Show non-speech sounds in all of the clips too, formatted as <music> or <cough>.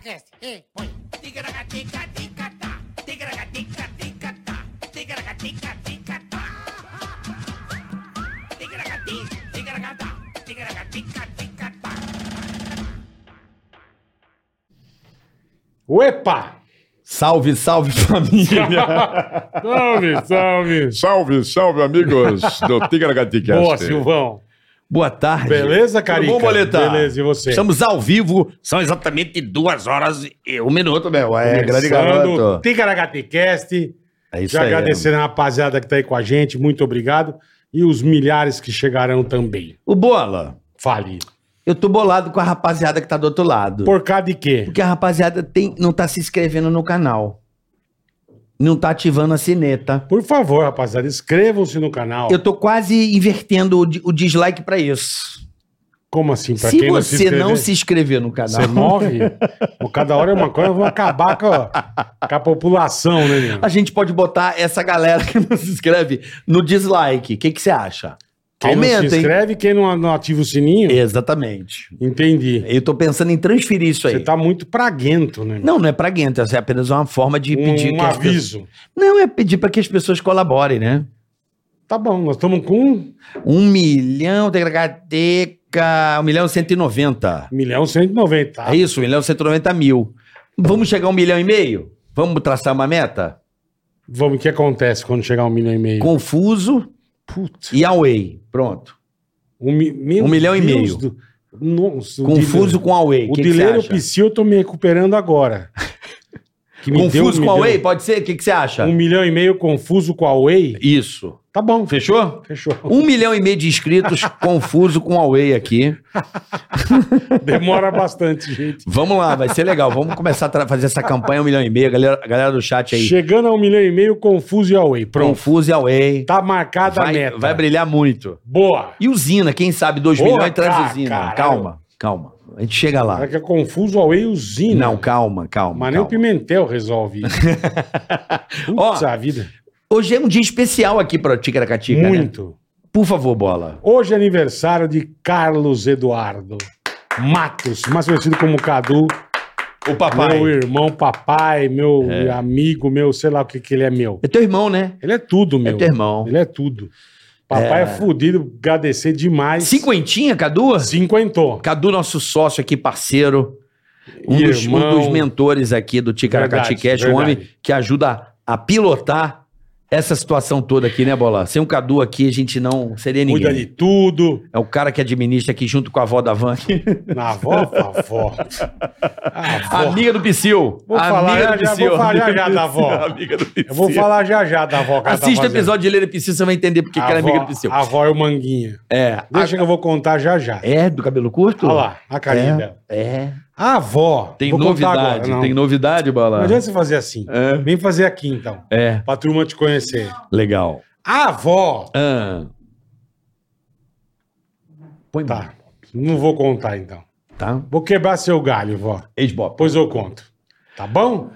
Ticaracast. Ei, põe. Ticaracatica-ticatá. Ticaracatica-ticatá. Ticaracatica-ticatá. Ticaracati, ticaracatá. Ticaracatica-ticatá. Uepa! Salve, salve família! <laughs> Salve, salve! Salve, salve, amigos do Tigaragaticast. Boa, Silvão. Boa tarde. Beleza, Carica? Tudo bom, Boleta? Beleza, e você? Estamos ao vivo, são exatamente duas horas e um minuto, meu. É, grande garoto. Ticaracaticast. É isso Já aí. agradecendo a rapaziada que tá aí com a gente, muito obrigado. E os milhares que chegarão também. O Bola, Fale. eu tô bolado com a rapaziada que tá do outro lado. Por causa de quê? Porque a rapaziada tem, não tá se inscrevendo no canal. Não tá ativando a sineta. Por favor, rapaziada, inscrevam-se no canal. Eu tô quase invertendo o, di- o dislike pra isso. Como assim? Pra se quem você inscrever, não se inscrever no canal, Você morre? Ou cada hora é uma coisa, vamos acabar com a, com a população, né, meu? a gente pode botar essa galera que não se inscreve no dislike. O que que você acha? Quem não Aumenta, se hein? inscreve, quem não, não ativa o sininho, Exatamente. entendi. Eu tô pensando em transferir isso aí. Você tá muito praguento, né? Não, não é praguento, essa é apenas uma forma de um, pedir um que as pessoas... aviso. Não, é pedir para que as pessoas colaborem, né? Tá bom, nós estamos com um Um milhão, teca, um milhão e cento e noventa. milhão cento e noventa. É isso, um milhão e cento e noventa mil. Vamos chegar a um milhão e meio? Vamos traçar uma meta? Vamos, o que acontece quando chegar a um milhão e meio? Confuso Putz, e away. Pronto. um, mi- Um milhão e Deus meio. do- Nossa, Confuso com away. O O que, que Dileiro acha? Psy eu tô me recuperando agora. Que me deu- Confuso me com deu away? Pode ser? O que, que você acha? Um milhão e meio confuso com a Way? Isso. Tá bom, Fechou? fechou. Um milhão e meio de inscritos, <laughs> confuso com away aqui. <laughs> Demora bastante, gente. Vamos lá, vai ser legal. Vamos começar a fazer essa campanha um milhão e meio. A galera, a galera do chat aí. Chegando a um milhão e meio, confuso e Away. Pronto. Confuso e away. Tá marcada a Vai, meta. vai brilhar muito. Boa. E usina, quem sabe 2 Boa, milhões traz cara, usina. caralho. Calma, calma. A gente chega lá. Será que é confuso Away e usina? Não, calma, calma. Mas nem o calma. Pimentel resolve isso. <laughs> Putz, Ó, a vida. Hoje é um dia especial aqui para o Ticaracatica, né? Muito. Por favor, bola. Hoje é aniversário de Carlos Eduardo Matos, mais conhecido como Cadu. O Meu irmão, papai, meu amigo, meu, sei lá o que que ele é meu. É teu irmão, né? Ele é tudo, meu. É teu irmão. Ele é tudo. Papai é, fudido, agradecer demais. Cinquentinha, Cadu? Cinquentou. Cadu, nosso sócio aqui, parceiro. Um, dos, um dos mentores aqui do Ticaracaticast, um Verdade, homem que ajuda a pilotar essa situação toda aqui, né, Bola? Sem o Cadu aqui, a gente não seria ninguém. Cuida de tudo. É o cara que administra aqui junto com a avó da Van. <laughs> Na avó, avó. A avó. Amiga do Psyu. Vou falar já, já, vou falar já, da avó. Amiga do Psyu. Eu vou falar já já da avó. <laughs> ela tá Assista o episódio de Helena Psyu, você vai entender porque que ela é amiga do Psyu. A avó é o Manguinha. É. Deixa que eu vou contar já já. É, do cabelo curto? Olha lá, a carinha dela. É. A avó. Tem novidade, não. tem novidade, Não Bola? adianta você fazer assim. É. Vem fazer aqui então. É, Pra turma te conhecer. legal. A avó. Ah. Põe Tá. Não vou contar então. Tá? Vou quebrar seu galho, vó. Ex-Bop. Depois eu conto. Tá bom?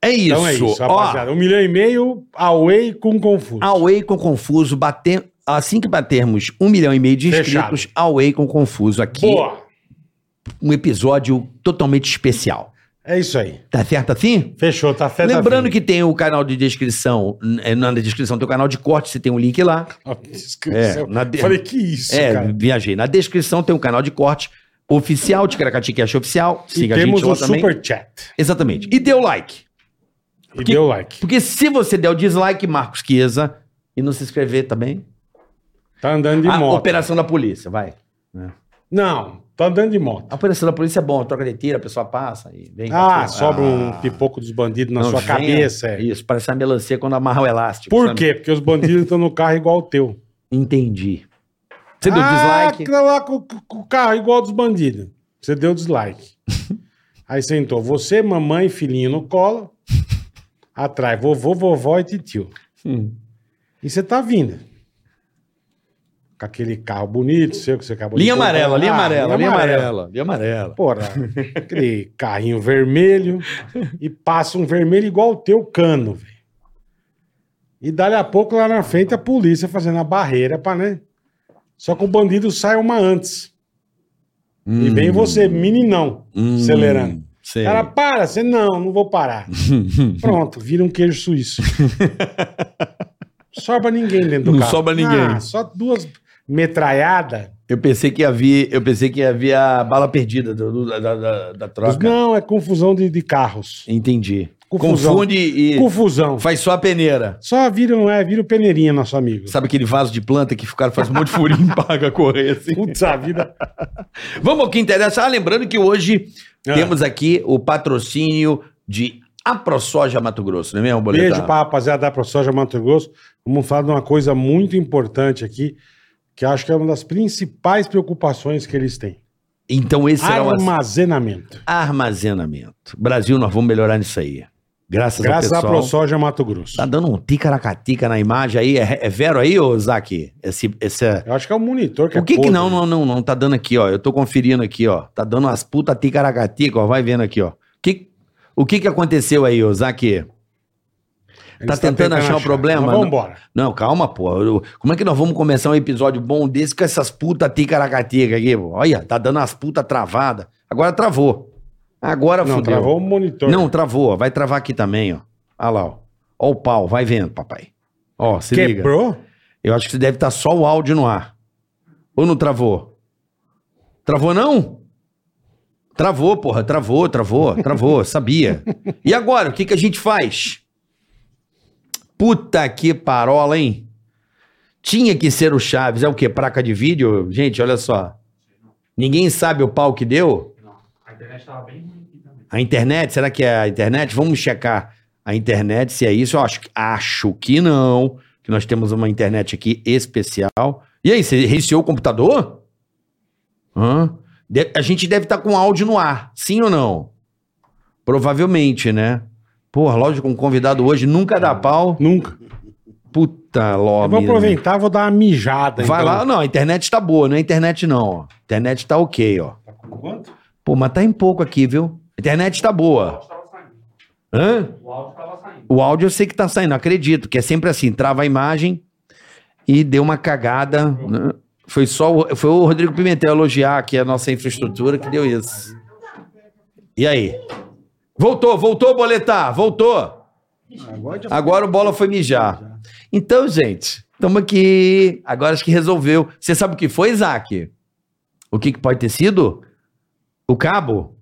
É isso. Então é isso, Ó, rapaziada. Um milhão e meio, away com confuso. Away com Confuso, bater, assim que batermos um milhão e meio de Fechado. inscritos, Away com Confuso aqui. Boa. Um episódio totalmente especial. É isso aí. Tá certo assim? Fechou, tá fé Lembrando que tem o canal de descrição, n- na descrição tem o canal de corte, você tem um link lá. que. É, na de- Falei, que isso, é, cara. viajei. Na descrição tem um canal de corte oficial, de Cracaticast oficial. E Siga a temos gente lá o também. super chat. Exatamente. E dê o like. E deu like. Porque se você der o dislike, Marcos Chiesa, e não se inscrever também, Tá andando de a moto. operação da polícia, vai. Não, tá andando de moto. A operação da polícia é bom, troca de tiro, a pessoa passa e vem. Ah, aqui. sobra um Ah. pipoco dos bandidos na Não, sua cabeça. é. Isso, parece uma melancia quando amarra o elástico. Por sabe? quê? Porque os bandidos estão no carro igual o teu. Entendi. Você deu ah, dislike? aquela lá com, com o carro igual dos bandidos. Você deu dislike. <laughs> Aí sentou você, mamãe, filhinho no colo. Atrás, vovô, vovó e titio. Hum. E você tá vindo. Com aquele carro bonito, seu que você acabou Linha de comprar. amarela, linha Ah, amarela, linha amarela, linha amarela. Porra, aquele carrinho vermelho <laughs> e passa um vermelho igual o teu cano, velho. E dali a pouco lá na frente a polícia fazendo a barreira pra, né? Só que o bandido sai uma antes. E vem você, meninão, Hum. acelerando. Sei. Cara, para, você não, não vou parar. <laughs> Pronto, vira um queijo suíço. <laughs> sobra ninguém dentro do Não carro. sobra ninguém. Ah, só duas metralhadas. Eu pensei que havia, eu pensei que havia a bala perdida do- do- da, da, da troca. Não, é confusão de, de carros. Entendi. Confusão. Confunde e Confusão. faz só a peneira. Só viram, é, vira o peneirinha, nosso amigo. Sabe aquele vaso de planta que o cara faz um monte de furinho e <laughs> paga correr assim? Putz, a vida. <laughs> Vamos ao que interessa. Ah, lembrando que hoje Ah. temos aqui o patrocínio de AproSoja Mato Grosso, não é mesmo, Boletar? Beijo pra rapaziada da ProSoja Mato Grosso. Vamos falar de uma coisa muito importante aqui, que acho que é uma das principais preocupações que eles têm. Então esse ass- Armazenamento. armazenamento. Brasil, nós vamos melhorar nisso aí. Graças, Graças ao à pessoal. ProSoja Mato Grosso. Tá dando um ticaracatica na imagem aí. É, é vero aí, ô Zac? Esse, esse, Eu acho que é o monitor que o que é que não, não, não, não tá dando aqui, ó? Eu tô conferindo aqui, ó. Tá dando umas puta ticaracatica, ó. Vai vendo aqui, ó. Que, o que que aconteceu aí, ô Zac? Tá tentando achar o problema? Mas Vamos embora. Não, calma, pô. Como é que nós vamos começar um episódio bom desse com essas puta ticaracatica aqui, pô? Olha, tá dando umas puta travada. Agora travou. Agora Não, fudeu. travou o monitor. Não, travou. Vai travar aqui também, ó. Olha lá, ó. Ó o pau. Vai vendo, papai. Ó, se liga. Quebrou? Eu acho que você deve estar só o áudio no ar. Ou não travou? Travou não? Travou, porra. Travou, travou, travou. <laughs> Sabia. E agora, o que, que a gente faz? Puta que parola, hein? Tinha que ser o Chaves. É o quê? Placa de vídeo? Gente, olha só. Ninguém sabe o pau que deu? A internet tava bem ruim aqui também. A internet? Será que é a internet? Vamos checar a internet, se é isso. Eu acho, que- acho que não. Que nós temos uma internet aqui especial. E aí, você reiniciou o computador? Hã? De- a gente deve estar com áudio no ar, sim ou não? Provavelmente, né? Porra, lógico, um convidado hoje nunca dá pau. Nunca. Puta, Eu logo. vou aproveitar, vou dar uma mijada. Vai então. lá, não, a internet tá boa, não é a internet não, ó. A internet tá ok, ó. Tá com quanto? Pô, mas tá em pouco aqui, viu? A internet tá O boa. áudio tava saindo. Hã? O áudio tava saindo. O áudio eu sei que tá saindo, acredito, que é sempre assim, trava a imagem e deu uma cagada. né? Foi só o, foi o Rodrigo Pimentel elogiar aqui a nossa infraestrutura que deu isso. E aí? Voltou, voltou, boletar, voltou. Agora o bola foi mijar. Então, gente, estamos aqui. Agora acho que resolveu. Você sabe o que foi, Isaac? O que, que pode ter sido? O cabo?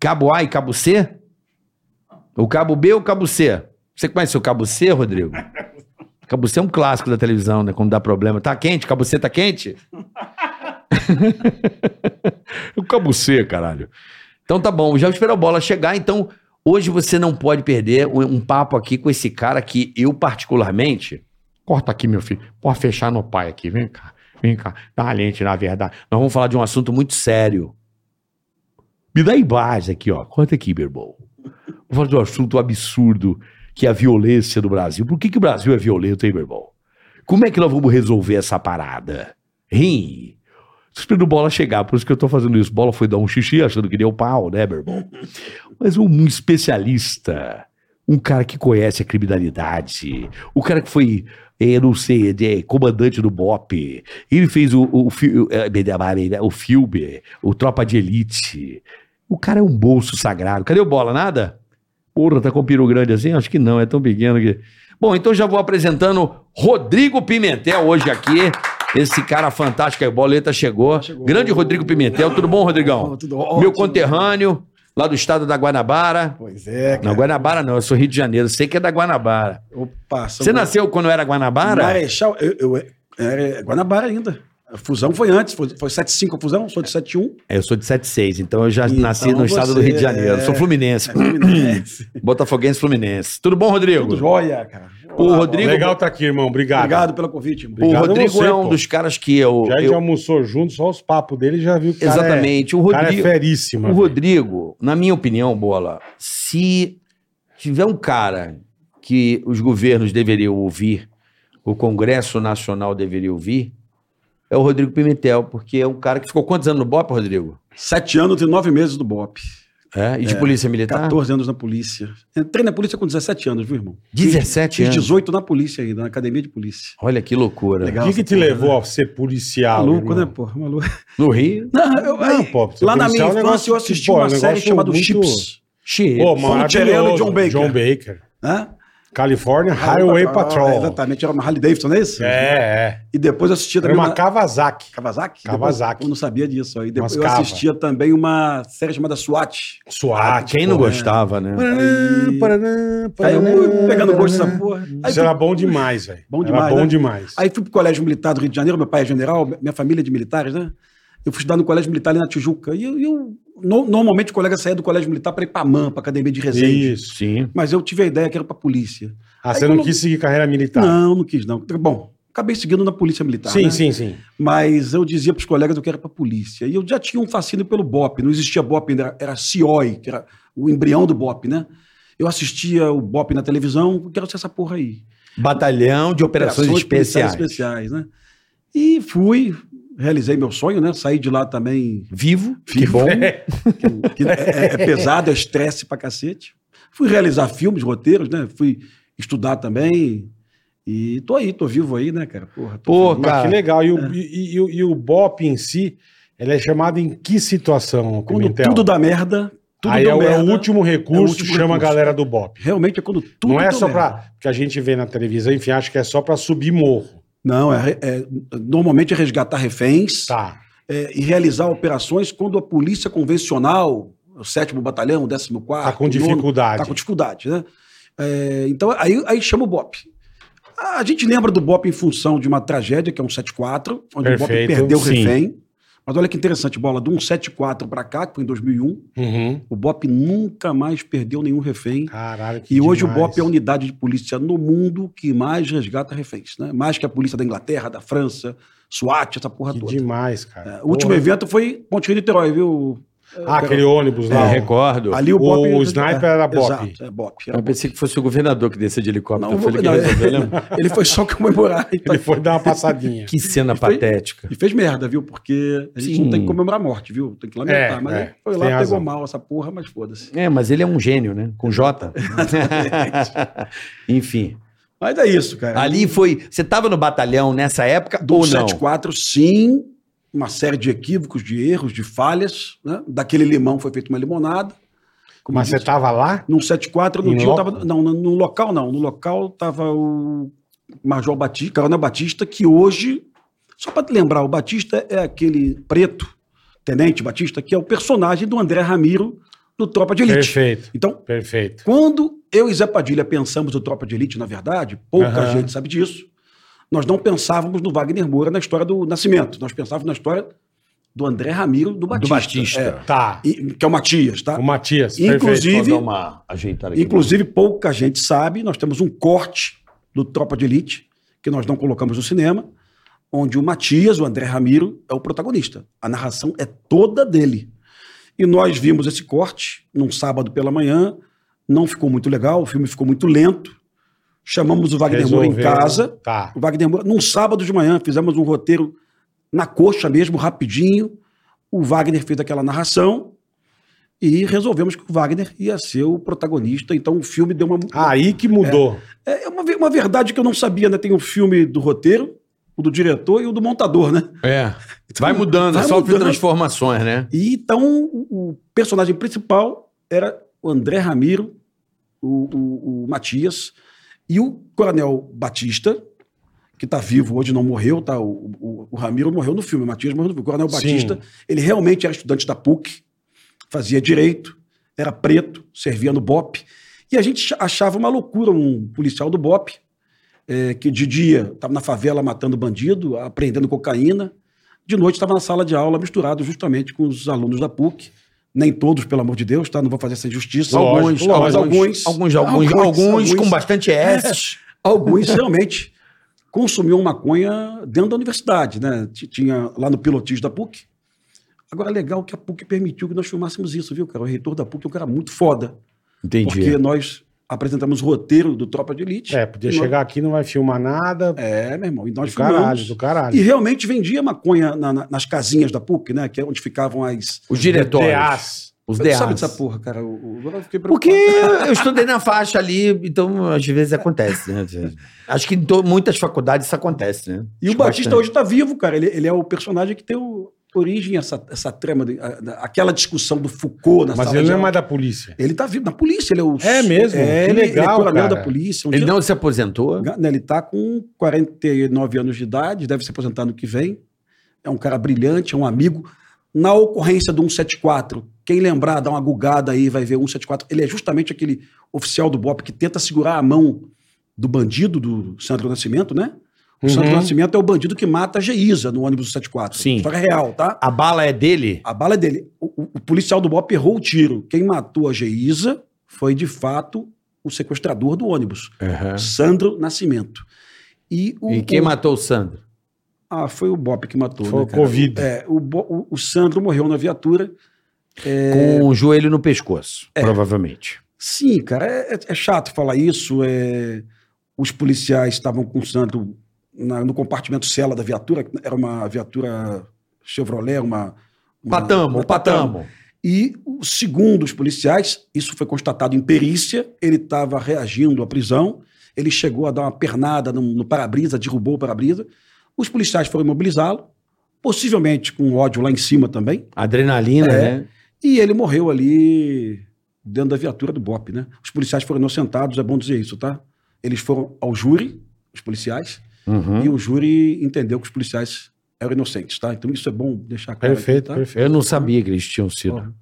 Cabo A e cabo C? O cabo B ou o cabo C? Você conhece o cabo C, Rodrigo? Cabo C é um clássico da televisão, né? Quando dá problema. Tá quente? Cabo C tá quente? <laughs> <laughs> o cabo C, caralho. Então tá bom, já espero a bola chegar. Então, hoje você não pode perder um, um papo aqui com esse cara que eu, particularmente. Corta aqui, meu filho. Pode fechar no pai aqui. Vem cá, vem cá. Dá uma lente, na verdade. Nós vamos falar de um assunto muito sério. Me dá imagem aqui, ó. Corta aqui, irmão. Vou falar de um assunto absurdo, que é a violência do Brasil. Por que, que o Brasil é violento, hein? Como é que nós vamos resolver essa parada? Hein? Esperando bola chegar, por isso que eu tô fazendo isso. Bola foi dar um xixi achando que deu pau, né, meu irmão? Mas um especialista, um cara que conhece a criminalidade, o cara que foi, eh, não sei, eh, comandante do BOP, ele fez o, o, o, eh, o filme, o Tropa de Elite. O cara é um bolso sagrado. Cadê o bola? Nada? Porra, tá com um peru grande assim? Acho que não, é tão pequeno que. Bom, então já vou apresentando Rodrigo Pimentel hoje aqui. Esse cara fantástico aí, Boleta chegou. Grande Rodrigo Pimentel. Tudo bom, Rodrigão? Tudo Meu ótimo. conterrâneo, lá do estado da Guanabara. Pois é, cara. Não, Guanabara não, eu sou Rio de Janeiro. Sei que é da Guanabara. Opa, Você nasceu quando era Guanabara? Marechal, eu, eu era Guanabara ainda. A fusão foi antes, foi, foi 75 a fusão, sou de 71. É, Eu sou de 76, então eu já Então nasci no estado do Rio de Janeiro. é- Sou Fluminense. É Fluminense. <laughs> Botafoguense Fluminense. Tudo bom, Rodrigo? Tudo jóia, cara. O Olá, Rodrigo- Legal tá aqui, irmão. Obrigado. Obrigado pelo convite, irmão. O Obrigado a Rodrigo você, é um pô. dos caras que eu. Já a gente eu- almoçou junto, só os papos dele já viu que o cara Exatamente. é, O o cara é Rodrigo- feríssimo. O. Rodrigo, na minha opinião, Bola, se tiver um cara que os governos deveriam ouvir, o Congresso Nacional deveria ouvir, é o Rodrigo Pimentel, porque é um cara que ficou quantos anos no BOP, Rodrigo? Sete anos e nove meses do BOP. É? E de polícia militar? 14 anos na polícia. Entrei na polícia com 17 anos, viu, irmão? 17 Fiz anos. 18 na polícia ainda, na academia de polícia. Olha que loucura. O que, que te porra, levou a ser policial? Maluco, irmão? né, pô? Maluco. No Rio, Não, eu, Não, pô, lá na minha é um infância negócio eu assisti pô, é um uma série chamada muito- Chips. cheio. Pô, Poncherello e maravilhoso. John Baker. John Baker. Né? California Highway Patrol. É, Exatamente, era uma Harley Davidson, não é isso? É, é. E depois eu assistia Era também uma uma... Kawasaki. Kawasaki? Kawasaki. Depois, eu não sabia disso. Aí depois Umas eu cava. assistia também uma série chamada SWAT. SWAT. Quem não pô, gostava, né? Aí- Paraná, Aí paraná, eu pegando gosto dessa porra. Aí, Isso fui, era bom demais, velho. Bom Era demais, bom né? demais. aí fui pro Colégio Militar do Rio de Janeiro, meu pai é general, minha família é de militares, né? Eu fui estudar no Colégio Militar ali na Tijuca. E eu, eu- no- normalmente o colega saía do Colégio Militar para ir pra MAN, pra Academia de Resende. Isso. Sim. Mas eu tive a ideia que era pra polícia. Ah, Aí você não quis seguir carreira militar? Não, não quis, não. Bom, acabei seguindo na Polícia Militar. sim, né? sim, sim. Mas eu dizia para os colegas que eu era para polícia. E eu já tinha um fascínio pelo BOP. Não existia BOP ainda, era, era CIOI, que era o embrião do BOP, né? Eu assistia o BOP na televisão, eu quero ser essa porra aí. Batalhão de Operações, Policiais Especiais. especiais, né? E fui, realizei meu sonho, né? Saí de lá também. Vivo, que Vivo. bom. <laughs> que é, é- é pesado, é estresse pra cacete. Fui realizar filmes, roteiros, né? Fui estudar também. E tô aí, tô vivo aí, né, cara? Porra, tô Pô, Cara. que legal. É. E o, e, e o- e o BOP em si, ele é chamado em que situação, Quando Pimentel? tudo dá merda, tudo Aí é, o- é merda. o último recurso, é o último chama recurso. a galera do BOP. Realmente é quando tudo não é só merda. pra. que a gente vê na televisão, enfim, acho que é só pra subir morro. Não, é, é- normalmente é resgatar reféns Tá. é, e realizar operações quando a polícia convencional, o sétimo batalhão, o décimo quarto... Tá com dificuldade. Está com dificuldade, né? É, então, aí, aí chama o BOP. A gente lembra do BOP em função de uma tragédia, que é um 74, onde o BOP Perfeito, perdeu o refém. Mas olha que interessante, bola, do 174 para cá, que foi em 2001, Uhum. o BOP nunca mais perdeu nenhum refém. Caralho, que E hoje demais. o BOP é a unidade de polícia no mundo que mais resgata reféns, né? Mais que a polícia da Inglaterra, da França, SWAT, essa porra Que toda. demais, cara. É, o último evento foi Ponte Rio Niterói, viu? Ah, aquele ônibus lá. É, recordo. Ali o O BOP... sniper era BOP. Exato, é BOP. era Eu pensei que fosse o governador que descia de helicóptero. Não, Foi ele que não, resolveu, ele foi só comemorar. então, <laughs> Ele foi dar uma passadinha. Que cena E foi- patética. E fez merda, viu? Porque a gente Sim. não tem que comemorar a morte, viu? Tem que lamentar. É, mas é, foi lá, pegou razão. mal essa porra, mas foda-se. É, mas ele é um gênio, né? Com J. <laughs> Enfim. Mas é isso, cara. Ali foi. Você tava no batalhão nessa época do ou não? 74, sim, uma série de equívocos, de erros, de falhas. Né? Daquele limão foi feita uma limonada. Como Mas você disse, tava lá? Num 74, no dia eu tava. Não, no, local não. No local tava o Major Batista, Coronel Batista, que hoje. Só para lembrar, o Batista é aquele preto, Tenente Batista, que é o personagem do André Ramiro do Tropa de Elite. Perfeito. Então, Perfeito. quando eu e Zé Padilha pensamos no Tropa de Elite, na verdade, pouca Aham. gente sabe disso, nós não pensávamos no Wagner Moura na história do Nascimento. Nós pensávamos na história do André Ramiro do Batista. Batista. É, Tá. e- que é o Matias, tá? O Matias. Inclusive- dar uma ajeitada aqui. Inclusive, pouca gente sabe, nós temos um corte do Tropa de Elite, que nós não colocamos no cinema, onde o Matias, o André Ramiro, é o protagonista. A narração é toda dele. E nós vimos esse corte num sábado pela manhã, não ficou muito legal, o filme ficou muito lento. Chamamos o Wagner Moura em Resolveu. casa. Tá. O Wagner Moura, num sábado de manhã, fizemos um roteiro na coxa mesmo, rapidinho. O Wagner fez aquela narração e resolvemos que o Wagner ia ser o protagonista. Então o filme deu uma. Aí que mudou. É uma, ve- uma verdade que eu não sabia, né? Tem o filme do roteiro, o do diretor e o do montador, né? É. Vai mudando, Vai sofre mudando. transformações, né? E então o, o personagem principal era o André Ramiro, o, o- o Matias, e o Coronel Batista, que está vivo hoje, não morreu, tá? O, o- o Ramiro morreu no filme, o Matias morreu no filme. O Coronel Sim. Batista, ele realmente era estudante da PUC, fazia direito, era preto, servia no BOP. E a gente achava uma loucura um policial do BOP, eh, que de dia estava na favela matando bandido, apreendendo cocaína, de noite estava na sala de aula misturado justamente com os alunos da PUC. Nem todos, pelo amor de Deus, tá? Não vou fazer essa injustiça. Alguns, lógico. alguns, Alguns, alguns, alguns, com alguns- bastante S. alguns realmente consumiam maconha dentro da universidade, né? Tinha lá no pilotismo da PUC. Agora, legal que a PUC permitiu que nós filmássemos isso, viu, cara? O reitor da PUC é um cara muito foda. Entendi. Porque nós apresentamos o roteiro do Tropa de Elite. É, podia nós- chegar aqui não vai filmar nada. É, meu irmão. E nós do caralho, filmamos. do caralho. E realmente vendia maconha na- na- nas casinhas da PUC, né? Que é onde ficavam as, Os diretórios. DAs. Os Você DAs. sabe dessa porra, cara? O- o- Agora eu fiquei Porque eu estudei na faixa ali, então às vezes acontece, né? Acho que em to- muitas faculdades isso acontece, né? E o Batista bastante. hoje tá vivo, cara. Ele, ele é o personagem que tem o- origem, essa, essa trama, de- a- da- aquela discussão do Foucault na Mas sala ele de não é mais da polícia. Ele tá vivo na polícia, ele é o. É mesmo? É, Que ele, legal, ele é coronel cara. da polícia. Um Ele dia- não se aposentou? Né, Ele está com 49 anos de idade, deve se aposentar no que vem. É um cara brilhante, é um amigo. Na ocorrência do 174, quem lembrar, dá uma gugada aí, vai ver o 174. Ele é justamente aquele oficial do BOP que tenta segurar a mão do bandido, do Sandro Nascimento, né? O Uhum. Sandro Nascimento é o bandido que mata a Geisa no ônibus 174. Sim. História real, tá? A bala é dele? A bala é dele. O, o- o policial do BOP errou o tiro. Quem matou a Geisa foi, de fato, o sequestrador do ônibus, Sandro Nascimento. E, o, E quem matou o Sandro? Ah, foi o Bop que matou. Foi né, o? Covid. É, o, o- o Sandro morreu na viatura. Com o joelho no pescoço, provavelmente. Sim, cara, é, é- é chato falar isso. é, os policiais estavam com o Sandro na- no compartimento cela da viatura, era uma viatura Chevrolet, uma. uma Patamo, uma patamo. E, segundo os policiais, isso foi constatado em perícia, ele estava reagindo à prisão, ele chegou a dar uma pernada no, no para-brisa, derrubou o para-brisa. Os policiais foram imobilizá-lo, possivelmente com ódio lá em cima também, Adrenalina, É. né? e ele morreu ali dentro da viatura do BOP, né? Os policiais foram inocentados, é bom dizer isso, tá? Eles foram ao júri, os policiais, Uhum. e o júri entendeu que os policiais eram inocentes, tá? Então isso é bom deixar claro. aqui, Perfeito, tá? perfeito. Eu não sabia que eles tinham sido.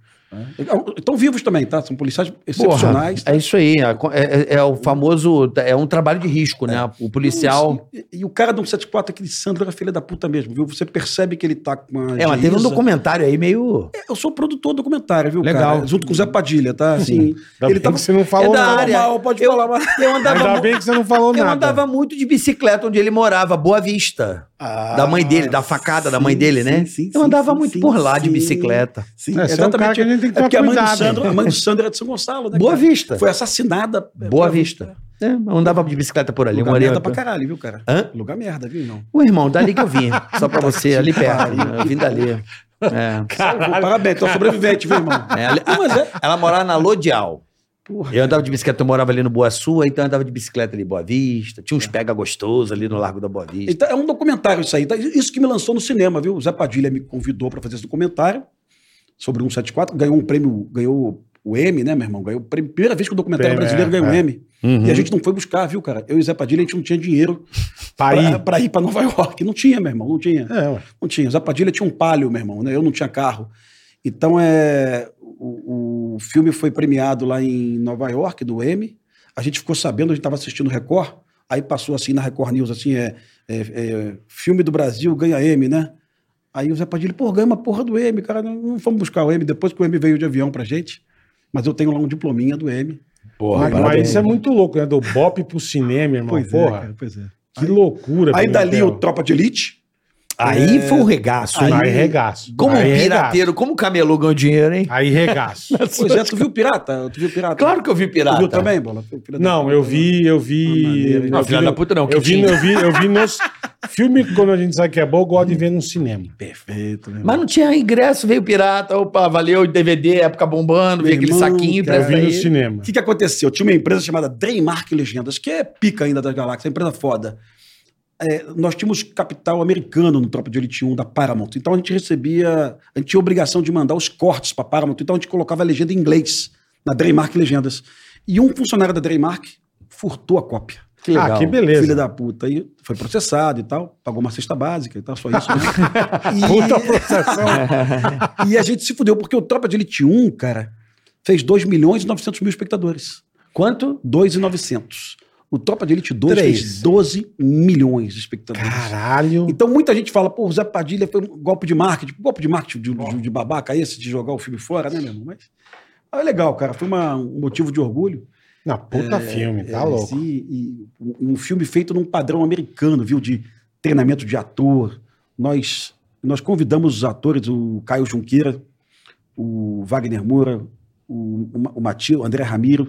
Estão vivos também, tá? São policiais Porra, excepcionais. tá? é isso aí. É, é- é o famoso. É um trabalho de risco, né? O policial. E, e o cara do 174, aquele Sandro, era filha da puta mesmo, viu? Você percebe que ele tá com uma. É, mas teve um documentário aí meio. Eu sou produtor do documentário, viu, Legal. cara? Junto com o Zé Padilha, tá? Assim, Ainda ele bem tava que você não falou É da nada. área. mal, pode Eu- falar, mas... Eu andava, Ainda bem que você não falou eu nada. andava muito de bicicleta onde ele morava, Boa Vista. da mãe dele, da facada da mãe sim, dele, né? sim, sim, eu sim, andava sim, muito sim, por lá de sim. bicicleta. Sim, É, você é um cara que tem que é porque a tomar mãe, do cuidado, Sandro, a mãe do Sandro é de São Gonçalo, né? Boa cara? Vista. Foi assassinada. é, Boa Vista. É, andava de bicicleta por ali. Lugar merda pra caralho, viu, cara? Hã? Lugar merda, viu, não? Ô, irmão, dali que eu vim. Só pra você, ali <laughs> perto. né? Eu vim dali. É. Salvou, parabéns, tu é sobrevivente, viu, irmão? É, ali- é. Ela morava na Lodial. Porra. Eu andava de bicicleta, eu morava ali no Boa Sul, então eu andava de bicicleta ali Boa Vista. Tinha uns pega gostosos ali no Largo da Boa Vista. Então, é um documentário isso aí. tá? Isso que me lançou no cinema, viu? O Zé Padilha me convidou para fazer esse documentário sobre o 174. Ganhou um prêmio, ganhou o M, né, meu irmão? Ganhou prêmio. Primeira vez que o documentário Prêmio, brasileiro é, ganhou o é. M. Uhum. E a gente não foi buscar, viu, cara? Eu e Zé Padilha, a gente não tinha dinheiro <laughs> Pra ir. para ir para Nova York. Não tinha, meu irmão, não tinha. É. Não tinha. O Zé Padilha tinha um palio, meu irmão, né? Eu não tinha carro. Então, é, o, o filme foi premiado lá em Nova York, do M. A gente ficou sabendo, a gente estava assistindo Record, aí passou assim na Record News, assim, é, é, é, filme do Brasil ganha M, né? Aí o Zé Padilha, pô, ganha uma porra do M, cara, não, fomos buscar o M, depois que o M veio de avião pra gente. Mas eu tenho lá um diplominha do M. Porra, Mas, mas isso é muito louco, né? Do Bop pro cinema, irmão. Porra. cara, pois é. Que loucura. Aí dali o Tropa de Elite, Aí foi um regaço, Aí, hein? Aí- regaço. Como um aí pirateiro, como o camelô ganhou dinheiro, hein? Regaço. Aí regaço. <laughs> Pois é, tu viu Pirata? Tu viu Pirata? Claro que eu vi Tu pirata. viu também, Bola? Não, eu né? vi, eu vi. hein? Não, eu filha vi da puta não, que Eu vi, eu vi, eu vi nos. Filme, quando a gente sabe que é bom, eu gosto de ver no cinema. Perfeito, né? Mas não tinha ingresso, veio pirata. Opa, valeu, DVD, época bombando, veio aquele irmão, saquinho, cara, Eu vi no aí. cinema. O que, que aconteceu? Tinha uma empresa chamada Dreymark Legendas, que é pica ainda das galáxias, é uma empresa foda. É, nós tínhamos capital americano no Tropa de Elite 1 da Paramount. Então a gente recebia. A gente tinha obrigação de mandar os cortes para Paramount. Então a gente colocava a legenda em inglês na Dreymark Legendas. E um funcionário da Dreymark furtou a cópia. Que legal. Ah, que beleza. Filha da puta. Aí foi processado e tal, pagou uma cesta básica e tal, só isso. Né? <laughs> Puta e, processão. <laughs> e a gente se fudeu, porque o Tropa de Elite 1, cara, fez 2 milhões e 900 mil espectadores. Quanto? 2,900. O Tropa de Elite 2 Três. fez 12 milhões de espectadores. Caralho. Então muita gente fala, pô, o Zé Padilha foi um golpe de marketing. Golpe de marketing de, de- de babaca esse, de jogar o filme fora, né, meu irmão? Mas, é legal, cara. Foi uma- um motivo de orgulho. Não, puta filme, tá É, louco. esse- e um filme feito num padrão americano, viu? De treinamento de ator. Nós, nós convidamos os atores, o Caio Junqueira, o Wagner Moura, o, o, o Matil, o André Ramiro,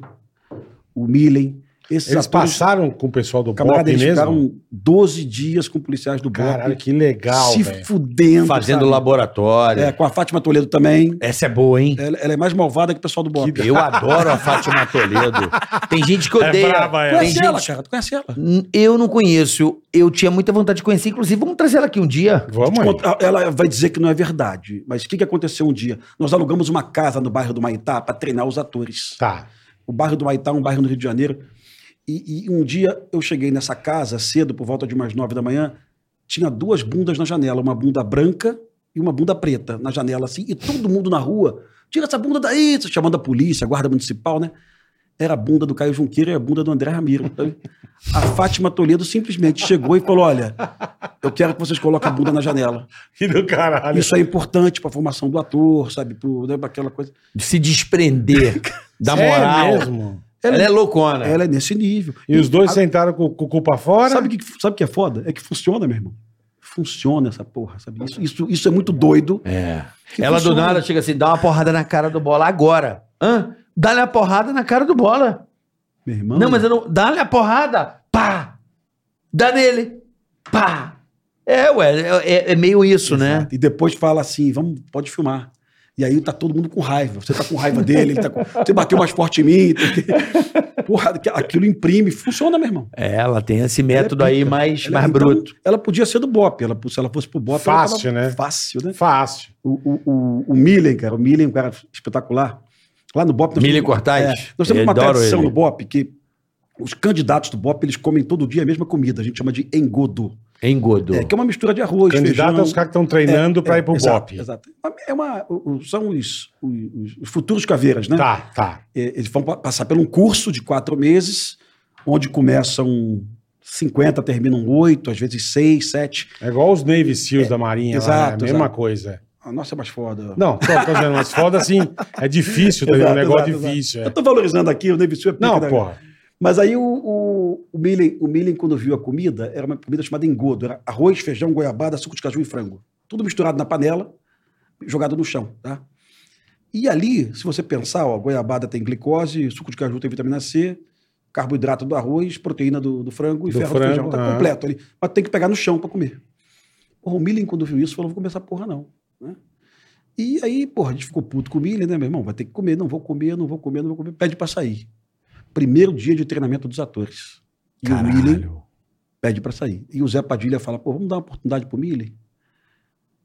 o Milen. Esses Eles atores, passaram com o pessoal do camarada, Bop eles mesmo? ficaram 12 dias com policiais do Caralho, BOP. que legal, se velho. fudendo. Fazendo sabe? laboratório. É, com a Fátima Toledo também. Essa é boa, hein? Ela, ela é mais malvada que o pessoal do BOP. Eu adoro a Fátima Toledo. Tem gente que odeia. É ela. Tem Conhece ela, gente... cara? Tu conhece ela? Hum, Eu não conheço. Eu tinha muita vontade de conhecer. Inclusive, vamos trazer ela aqui um dia. Vamos aí. Conta- Ela vai dizer que não é verdade. Mas o que, que aconteceu um dia? Nós alugamos uma casa no bairro do Maitá para treinar os atores. Tá. O bairro do Maitá é um bairro no Rio de Janeiro. E, e um dia eu cheguei nessa casa cedo, por volta de umas nove da manhã, tinha duas bundas na janela, uma bunda branca e uma bunda preta na janela, assim, e todo mundo na rua, tira essa bunda daí, chamando a polícia, a guarda municipal, né? Era a bunda do Caio Junqueira e a bunda do André Ramiro. sabe? A Fátima Toledo simplesmente chegou e falou: Olha, eu quero que vocês coloquem a bunda na janela. <laughs> Que do caralho. Isso é importante para a formação do ator, sabe? Pro, né, aquela coisa. De se desprender <laughs> da É moral. mesmo. Ela é loucona. Ela é nesse nível. E os dois a- sentaram com, com o cu pra fora? Sabe o que, sabe que é foda? É que funciona, meu irmão. Funciona essa porra, sabe? Isso, isso, isso é muito doido. É. Ela do funciona. nada chega assim, dá uma porrada na cara do bola agora. Hã? Dá-lhe a porrada na cara do bola. Meu irmão. Não, mas eu não. Dá-lhe a porrada. Pá! Dá nele. Pá! É, ué, é, é- é meio isso, né? Exato. E depois fala assim: vamos, pode filmar. E aí tá todo mundo com raiva. Você tá com raiva dele, ele tá com... você bateu mais forte em mim. <laughs> Porra, aquilo imprime, funciona, meu irmão. É, ela tem esse método é aí mais, Ela- mais então, bruto. Ela podia ser do Bop. Ela, se ela fosse pro Bop, Fácil, ela tava né? Fácil, né? Fácil. O, o, o, o Millen, cara, o Millen é um cara espetacular. Lá no Bop... nós Millen Cortais? É, nós temos Eu uma tradição ele. no Bop que os candidatos do Bop, eles comem todo dia a mesma comida. A gente chama de engodo. Engodo. É, que é uma mistura de arroz, Candidato feijão... é os caras que estão treinando pra ir pro exato, Bop. Exato. É uma, o- o- são os, os- os futuros caveiras, né? Tá, tá. É, Eles vão pa- passar por um curso de quatro meses, onde começam 50, terminam oito, às vezes seis, sete. É igual os Navy Seals da Marinha lá, exato, né? Mesma exato. coisa. A nossa é mais foda. Não, tô, tô dizendo, mas foda assim, é difícil, tá ligado? Um negócio exato, difícil. Eu É. tô valorizando aqui, o Navy Seal é pica Não, da- porra. Mas aí o, o, o, Millen, o Millen, quando viu a comida, era uma comida chamada engodo. Era arroz, feijão, goiabada, suco de caju e frango. Tudo misturado na panela, jogado no chão, tá? E ali, se você pensar, ó, goiabada tem glicose, suco de caju tem vitamina C, carboidrato do arroz, proteína do, do frango e Do ferro frango, do feijão. Tá ah. completo ali. Mas tem que pegar no chão para comer. Porra, o Millen, quando viu isso, falou, vou comer essa porra não. né? E aí, porra, a gente ficou puto com o Millen, né, meu irmão? Vai ter que comer, não vou comer, não vou comer, não vou comer. Pede para sair. Primeiro dia de treinamento dos atores. E o Millen Caralho. pede para sair. E o Zé Padilha fala, pô, vamos dar uma oportunidade pro Millen?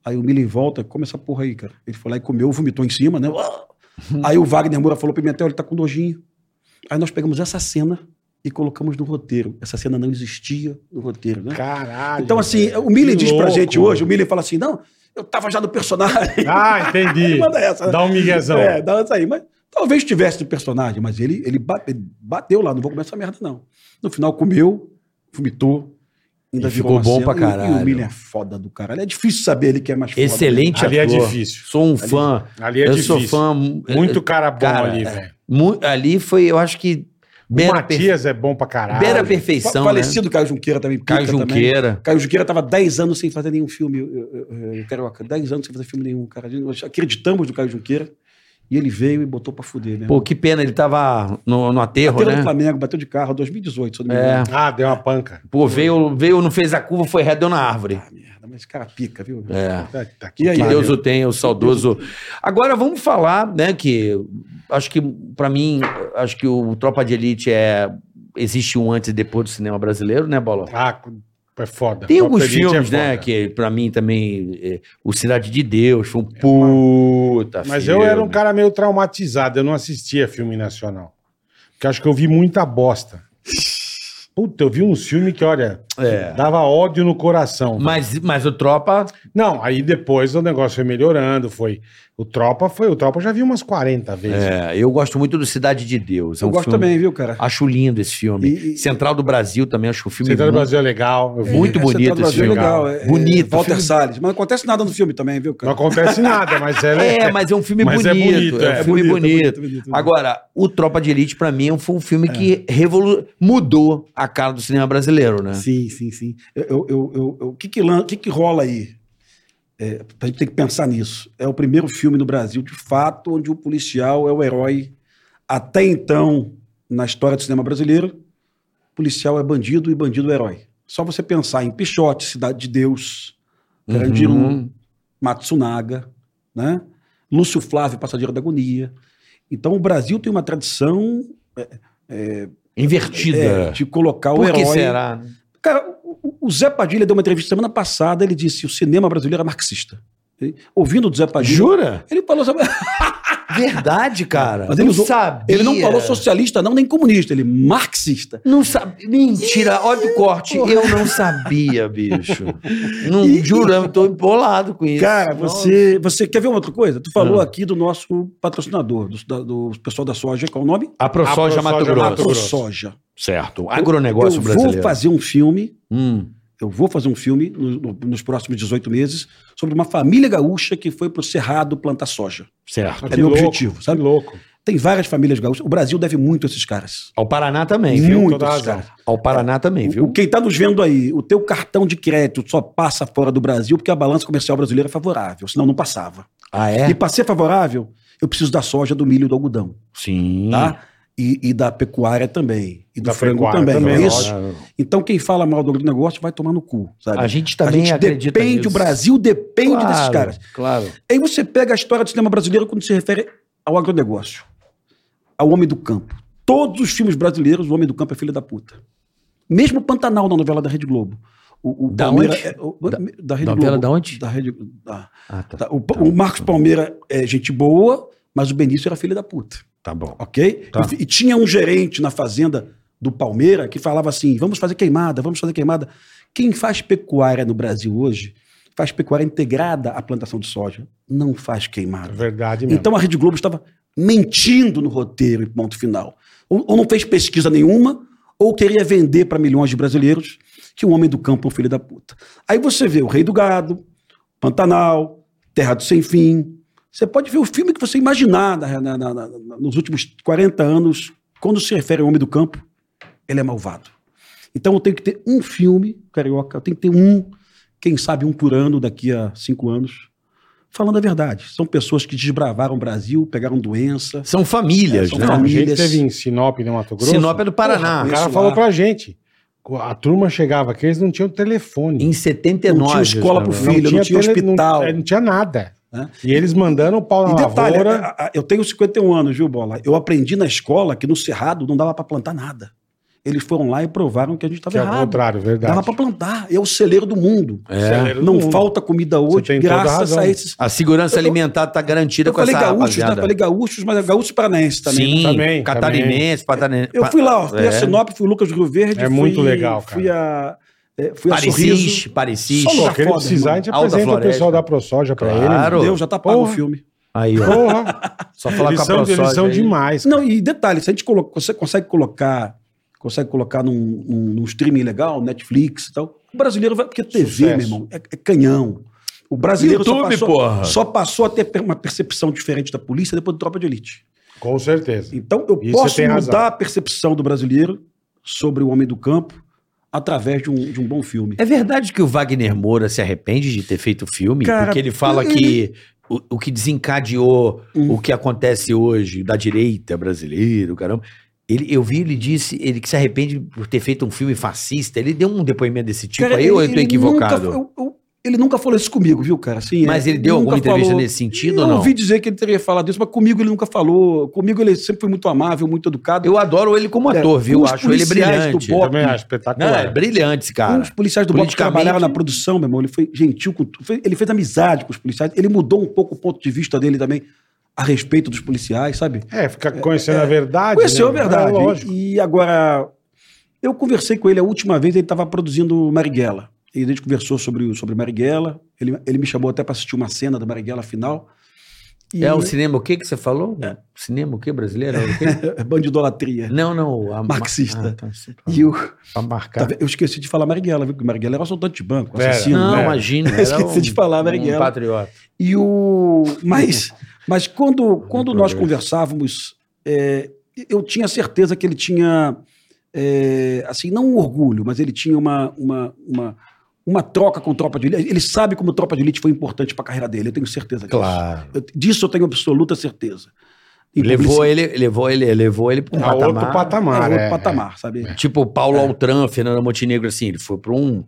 Aí o Millen volta, come essa porra aí, cara. Ele foi lá e comeu, vomitou em cima, né? <laughs> Aí o Wagner Moura falou, Pimentel, ele tá com nojinho. Aí nós pegamos essa cena e colocamos no roteiro. Essa cena não existia no roteiro, né? Caralho. Então, assim, o Millen Que diz pra louco, gente hoje, o. Millen fala assim, não, eu tava já no personagem. Ah, entendi. <laughs> Manda essa, né? Dá um miguezão. É, dá essa aí. Mas talvez tivesse no personagem, mas ele, ele ba- ele bateu lá, não vou comer essa merda, não. No final comeu, vomitou. Ainda E ficou bom cena. pra E- E, caralho. o Millen é foda do caralho. É difícil saber ele que é mais foda. Excelente Ali é ator. difícil. Sou um fã. Ali é eu difícil. sou fã. é, Muito cara bom Cara, ali, é. velho. Ali foi, eu acho que. O Beira, per- Matias é bom pra caralho. beira a perfeição. né? Falecido Caio Junqueira também. Caio também. Junqueira. Caio Junqueira estava 10 anos sem fazer nenhum filme. Eu, eu, eu, eu, Carioca, 10 anos sem fazer filme nenhum, cara. Nós acreditamos no Caio Junqueira e ele veio e botou pra fuder, né? Pô, que pena, ele tava no, no aterro, Bateu né? do Flamengo, bateu de carro, 2018, se eu não me É. engano. Ah, deu uma panca. Pô, veio, veio, não fez a curva, foi reto, deu na árvore. Ah, merda, mas esse cara pica, viu? É. Tá E aí, Que Valeu. Deus o tenha, o saudoso. Agora vamos falar, né, que acho que pra mim, acho que o Tropa de Elite é existe um antes e depois do cinema brasileiro, né, Bola? Ah, é foda. Tem alguns é filmes, né, foda. que pra mim também é, o Cidade de Deus foi um puta Mas filme. eu era um cara meio traumatizado, eu não assistia filme nacional. Porque acho que eu vi muita bosta. Puta, eu vi uns filmes que, olha, É. dava ódio no coração. Mas, mas o Tropa, Não, aí depois o negócio foi melhorando, foi... O Tropa foi... O Tropa eu já vi umas 40 vezes. é, eu gosto muito do Cidade de Deus. É Eu um gosto filme- também, viu, cara? Acho lindo esse filme. E- e- Central do Brasil também, acho o filme Central do muito- Brasil é legal. eu vi. Muito É, bonito Central do esse Brasil é filme. legal. É, Bonito, É, Walter filme- Salles. Mas não acontece nada no filme também, viu, Não cara? acontece nada, mas ela É, mas é um filme Mas bonito. é bonito, é, é. um filme Bonito, bonito. bonito, bonito, bonito. Agora, o Tropa de Elite, pra mim, foi um filme que revolu... mudou a cara do cinema brasileiro, né? Sim, sim, sim. Eu, eu, eu, eu- que que, lan- que que rola aí? É, a gente tem que pensar nisso. É o primeiro filme no Brasil, de fato, onde o policial é o herói, até então, na história do cinema brasileiro, policial é bandido e bandido é herói. Só você pensar em Pichote, Cidade de Deus, Carandiru, Uhum. Matsunaga, né? Lúcio Flávio, Passageiro da Agonia. Então o Brasil tem uma tradição Invertida. é, de colocar o Por que herói. será? né? Cara, o- o Zé Padilha deu uma entrevista semana passada, ele disse que o cinema brasileiro é marxista. Ouvindo do Zé Padilha. Jura? Ele falou sobre... <laughs> Verdade, cara. Mas ele usou- sabia. Ele não falou socialista, não, nem comunista, ele marxista. Não sabia. Mentira, olha o corte. Eu não sabia, bicho. <laughs> Não, E- juro, eu tô embolado com isso. Cara, você, você quer ver uma outra coisa? Tu falou Ah. aqui do nosso patrocinador, do, do pessoal da soja, qual é o nome? A ProSoja A Mato Grosso. Grosso. ProSoja. Certo. Agronegócio eu brasileiro. vou fazer um filme, Hum. Eu vou fazer um filme no- no- nos próximos 18 meses sobre uma família gaúcha que foi pro Cerrado plantar soja. Certo. É Que meu louco, objetivo, sabe? Que louco. Tem várias famílias gaúchas. O Brasil deve muito a esses caras. Ao Paraná também, viu? Muito esses caras. Ao Paraná também, O, viu? quem está nos vendo aí, o teu cartão de crédito só passa fora do Brasil porque a balança comercial brasileira é favorável, senão não passava. Ah, é? E para ser favorável, eu preciso da soja, do milho e do algodão, Sim. tá? E, e da pecuária também. E do Da frango também. também, não é isso? lógico. Então quem fala mal do agronegócio vai tomar no cu, sabe? A gente também a gente acredita depende, nisso. o Brasil depende Claro, desses caras. Claro. Aí você pega a história do cinema brasileiro quando se refere ao agronegócio, ao homem do campo. Todos os filmes brasileiros, o homem do campo é filho da puta. Mesmo Pantanal na novela da Rede Globo. O, o Da Palmeira onde? é- o- da, Rede novela Globo. da onde? Da Rede, da- Ah, tá. da- o, o Marcos Palmeira é gente boa, mas o Benício era filho da puta. Tá bom. Ok? Tá. E, e tinha um gerente na fazenda do Palmeira que falava assim: vamos fazer queimada, vamos fazer queimada. Quem faz pecuária no Brasil hoje faz pecuária integrada à plantação de soja, não faz É queimada. verdade mesmo. Então a Rede Globo estava mentindo no roteiro e ponto final. Ou, ou não fez pesquisa nenhuma, ou queria vender para milhões de brasileiros que o homem do campo é um filho da puta. Aí você vê o Rei do Gado, Pantanal, Terra do Sem Fim. Você pode ver o filme que você imaginar na- na- na- na- nos últimos 40 anos, quando se refere ao homem do campo, ele é malvado. Então eu tenho que ter um filme, Carioca, eu tenho que ter um, quem sabe um por ano daqui a cinco anos, falando a verdade. São pessoas que desbravaram o Brasil, pegaram doença. São famílias, É, são né? Não, a gente famílias. teve em Sinop, no Mato Grosso. Sinop é do Paraná. O Porra, cara Isso falou pra gente. A turma chegava aqui, eles não tinham telefone. Em 79. Não tinha escola pro filho. não tinha hospital. Não, é, não tinha nada. Né? E eles mandando o pau na E detalhe, lavoura. eu tenho 51 anos, viu, Bola? Eu aprendi na escola que no Cerrado não dava para plantar nada. Eles foram lá e provaram que a gente estava é o errado. contrário, verdade. Dava para plantar. É o celeiro do mundo. É. Celeiro do Não mundo. falta comida hoje, a graças a esses. A segurança Eu- alimentar está garantida Eu com falei essa gaúchos, né? rapaziada. Falei gaúchos, mas é gaúchos paranaenses também. Sim, né? Também, catarinense. Eu fui lá, ó, fui É. a Sinop, fui Lucas do Rio Verde. É fui- muito legal, cara. Fui a, é, fui a Parecis. Só que ele foda, precisar, a gente Alta apresenta o pessoal da ProSoja pra Claro. ele. Deus, já tá pago Porra. o filme. Aí, ó. Porra, Só falar eles com a são, eles ProSoja são aí. demais. Não, e detalhe, se a gente coloca, você consegue colocar, consegue colocar num, num, num streaming legal, Netflix e tal, o brasileiro vai, porque TV, Sucesso. meu irmão, é, é canhão. O brasileiro só, YouTube, passou, porra. só passou a ter uma percepção diferente da polícia depois do Tropa de Elite. Com certeza. Então, eu Isso posso mudar razão. a percepção do brasileiro sobre o homem do campo através de um, de um bom filme. É verdade que o Wagner Moura se arrepende de ter feito o filme? Cara, porque ele fala ele- que o, o que desencadeou Hum. o que acontece hoje da direita brasileira, caramba. Ele, eu vi, ele disse ele que se arrepende por ter feito um filme fascista. Ele deu um depoimento desse tipo Cara, aí ou eu tô ele equivocado? Nunca, eu- ele nunca falou isso comigo, viu, cara? Assim, Mas é, ele deu nunca alguma entrevista falou- nesse sentido eu ou não? ouvi dizer que ele teria falado isso, mas comigo ele nunca falou. Comigo ele sempre foi muito amável, muito educado. Eu adoro ele como É, ator, viu? com os Acho ele do brilhante. Eu Bop. também acho Não, espetacular. é brilhante esse cara. os policiais do BOP que Politicamente- trabalharam na produção, meu irmão, ele foi gentil com Ele fez amizade com os policiais. Ele mudou um pouco o ponto de vista dele também a respeito dos policiais, sabe? É, fica conhecendo a verdade. Conheceu a né? verdade. É, lógico. E agora, eu conversei com ele a última vez, ele estava produzindo Marighella. E a gente conversou sobre, sobre Marighella. Ele, ele me chamou até para assistir uma cena da Marighella final. E É o cinema o que que você falou? Cinema o que brasileiro? É o quê? <laughs> é bandidolatria. não, não. a- Marxista. Ah, tá, tá. E o, Pra marcar. tá vendo? eu esqueci de falar Marighella, viu? Porque Marighella era um assaltante de banco, assassino. Não, né? imagina. <laughs> Esqueci de falar, Marighella. Um patriota. E o. Mas, mas quando, quando nós conversávamos, é, eu tinha certeza que ele tinha, é, assim, não um orgulho, mas ele tinha uma, uma, uma, uma troca com tropa de elite. Ele sabe como tropa de elite foi importante para a carreira dele, eu tenho certeza disso. Claro. Eu- disso eu tenho absoluta certeza. em Levou ele, levou ele, levou ele para um patamar. outro patamar. É outro é, patamar, sabe? Tipo Paulo Altran, Fernando Montenegro, assim, ele foi para um.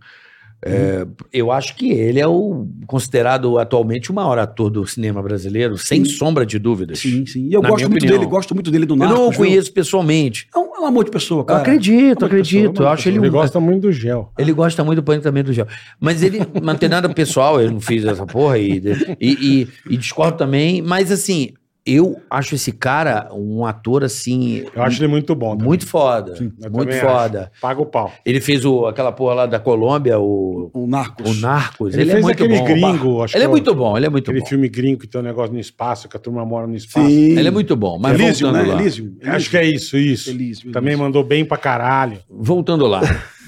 É, eu acho que ele é o considerado atualmente o maior ator do cinema brasileiro, sem Sim. sombra de dúvidas. Sim, sim. E eu gosto muito opinião. dele, gosto muito dele do Eu Narcos. não o viu? conheço pessoalmente. É um, é um amor de pessoa, Eu cara. acredito, Amor de acredito. pessoa, eu acho ele Ele gosta muito do gel. Ele gosta muito do pânico também do gel. Mas ele não tem nada pessoal, eu não fiz essa porra e, e, e, e discordo também. Mas assim, eu acho esse cara um ator assim. Eu acho ele muito bom. também. muito foda. Eu muito também foda. acho. Paga o pau. Ele fez o, aquela porra lá da Colômbia, o, O Narcos. o Narcos. Ele Ele, é fez muito aquele bom. gringo, acho Ele é que muito bom, ele é muito Aquele bom. filme gringo que tem um negócio no espaço, que a turma mora no espaço. Sim. Ele é muito bom. Mas Elysium, voltando né? lá. Elysium. Acho que é isso, isso. Elysium, Também Elysium. mandou bem pra caralho. Voltando lá,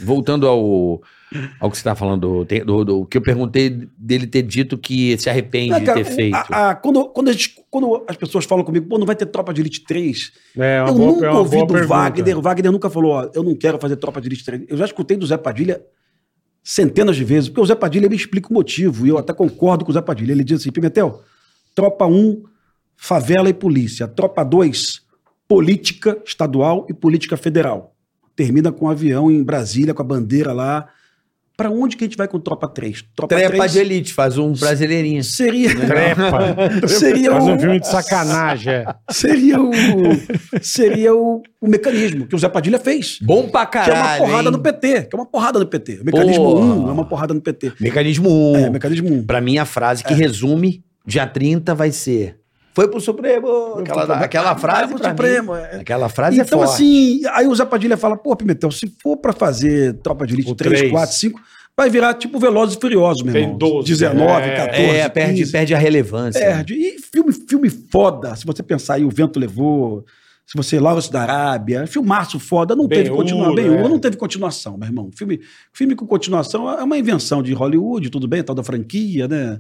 voltando ao, ao que você estava falando, do, do, do- que eu perguntei dele ter dito que se arrepende Não, de cara, ter feito. a- a- quando, quando, a gente- quando as pessoas falam comigo, pô, não vai ter Tropa de Elite 3. É uma eu boa, nunca é ouvi do pergunta. Wagner. O Wagner nunca falou, ó, eu não quero fazer Tropa de Elite 3. Eu já escutei do Zé Padilha centenas de vezes, porque o Zé Padilha me explica o motivo, e eu até concordo com o Zé Padilha. Ele diz assim, Pimentel, Tropa 1, favela e polícia. Tropa 2, política estadual e política federal. Termina com um avião em Brasília, com a bandeira lá. Pra onde que a gente vai com Tropa 3? Tropa Trepa 3 de elite, faz um brasileirinho. seria... <laughs> Trepa. <laughs> Seria Faz um filme de sacanagem. é. seria o seria o, o mecanismo que o Zé Padilha fez. Bom pra Que é caralho. uma porrada hein? no PT. Que é uma porrada no PT. O mecanismo Porra. 1 é uma porrada no PT. Mecanismo 1. É, mecanismo 1. Pra mim, a frase que resume dia 30 vai ser. Foi pro Supremo. Aquela, aquela frase. pro pra Supremo, mim, é. Aquela frase Então, é forte. assim, aí o Zé Padilha fala, pô, Pimentel, se for pra fazer Tropa de Elite O 3, três. 4, 5, vai virar tipo Velozes e Furiosos, meu Tem irmão. 12, 19, é. 14, é, perde, 15. perde a relevância. Perde. E filme, filme foda, se você pensar aí, O Vento Levou, se você Lawrence da Arábia, filmaço foda, não teve continuação. bem é. não teve continuação, meu irmão. Filme, filme com continuação é uma invenção de Hollywood, tudo bem, tal da franquia, né?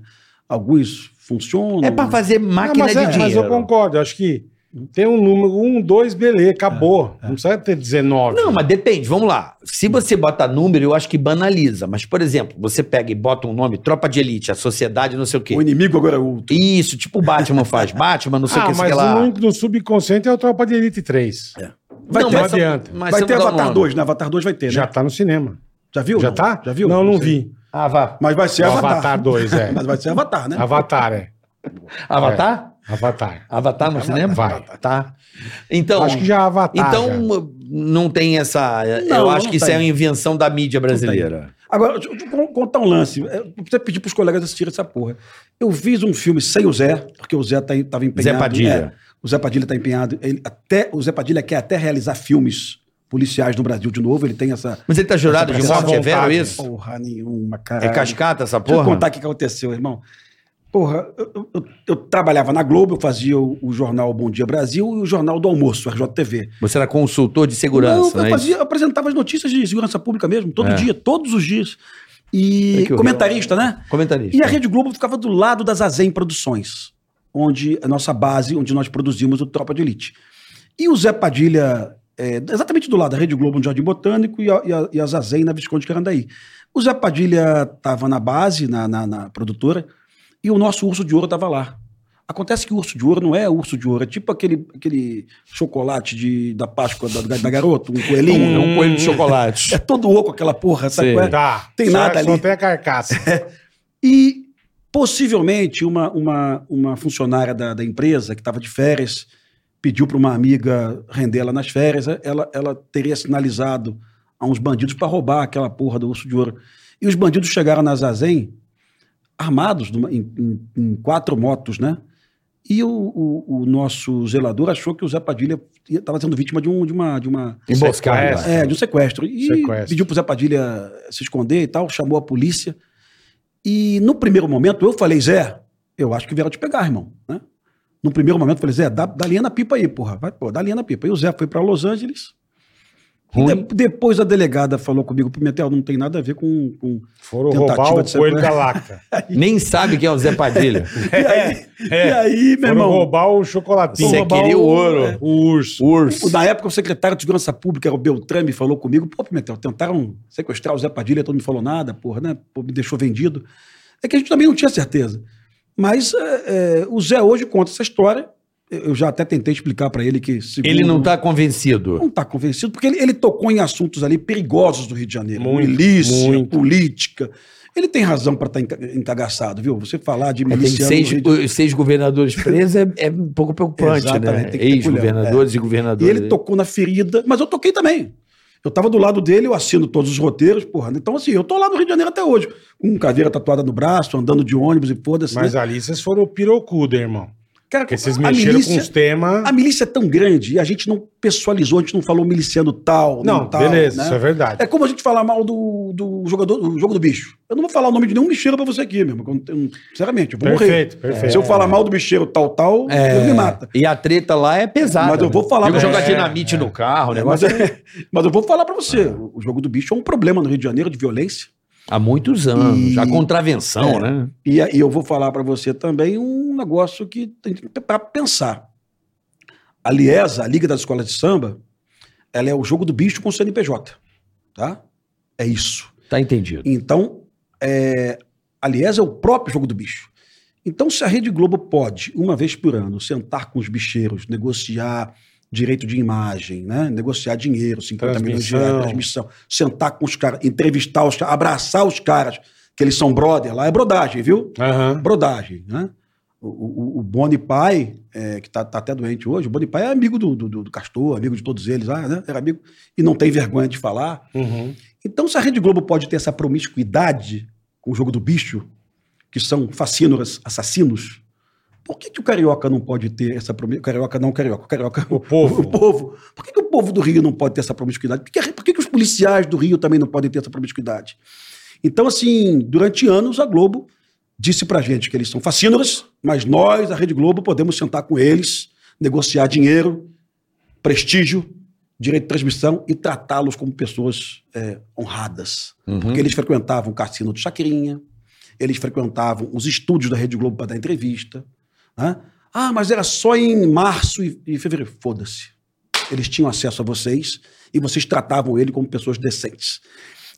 Alguns funcionam. É pra fazer Não, máquina mas, de é- dinheiro. mas eu concordo. eu Acho que tem um número, um, dois, beleza, acabou. Não precisa ter 19. Não, mas depende, vamos lá. Se você bota número, eu acho que banaliza. Mas, por exemplo, você pega e bota um nome, Tropa de Elite, a sociedade, não sei o quê. O inimigo agora é outro. Isso, tipo o Batman faz. <laughs> Batman, não sei o ah, que, sei mas lá. no, no subconsciente é o Tropa de Elite 3. Vai não, ter- não mas, adianta. mas vai ter não o Avatar nome. 2, né? Avatar 2 vai ter, né? Já tá no cinema. Já viu? Já Não? tá? Já viu? Não, não sei. vi. Vá. Mas vai ser O Avatar. Avatar 2, é. <laughs> Mas vai ser Avatar, né? Avatar, é. Avatar? Avatar. Avatar no cinema? Vai. Tá. Então, Acho que já é Avatar. então já. não tem essa. eu Não, acho não que isso tem. é uma invenção da mídia brasileira. Agora, deixa eu eu contar um lance. É, Você pedir pros colegas assistirem essa porra. Eu fiz um filme sem o Zé, porque o Zé tá, tava empenhado. Zé Padilha. é, o Zé Padilha tá empenhado. Ele até, o Zé Padilha quer até realizar filmes policiais no Brasil de novo. Ele tem essa. Mas ele tá jurado de morte, é vontade. isso? Porra nenhuma, cara. É cascata essa Deixa eu porra? contar o que aconteceu, irmão. Porra, eu, eu- eu- trabalhava na Globo, eu fazia o, o jornal Bom Dia Brasil e o jornal do Almoço, RJTV. Você era consultor de segurança, Não, eu, é fazia, eu apresentava as notícias de segurança pública mesmo, todo É. dia, todos os dias. É E o comentarista, né? Comentarista. E a Rede Globo ficava do lado das Azem Produções, onde a nossa base, onde nós produzimos o Tropa de Elite. E o Zé Padilha, é, exatamente do lado da Rede Globo no Jardim Botânico e a, e a, e a Zazem na Visconde Carandaí. O Zé Padilha estava na base, na, na, na produtora, e o nosso urso de ouro estava lá. Acontece que o urso de ouro não é urso de ouro, é tipo aquele, aquele chocolate de, da Páscoa da, da garota, um coelhinho. É um coelho de chocolate. <laughs> É todo oco aquela porra, sabe? É? Tá. Tem Só- nada Só ali. tem a carcaça. <laughs> E possivelmente uma, uma, uma funcionária da, da empresa que estava de férias pediu para uma amiga render ela nas férias, ela, ela teria sinalizado a uns bandidos para roubar aquela porra do urso de ouro. E os bandidos chegaram na Zazen armados numa- em, em- em quatro motos, né? E o, o- o nosso zelador achou que o Zé Padilha estava sendo vítima de, um, de uma. De uma Emboscada. É, de um sequestro. E Sequestro. pediu pro Zé Padilha se esconder e tal, chamou a polícia. E no primeiro momento eu falei, Zé, eu acho que vieram te pegar, irmão. Né? No primeiro momento eu falei, Zé, dá, dá linha na pipa aí, porra. Vai, pô, dá linha na pipa. E o Zé foi para Los Angeles. De- depois a delegada falou comigo, Pimentel, não tem nada a ver com. com... Foram Tentativa roubar o de coelho da sequestro. lacta. <laughs> Nem sabe quem é o Zé Padilha. <laughs> E aí, e aí meu Foram irmão. roubar o chocolatinho. Você roubar queria o ouro. é. O urso. Urso. Na época, o secretário de Segurança Pública, era o Beltrame, falou comigo, pô, Pimentel, tentaram sequestrar o Zé Padilha, todo mundo falou nada, porra, né? Pô, me deixou vendido. É que a gente também não tinha certeza. Mas é, é, o Zé hoje conta essa história Eu já até tentei explicar para ele que. segundo- Ele não tá convencido. Não está convencido, porque ele, ele tocou em assuntos ali perigosos do Rio de Janeiro. Muito, milícia, muito. política. Ele tem razão para estar encagaçado, viu? Você falar de É, tem seis, de- seis governadores presos é, é um pouco preocupante, Exatamente, né? que ter Ex-governadores e E governadores. ele tocou na ferida, mas eu toquei também. Eu tava do lado dele, eu assino todos os roteiros, porra. Então, assim, eu tô lá no Rio de Janeiro até hoje, com caveira tatuada no braço, andando de ônibus e foda-se. Mas né? ali vocês foram pirocudo, irmão. Cara, Porque vocês a mexeram milícia- com os temas. A milícia é tão grande e a gente não pessoalizou, a gente não falou miliciano tal, Não, tal. beleza, né? isso é verdade. É como a gente falar mal do, do jogador, do jogo do bicho. Eu não vou falar o nome de nenhum bicheiro pra você aqui, mesmo. Sinceramente, eu vou Perfeito, morrer. perfeito. Se eu falar mal do bicheiro tal, tal, É, ele me mata. E a treta lá é pesada. Mas eu vou falar pra joga você. dinamite no carro, o É, mas, negócio. é- <laughs> mas eu vou falar pra você. O jogo do bicho é um problema no Rio de Janeiro de violência. Há muitos anos. E- A contravenção, É. né? E, aí eu vou falar pra você também um negócio que tem para pensar. A Liesa, a Liga das Escolas de Samba, ela é o jogo do bicho com o CNPJ. Tá? É isso. Tá entendido. Então, é, a Liesa é o próprio jogo do bicho. Então, se a Rede Globo pode, uma vez por ano, sentar com os bicheiros, negociar direito de imagem, né? negociar dinheiro, 50 milhões de reais, Transmissão. sentar com os caras, entrevistar os caras, abraçar os caras, que eles são brother, lá é brodagem, viu? Aham. Brodagem, né? O, o, o Boni Pai, é, que tá, tá até doente hoje, o Boni Pai é amigo do, do, do Castor, amigo de todos eles, ah, né? era amigo, e não tem vergonha de falar. Uhum. Então, se a Rede Globo pode ter essa promiscuidade com o jogo do bicho, que são fascínoras, assassinos, por que, que o carioca não pode ter essa promiscuidade? Carioca não, carioca. O carioca O povo. <laughs> O povo. Por que, que o povo do Rio não pode ter essa promiscuidade? Por que, por que, que os policiais do Rio também não podem ter essa promiscuidade? Então, assim, durante anos, a Globo disse pra gente que eles são fascínoras, mas nós, a Rede Globo, podemos sentar com eles, negociar dinheiro, prestígio, direito de transmissão e tratá-los como pessoas é, honradas. Uhum. Porque eles frequentavam o cassino do Chacrinha, eles frequentavam os estúdios da Rede Globo para dar entrevista. Né? Ah, mas era só em março e, e fevereiro. Foda-se. Eles tinham acesso a vocês e vocês tratavam ele como pessoas decentes.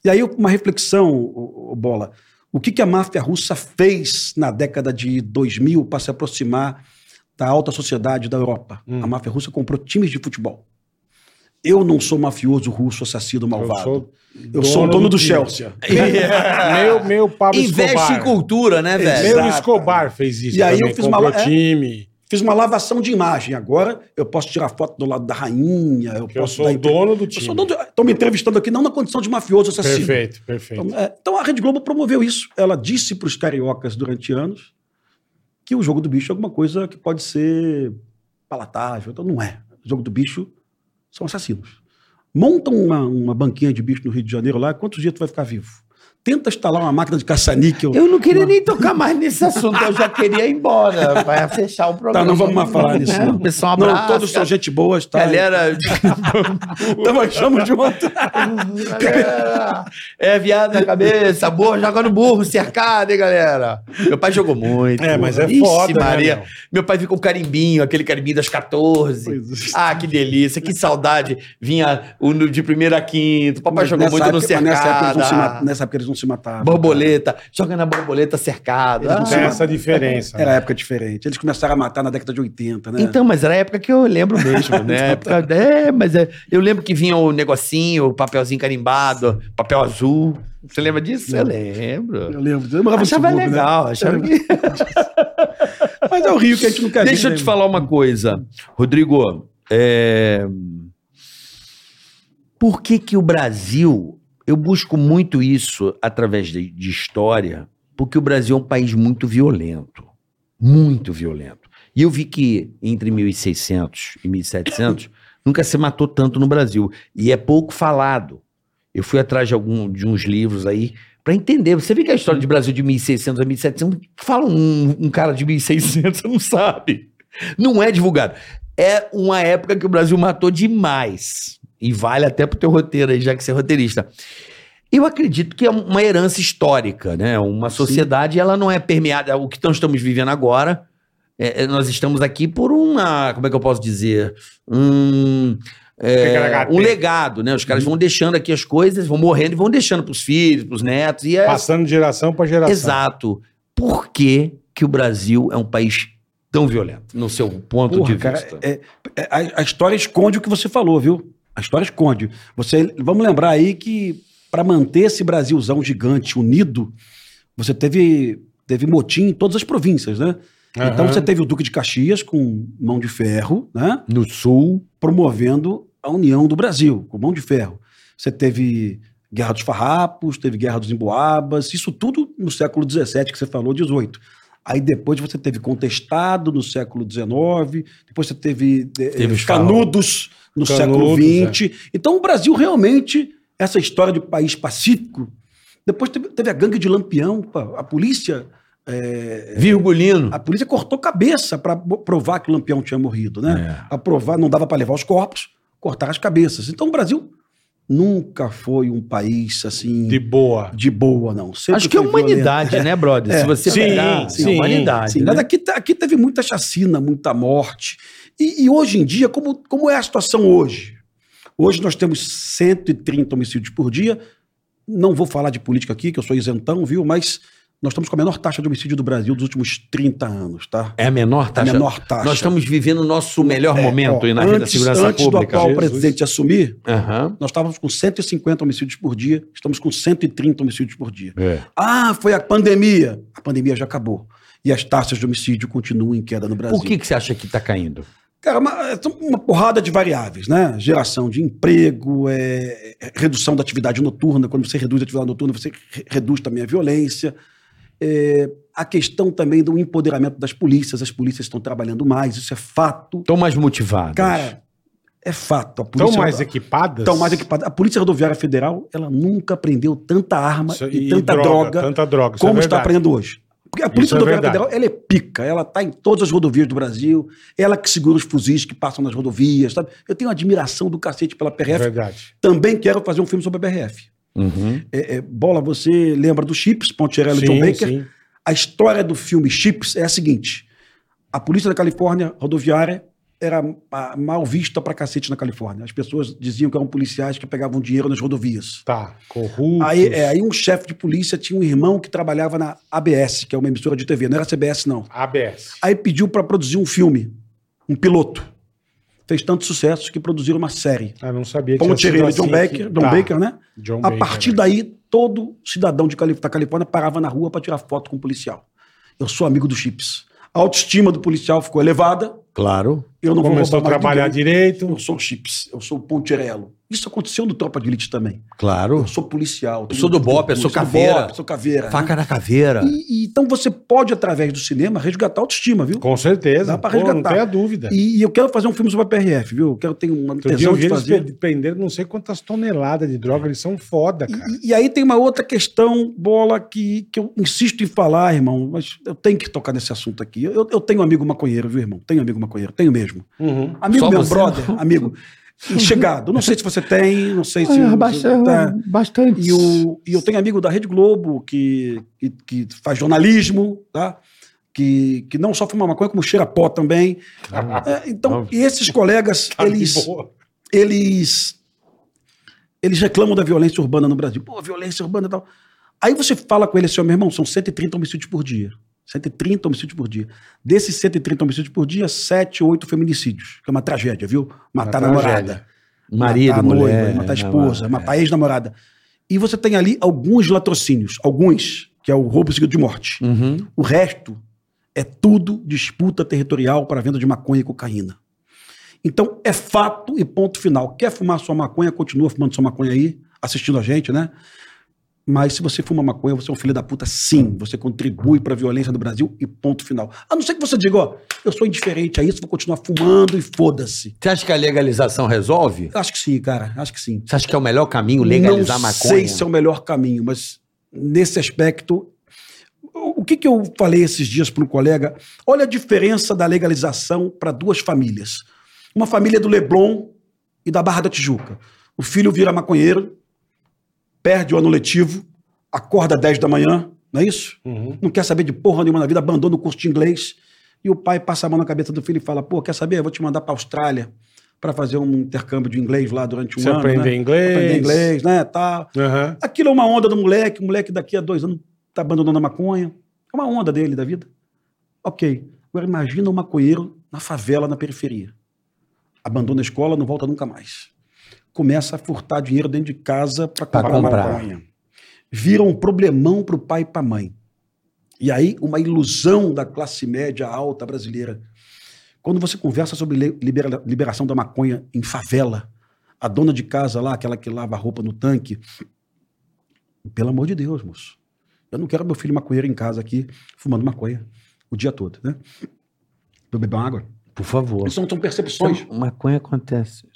E aí, uma reflexão, ô- ô, Bola. O que, que a máfia russa fez na década de 2000 para se aproximar da alta sociedade da Europa? Hum. A máfia russa comprou times de futebol. Eu não sou mafioso russo, assassino, malvado. sou Eu sou o dono do time. Chelsea. <laughs> Meu, meu Pablo Investe Escobar. em cultura, né, velho? Meu Exato. Escobar fez isso E aí também, eu fiz uma é? time, Fiz uma lavação de imagem. Agora eu posso tirar foto do lado da rainha. Eu, eu sou o dono do Eu time. sou dono. Estão me entrevistando aqui não na condição de mafioso assassino. Perfeito, perfeito. Então, é, então a Rede Globo promoveu isso. Ela disse para os cariocas durante anos que o jogo do bicho é alguma coisa que pode ser palatável. Então não é. O jogo do bicho são assassinos. Monta uma, uma banquinha de bicho no Rio de Janeiro lá, quantos dias tu vai ficar vivo? Tenta instalar uma máquina de caça-níquel. Eu não queria nem tocar mais nesse assunto, eu já queria ir embora, vai fechar o Tá, programa. não vamos mais falar nisso. É, Não, Pessoal, um não abraço. todos são gente boa. Tá? Galera, <laughs> Então achamos de ontem. galera, é viado na cabeça, burro, joga no burro, cercado, hein, galera? Meu pai jogou muito. É, mas é Ixi, foda, né, Maria. meu? Meu pai ficou com carimbinho, aquele carimbinho das 14. Ah, que delícia, que saudade. Vinha no- de primeira a quinta. O papai jogou muito no época, mas nessa, época eles não se cercado. ma- nessa época eles não se matavam. Borboleta, joga na borboleta não Ah. Tem essa diferença. Era né? época diferente. Eles começaram a matar na década de 80, né? Então, mas era a época que eu lembro mesmo, <laughs> né? época, é, mas é, eu lembro que vinha o negocinho, o papelzinho carimbado, papel azul. Você lembra disso? Eu lembro. eu lembro. Eu morava Achava subúrbio, né? legal, achava que... <laughs> Mas é o Rio que a gente não quer Deixa eu te né? falar uma coisa, Rodrigo. é, Por que que o Brasil... Eu busco muito isso através de, de história, porque o Brasil é um país muito violento. Muito violento. E eu vi que entre 1600 e 1700 <coughs> nunca se matou tanto no Brasil. E é pouco falado. Eu fui atrás de, algum, de uns livros aí para entender. Você vê que a história de Brasil de 1600 a 1700, fala um, um cara de 1600, <laughs> você não sabe. Não é divulgado. É uma época que o Brasil matou demais. E vale até pro teu roteiro aí, já que você é roteirista. Eu acredito que é uma herança histórica, né? Uma sociedade, ela não é permeada. O que nós estamos vivendo agora, é, é, nós estamos aqui por uma. Como é que eu posso dizer? Um. é, um legado, né? Os caras vão deixando aqui as coisas, vão morrendo e vão deixando pros filhos, pros netos. E é, Passando de geração para geração. Exato. Por que, que o Brasil é um país tão violenta, no seu ponto Porra, de cara, vista? é- é- a, a história esconde o que você falou, viu? A história esconde. Você, vamos lembrar aí que para manter esse Brasilzão gigante unido, você teve, teve motim em todas as províncias, né? Então Aham. você teve o Duque de Caxias com mão de ferro, né? No sul, promovendo a união do Brasil, com mão de ferro. Você teve Guerra dos Farrapos, teve Guerra dos Emboabas, isso tudo no século XVII, que você falou, XVIII. Aí depois você teve Contestado no século XIX, depois você teve, eh, Teve os Canudos no Canudos, século XX. Então o Brasil realmente, essa história de país pacífico, depois teve, teve a gangue de Lampião, a polícia... eh, Virgulino. a polícia cortou cabeça para provar que o Lampião tinha morrido, né? É. A provar, não dava para levar os corpos, cortar as cabeças. Então o Brasil nunca foi um país assim De boa. de boa, não. Sempre Acho que é foi violento. humanidade, né, brother? É. Se você Sim, pegar, sim, é humanidade. Sim, né? mas aqui, te- aqui teve muita chacina, muita morte. E, e hoje em dia, como, como é a situação hoje? Hoje nós temos 130 homicídios por dia. Não vou falar de política aqui, que eu sou isentão, viu? Mas nós estamos com a menor taxa de homicídio do Brasil dos últimos 30 anos, tá? É a menor taxa. A menor taxa. Nós estamos vivendo o nosso melhor momento Ó, na vida da antes, segurança antes do pública. atual Jesus. presidente assumir, Aham. nós estávamos com 150 homicídios por dia, estamos com 130 homicídios por dia. É. Ah, foi a pandemia. A pandemia já acabou. E as taxas de homicídio continuam em queda no Brasil. Por que, que você acha que está caindo? Cara, uma, são uma porrada de variáveis, né? Geração de emprego, é, é, redução da atividade noturna. Quando você reduz a atividade noturna, você re- reduz também a violência. É, a questão também do empoderamento das polícias. As polícias estão trabalhando mais, isso é fato. Estão mais motivados. Cara, é fato. A Estão mais equipadas? Estão mais equipadas. A Polícia Rodoviária Federal, ela nunca prendeu tanta arma Isso- e, tanta droga, droga, Tanta droga. isso é como está verdade. prendendo hoje. Porque a Polícia é Rodoviária verdade. Federal, ela é pica, ela está em todas as rodovias do Brasil, ela que segura os fuzis que passam nas rodovias, sabe? Eu tenho admiração do cacete pela É PRF. verdade. Também quero fazer um filme sobre a PRF. Uhum. É, é, Bola, você lembra do Chips, Poncherello e John Baker? sim. A história do filme Chips é a seguinte: a polícia da Califórnia rodoviária era mal vista pra cacete na Califórnia. As pessoas diziam que eram policiais que pegavam dinheiro nas rodovias. Tá. Corrupto. Aí, é, aí um chefe de polícia tinha um irmão que trabalhava na ABS, que é uma emissora de TV, não era CBS, não. ABS. Aí pediu pra produzir um filme, um piloto. Fez tanto sucesso que produziram uma série. Ah, não sabia que tinha e sido John assim Baker, que- John Tá. Baker, né? John A Baker, partir né? daí, todo cidadão de Calif- da Califórnia parava na rua para tirar foto com o policial. Eu sou amigo do Chips. A autoestima do policial ficou elevada. Claro. Eu não Começou a vou roubar mais trabalhar direito. Eu sou Chips, eu sou o Poncherello. Isso aconteceu no Tropa de Elite também. Claro. Eu sou policial. tenho sou do Bop, eu sou caveira. Bop, sou caveira. Faca né? na caveira. E- e- então você pode, através do cinema, resgatar a autoestima, viu? Com certeza. Dá pra Pô, não resgatar. tenha dúvida. E, e eu quero fazer um filme sobre a PRF, viu? Eu quero ter uma Outro dia eu de eles fazer. pe- prenderam não sei quantas toneladas de droga. Eles são foda, cara. E, e aí tem uma outra questão, bola, que, que eu insisto em falar, irmão, mas eu tenho que tocar nesse assunto aqui. Eu, eu tenho um amigo maconheiro, viu, irmão? Tenho amigo maconheiro, tenho mesmo. Uhum. Amigo Só meu, você brother, amigo. Chegado. Não sei se você tem, não sei se. Ah, bastante. tá. bastante. E, o, e eu tenho amigo da Rede Globo que, que, que faz jornalismo, tá? Que, que não só fuma maconha, como cheira pó também. É, então, e esses colegas, Tá eles, eles eles reclamam da violência urbana no Brasil. Pô, violência urbana e tal. Aí você fala com ele assim, ó, meu irmão, são 130 homicídios por dia. 130 homicídios por dia. Desses 130 homicídios por dia, 7, 8 feminicídios. Que é uma tragédia, viu? Matar a Uma namorada. Marido, matar a mulher. noiva, matar a esposa, namorado, matar a ex-namorada. E você tem ali alguns latrocínios. Alguns, que é o roubo seguido de morte. é. Uhum. O resto é tudo disputa territorial para venda de maconha e cocaína. Então, é fato e ponto final. Quer fumar sua maconha, continua fumando sua maconha aí, assistindo a gente, né? Mas se você fuma maconha, você é um filho da puta, sim. Você contribui para a violência do Brasil e ponto final. A não ser que você diga, ó, eu sou indiferente a isso, vou continuar fumando e foda-se. Você acha que a legalização resolve? Acho que sim, cara. Acho que sim. Você acha que é o melhor caminho legalizar não maconha? sei se é o melhor caminho, mas nesse aspecto. O o que, que eu falei esses dias para um colega? Olha a diferença da legalização para duas famílias. Uma família do Leblon e da Barra da Tijuca. O filho vira maconheiro, perde o ano letivo, acorda às 10 da manhã, não é isso? Uhum. Não quer saber de porra nenhuma na vida, abandona o curso de inglês. E o pai passa a mão na cabeça do filho e fala: pô, quer saber? Eu vou te mandar para Austrália para fazer um intercâmbio de inglês lá durante um Você ano. aprender né? inglês. Aprender inglês, né? Tá. Aham. Aquilo é uma onda do moleque, o moleque daqui a dois anos tá abandonando a maconha. É uma onda dele da vida. Ok. Agora imagina um maconheiro na favela, na periferia. Abandona a escola, não volta nunca mais. Começa a furtar dinheiro dentro de casa para Pra comprar, comprar. maconha. Vira um problemão para o pai e para a mãe. E aí, uma ilusão da classe média alta brasileira. Quando você conversa sobre libera- liberação da maconha em favela, a dona de casa lá, aquela que lava a roupa no tanque, pelo amor de Deus, moço. Eu não quero meu filho maconheiro em casa aqui, fumando maconha o dia todo, né? Eu beber uma água. Por favor. São, são percepções. Maconha acontece.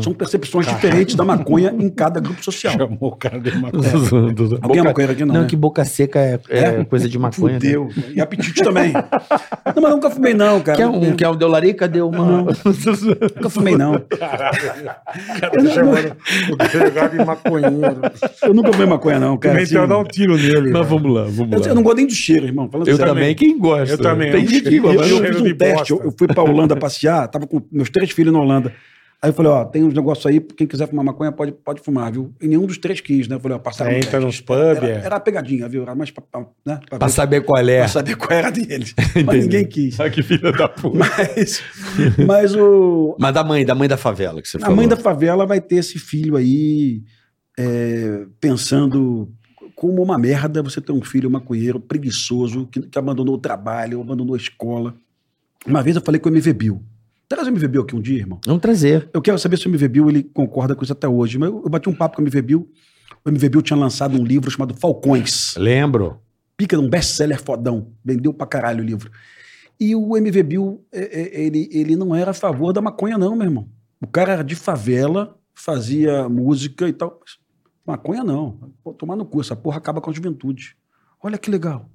São percepções diferentes da maconha em cada grupo social. Chamou o cara de <laughs> maconha. Alguém é maconheiro aqui? Não, Não, né? que boca seca é, é coisa de maconha. né? Fudeu. E apetite também. Não, mas nunca fumei não, cara. Quer um, quer um deu larica? Deu uma. Nunca fumei não. Tá chamando o delegado de maconheiro. Eu nunca fumei maconha não, cara. Então assim. dá um tiro nele. Mas velho. vamos lá, vamos eu, eu não gosto nem do cheiro, irmão. Falando Eu sério. também, quem gosta? Eu também, Tem gente que gosta. eu fiz um teste, eu fui pra Holanda passear, tava com meus três filhos na Holanda. Aí eu falei, ó, tem uns negócios aí, quem quiser fumar maconha pode, pode fumar, viu? E nenhum dos três quis, né? Eu falei, ó, passaram É, no entra nos pub, Era, é. era a pegadinha, viu? Era mais pra, pra, né? pra, Pra ver- saber qual é. pra saber qual era deles. <laughs> Mas ninguém quis. que filha da puta. Mas, mas o, Mas da mãe, da mãe da favela que você a falou. mãe da favela vai ter esse filho aí é, pensando como uma merda você ter um filho maconheiro preguiçoso que, que abandonou o trabalho, abandonou a escola. Uma vez eu falei com o MV Bill. Traz o MV Bill aqui um dia, irmão. Vamos trazer. Eu quero saber se o MV Bill ele concorda com isso até hoje. Mas eu, eu bati um papo com o MV Bill. O MV Bill tinha lançado um livro chamado Falcões. Lembro. Pica, um best-seller fodão. Vendeu pra caralho o livro. E o MV Bill, é, é, ele, ele não era a favor da maconha, não, meu irmão. O cara era de favela, fazia música e tal. Mas maconha não. Pô, tomar no cu, essa porra acaba com a juventude. Olha que legal.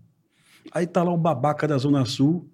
Aí tá lá o babaca da Zona Sul,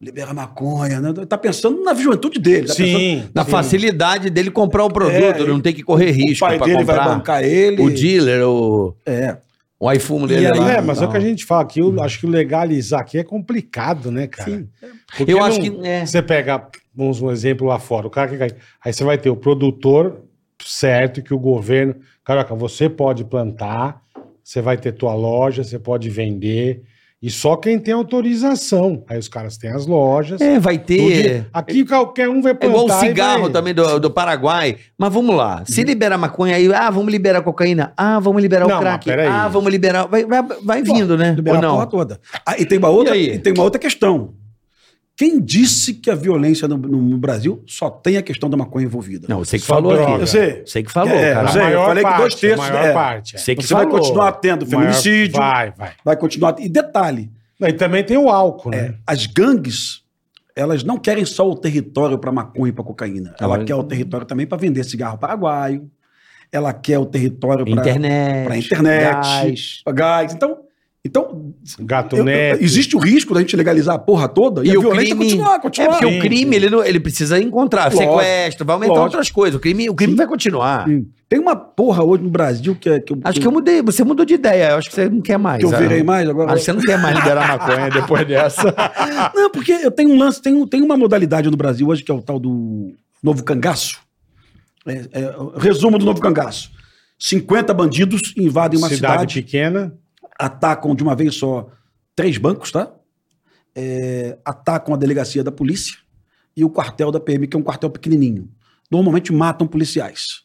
libera maconha, né? Tá pensando na juventude dele. Tá Sim. Na sim. facilidade dele comprar o produto, É, não tem que correr o risco pai pra dele vai comprar. bancar ele. O dealer, o, É. o iPhone E dele aí- lá. É, mas é o que a Não. gente fala aqui. Eu acho que o legalizar aqui é complicado, né, cara? Sim. Porque Eu não- acho que. É. Você pega, vamos um exemplo lá fora, o cara que aí você vai ter o produtor certo que o governo, caraca, você pode plantar, você vai ter tua loja, você pode vender e só quem tem autorização. Aí os caras têm as lojas. É, vai ter. Aqui qualquer um vai É plantar. igual o cigarro vai- também do, do Paraguai. Mas vamos lá. Se liberar maconha aí, ah, vamos liberar cocaína. Ah, vamos liberar Não, o crack. Ah, vamos liberar. Vai, vai, vai vindo, né? Liberar Ou a não? porra toda. Ah, e tem uma outra, E aí? e tem uma outra questão. Quem disse que a violência no, no- Brasil só tem a questão da maconha envolvida? Não, você que Só falou droga. aqui. Eu sei. Você que falou, É, cara. eu sei. A maior falei que parte, dois terços, a maior é. parte. é. Você que Você vai continuar tendo Maior- feminicídio, Vai, vai. vai continuar. E detalhe, E também tem o álcool, é, né? as gangues, elas não querem só o território para maconha e para cocaína. Ela Ela- quer o território também para vender cigarro paraguaio. Ela quer o território para Internet. pra internet. gás. gás. Então, então Gato eu- eu- neto. existe o risco da gente legalizar a porra toda e, a o violência crime- continuar, É continuar. porque Sim, o crime, ele, não- ele precisa encontrar. Lógico, sequestro, vai aumentar lógico. outras coisas. O crime, o crime vai continuar. Sim. Tem uma porra hoje no Brasil que, é- que eu, Acho que eu mudei. Você mudou de ideia. Eu acho que você não quer mais. que eu ah. virei mais agora. Acho que você não quer mais liberar <laughs> maconha depois dessa. <laughs> Não, porque eu tenho um lance, tem, um- tem uma modalidade no Brasil hoje que é o tal do novo cangaço. É, é, resumo do novo cangaço. 50 bandidos invadem uma cidade, cidade, pequena. Atacam de uma vez só três bancos, tá? É, atacam a delegacia da polícia e o quartel da PM, que é um quartel pequenininho. Normalmente matam policiais.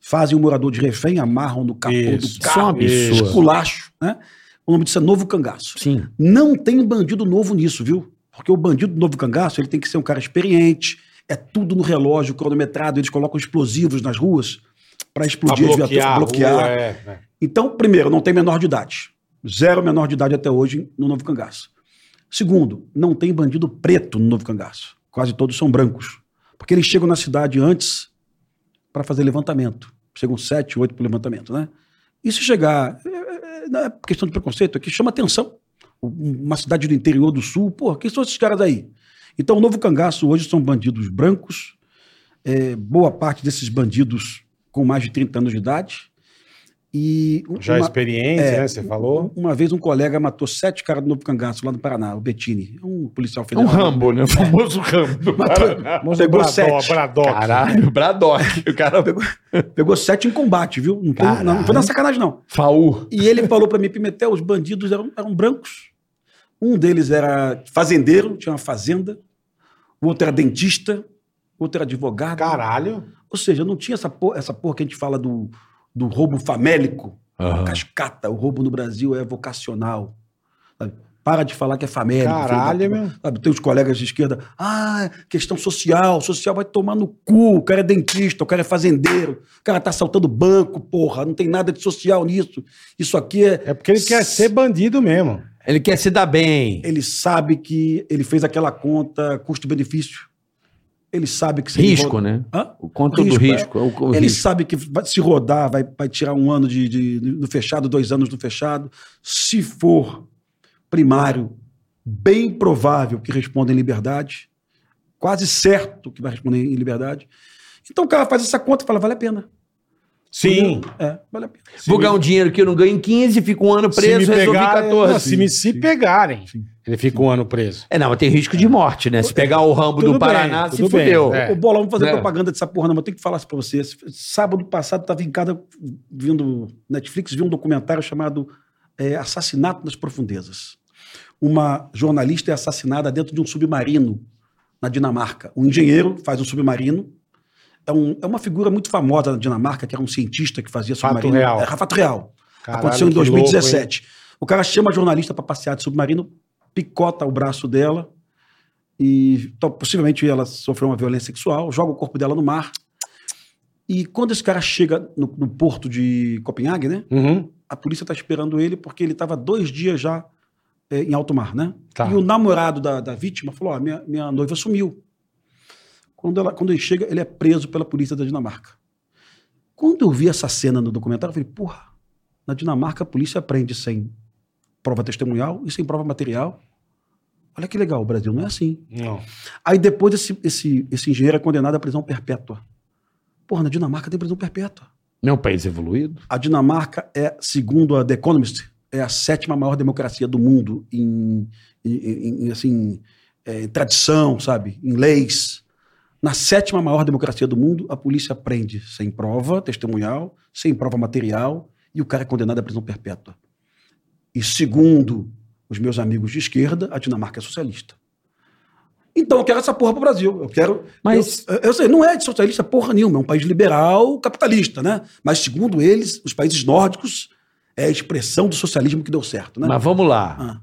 Fazem o morador de refém, amarram no capô Isso. do carro, é esculacho, né? O nome disso é novo cangaço. Sim. Não tem bandido novo nisso, viu? Porque o bandido do novo cangaço, ele tem que ser um cara experiente, é tudo no relógio, cronometrado, eles colocam explosivos nas ruas para Pra explodir as bloquear, viaturas, bloquear. rua, é, é. Então, primeiro, não tem menor de idade. Zero menor de idade até hoje no Novo Cangaço. Segundo, não tem bandido preto no Novo Cangaço. Quase todos são brancos. Porque eles chegam na cidade antes para fazer levantamento. Chegam sete, oito para levantamento, né? E se chegar. é, é, Não é questão de preconceito, é que chama atenção. Uma cidade do interior do sul, pô, quem são esses caras aí? Então, o Novo Cangaço hoje são bandidos brancos, é, boa parte desses bandidos com mais de 30 anos de idade. E Já uma- experiente, é, né? Você falou. uma vez um colega matou sete caras do Novo Cangaço lá no Paraná, o Bettini, um policial É federal. um Rambo, né? O famoso Rambo do Paraná. Vamos Pegou Bradó- sete. Bradock. Caralho, Bradock. O cara Pegou, pegou sete em combate, viu? Não, tem, não, não foi na sacanagem, não. Faú. E ele falou pra mim, Pimentel, os bandidos eram, eram brancos. Um deles era fazendeiro, tinha uma fazenda. O outro era dentista. O outro era advogado. Caralho. Ou seja, não tinha essa porra, essa porra que a gente fala do, do roubo famélico, a cascata. O roubo no Brasil é vocacional. sabe? Para de falar que é famélico. Caralho, meu. Sabe, tem os colegas de esquerda. Ah, questão social. Social vai tomar no cu. O cara é dentista, o cara é fazendeiro. O cara tá assaltando banco, porra. Não tem nada de social nisso. Isso aqui é. É porque ele quer ser bandido mesmo. Ele quer se dar bem. Ele sabe que ele fez aquela conta custo-benefício. Ele sabe que se ele Risco, roda- né? Hã? O conto do Risco, é. risco. é o- o Ele risco. sabe que vai- se rodar, vai, vai tirar um ano de, de- no fechado, dois anos no fechado. Se for primário, bem provável que responda em liberdade. Quase certo que vai responder em liberdade. Então o cara faz essa conta e fala, vale a pena. Sim. É, vale a pena. Vou ganhar um dinheiro que eu não ganho em 15, fico um ano Se preso, me resolvi pegar- 14. não, se me se pegarem, ele fica um ano preso. É, não, mas tem risco de morte, né? Se pegar o Rambo Tudo do bem, Paraná, se bem, fudeu. é. Ô, Bola, vamos fazer É. propaganda dessa porra, não. mas Eu tenho que falar isso pra você. Sábado passado, estava em casa, vindo Netflix, vi um documentário chamado é, Assassinato nas Profundezas. Uma jornalista é assassinada dentro de um submarino na Dinamarca. Um engenheiro faz um submarino. É, um- é uma figura muito famosa na Dinamarca, que era um cientista que fazia Fato submarino. real. É, fato real. Caralho, Aconteceu em que 2017. o cara chama a jornalista para passear de submarino, picota o braço dela e então, possivelmente ela sofreu uma violência sexual, joga o corpo dela no mar. E quando esse cara chega no, no porto de Copenhague, né? louco? Uhum. A polícia está esperando ele porque ele estava dois dias já eh, em alto mar, né? Tá. E o namorado da, da vítima falou: ó, minha, minha noiva sumiu. Quando, ela, quando ele chega, ele é preso pela polícia da Dinamarca. Quando eu vi essa cena no documentário, eu falei: porra, na Dinamarca a polícia prende sem prova testemunhal e sem prova material. Olha que legal, o Brasil não é assim. Não. Aí depois esse, esse, esse engenheiro é condenado à prisão perpétua. Porra, na Dinamarca tem prisão perpétua. Não é um país evoluído? A Dinamarca é, segundo a The Economist, é a sétima maior democracia do mundo em, em- em- assim, é, tradição, sabe? Em leis. Na sétima maior democracia do mundo, a polícia prende sem prova testemunhal, sem prova material, e o cara é condenado à prisão perpétua. E segundo os meus amigos de esquerda, a Dinamarca é socialista. Então eu quero essa porra pro Brasil. Eu quero. Mas- Eu, eu sei, não é de socialista porra nenhuma, é um país liberal capitalista, né? Mas segundo eles, os países nórdicos é a expressão do socialismo que deu certo, né? Mas vamos lá. Ah,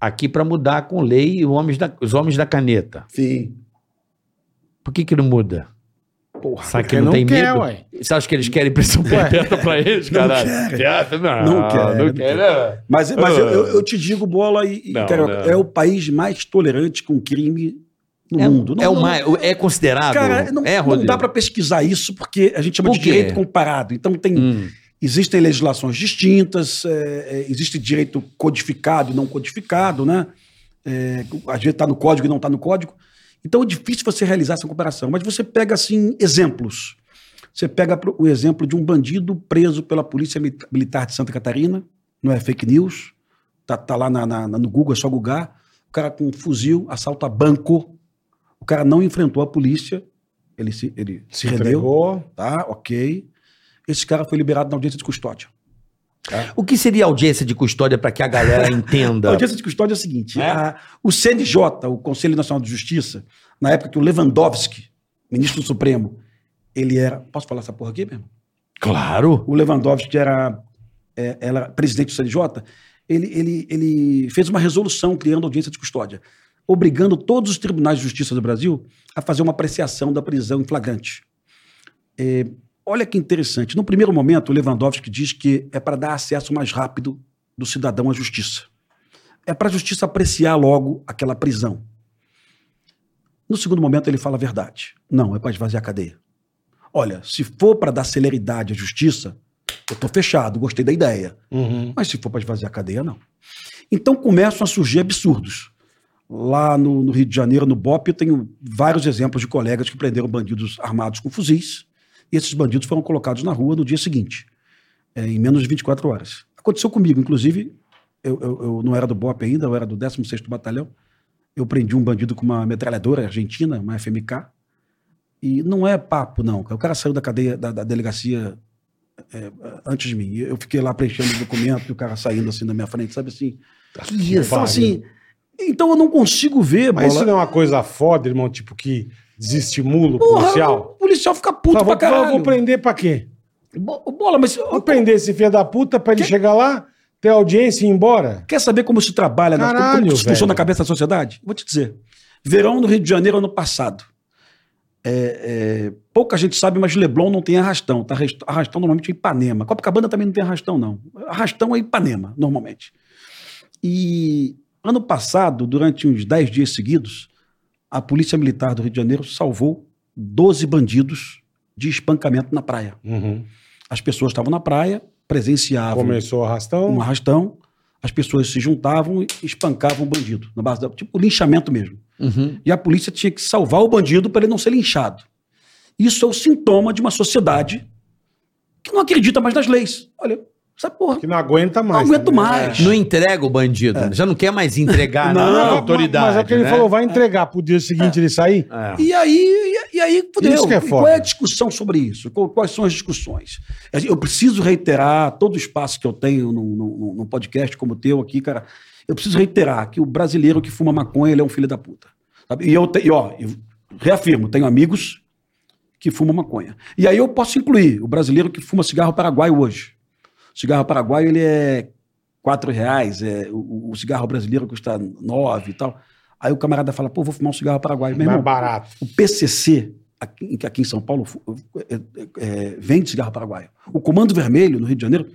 Aqui para mudar com lei os homens da, os homens da caneta. sim. Por que que não muda? Porra. Será que não, não tem quer, medo? ué. Você acha que eles querem pressão perpétua pra eles, Não caralho? Não, Não querem, Não não quer, né? Mas, mas eu, eu- eu te digo, bola, e, Não, cara, não. é o país mais tolerante com crime no É, mundo. Não- é, o não- mais, é considerado? Cara, não, é, não dá para pesquisar isso porque a gente chama de direito comparado. Então tem Hum. existem legislações distintas, é, é, existe direito codificado e não codificado, né? É, às vezes está no código e não está no código. Então é difícil você realizar essa comparação. Mas você pega, assim, exemplos. Você pega o exemplo de um bandido preso pela Polícia Mi- Militar de Santa Catarina, não é fake news, tá, tá lá na- na- no Google, é só googar. O cara com um fuzil, assalta banco. O cara não enfrentou a polícia, ele se, ele se, rendeu. Entregou. Tá, ok. Esse cara foi liberado na audiência de custódia. O que seria audiência de custódia para que a galera A <laughs> entenda? audiência de custódia é o seguinte: É? a- o CNJ, o Conselho Nacional de Justiça, na época que o Lewandowski, ministro do Supremo, ele era. Posso falar essa porra aqui mesmo? Claro. O Lewandowski era, é, era presidente do CNJ. Ele, ele, ele fez uma resolução criando audiência de custódia, obrigando todos os tribunais de justiça do Brasil a fazer uma apreciação da prisão em flagrante. É, olha que interessante. No primeiro momento, o Lewandowski diz que é para dar acesso mais rápido do cidadão à justiça. É para a justiça apreciar logo aquela prisão. No segundo momento, ele fala a verdade. Não, é para esvaziar a cadeia. Olha, se for para dar celeridade à justiça, eu estou fechado, gostei da ideia. Uhum. Mas se for para esvaziar a cadeia, não. Então começam a surgir absurdos. Lá no, no Rio de Janeiro, no BOP, eu tenho vários exemplos de colegas que prenderam bandidos armados com fuzis. E esses bandidos foram colocados na rua no dia seguinte, é, em menos de 24 horas. Aconteceu comigo, inclusive, eu, eu- eu não era do BOP ainda, eu era do 16º Batalhão. Eu prendi um bandido com uma metralhadora argentina, uma FMK. E não é papo, não. O cara saiu da cadeia, da, da delegacia é, antes de mim. Eu fiquei lá preenchendo o documento e o cara saindo assim na minha frente, sabe assim? Que isso? Então, assim, Então eu não consigo ver, Mas isso bola. não é uma coisa foda, irmão, tipo, que desestimula o Porra, policial? O policial fica puto Fala, pra vou, caralho. vou prender pra quê? Bo- Bola, mas Vou prender esse filho da puta pra ele chegar lá, ter audiência e ir embora? quer saber como se trabalha, na- como- Caralho, como funciona na cabeça da sociedade? Vou te dizer. Verão no Rio de Janeiro ano passado. É, é, pouca gente sabe, mas Leblon não tem arrastão. Tá arrast- arrastão normalmente é Ipanema. Copacabana também não tem arrastão, não. Arrastão é Ipanema, normalmente. E ano passado, durante uns 10 dias seguidos, a Polícia Militar do Rio de Janeiro salvou 12 bandidos de espancamento na praia. Uhum. As pessoas estavam na praia, presenciavam Começou o arrastão. um arrastão, as pessoas se juntavam e espancavam o bandido, na base da, tipo linchamento mesmo. Uhum. E a polícia tinha que salvar o bandido para ele não ser linchado. Isso é o sintoma de uma sociedade que não acredita mais nas leis. Olha, essa porra, Que não aguenta mais. Não aguento também. mais. Não entrega o bandido. Já não quer mais entregar Não, na autoridade. Mas é o que ele né? falou, vai entregar pro dia seguinte ele sair? É. E aí, e, e aí, fudeu. Isso que é E foda. Qual é a discussão sobre isso? Quais são as discussões? Eu preciso reiterar todo o espaço que eu tenho num, num- num podcast como o teu aqui, cara. Eu preciso reiterar que o brasileiro que fuma maconha, ele é um filho da puta. Sabe? E eu, te, e, ó, eu reafirmo, tenho amigos que fumam maconha. E aí eu posso incluir o brasileiro que fuma cigarro paraguaio hoje. Cigarro paraguaio, ele é quatro reais, é, o, o cigarro brasileiro custa nove e tal. Aí o camarada fala, pô, vou fumar um cigarro paraguaio. Meu Mais barato. o PCC, aqui, aqui em São Paulo, é, é, é, vende cigarro paraguaio. O Comando Vermelho, no Rio de Janeiro,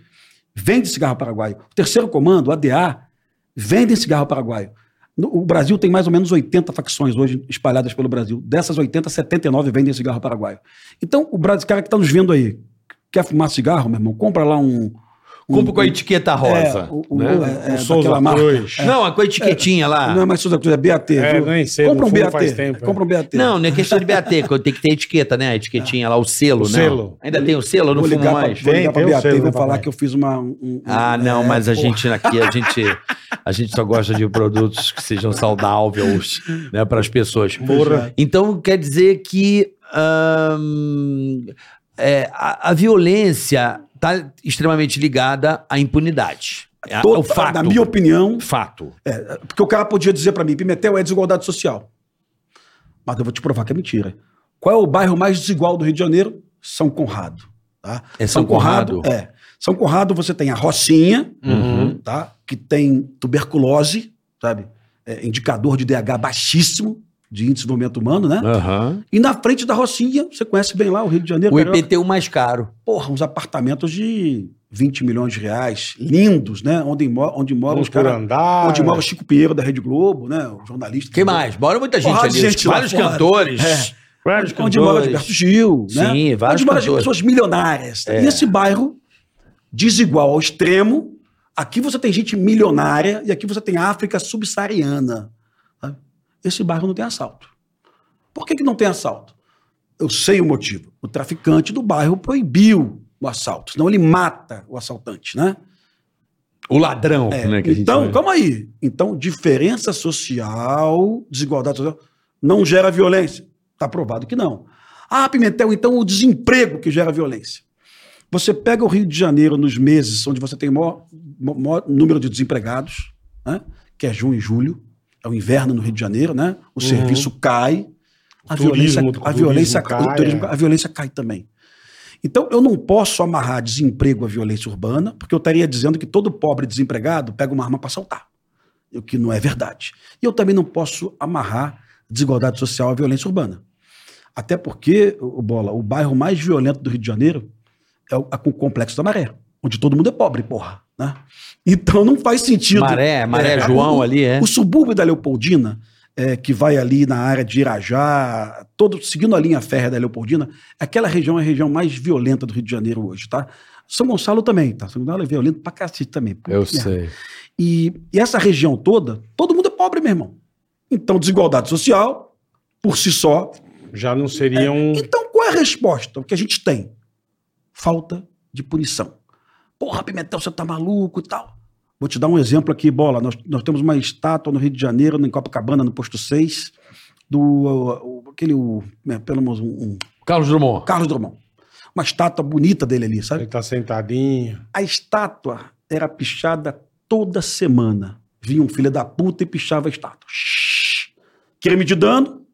vende cigarro paraguaio. O terceiro comando, o ADA, vende cigarro paraguaio. No- o Brasil tem mais ou menos 80 facções hoje espalhadas pelo Brasil. Dessas 80, 79 vendem cigarro paraguaio. Então, o Brasil, cara que está nos vendo aí, quer fumar cigarro, meu irmão, compra lá um. Um Compra com a etiqueta rosa. É, o, o, né? é, é, Souza. Cruz. Não, com a etiquetinha lá. Não é mais Souza Cruz, é BAT. É, viu? nem sei, Compra um BAT. faz tempo, é. compra um BAT. Não, não é questão de BAT, tem que ter etiqueta, né? A etiquetinha lá, o selo, O né? selo. Ainda tem o selo, eu não vou fumo ligar pra, mais. vou Tem, ligar pra BAT e vou né, falar que eu fiz uma. um- um- Ah, não, é, mas a porra. gente aqui, a gente, a gente só gosta de produtos que sejam saudáveis, né, para as pessoas. Porra. Então quer dizer que ahn, é, a, a violência está extremamente ligada à impunidade. É, Toda- o fato. Na minha opinião, fato. é, porque o cara podia dizer pra mim, Pimentel é desigualdade social. Mas eu vou te provar que é mentira. Qual é o bairro mais desigual do Rio de Janeiro? São Conrado. Tá? É São Conrado? É. São Conrado você tem a Rocinha, Uhum. tá? que tem tuberculose, sabe? É, indicador de DH baixíssimo, de índice de desenvolvimento humano, né? Aham. E na frente da Rocinha, você conhece bem lá o Rio de Janeiro. O Carioca. IPTU mais caro. Porra, uns apartamentos de 20 milhões de reais, lindos, né? Onde, onde moram Um os caras. Onde mora o Chico Pinheiro da Rede Globo, né? O jornalista. Quem mais? Bora muita gente Porrada ali. gente vários fora. cantores. É. Vários Onde mora cantores. Gilberto Gil, né? Sim, vários Onde mora cantores. pessoas milionárias. É. E esse bairro, desigual ao extremo, aqui você tem gente milionária e aqui você tem África subsaariana. Esse bairro não tem assalto. Por que, que não tem assalto? Eu sei o motivo. O traficante do bairro proibiu o assalto, senão ele mata o assaltante, né? O ladrão, É, né? Então, calma aí. Então, diferença social, desigualdade social, não gera violência. Está provado que não. Ah, Pimentel, então o desemprego que gera violência. Você pega o Rio de Janeiro nos meses onde você tem maior, maior número de desempregados, né? que é junho e julho, é o inverno no Rio de Janeiro, né? o serviço cai, a Turismo- violência, a violência, cai, turismo- é. a violência cai também. Então, eu não posso amarrar desemprego à violência urbana, porque eu estaria dizendo que todo pobre desempregado pega uma arma para assaltar, o que não é verdade. E eu também não posso amarrar desigualdade social à violência urbana. Até porque, o Bola, o bairro mais violento do Rio de Janeiro é o, é o Complexo da Maré, onde todo mundo é pobre, porra. Né? Então não faz sentido. Maré, Maré É, João o- ali, é. O subúrbio da Leopoldina, é, que vai ali na área de Irajá, todo, seguindo a linha férrea da Leopoldina, aquela região é a região mais violenta do Rio de Janeiro hoje, tá? São Gonçalo também, tá? São Gonçalo é violento pra cacete também. Puta Eu sei. E, e essa região toda, todo mundo é pobre, meu irmão. Então, desigualdade social, por si só. Já não seria um. Então, qual é a resposta? O que a gente tem? Falta de punição. Porra, Pimentel, você tá maluco e tal. Vou te dar um exemplo aqui, Bola. Nós, nós temos uma estátua no Rio de Janeiro, em Copacabana, no posto 6, do uh, o- aquele, o, né, pelo menos um, um Carlos Drummond. Carlos Drummond. Uma estátua bonita dele ali, sabe? Ele tá sentadinho. A estátua era pichada toda semana vinha um filho da puta e pichava a estátua. Shhh. Crime de dano,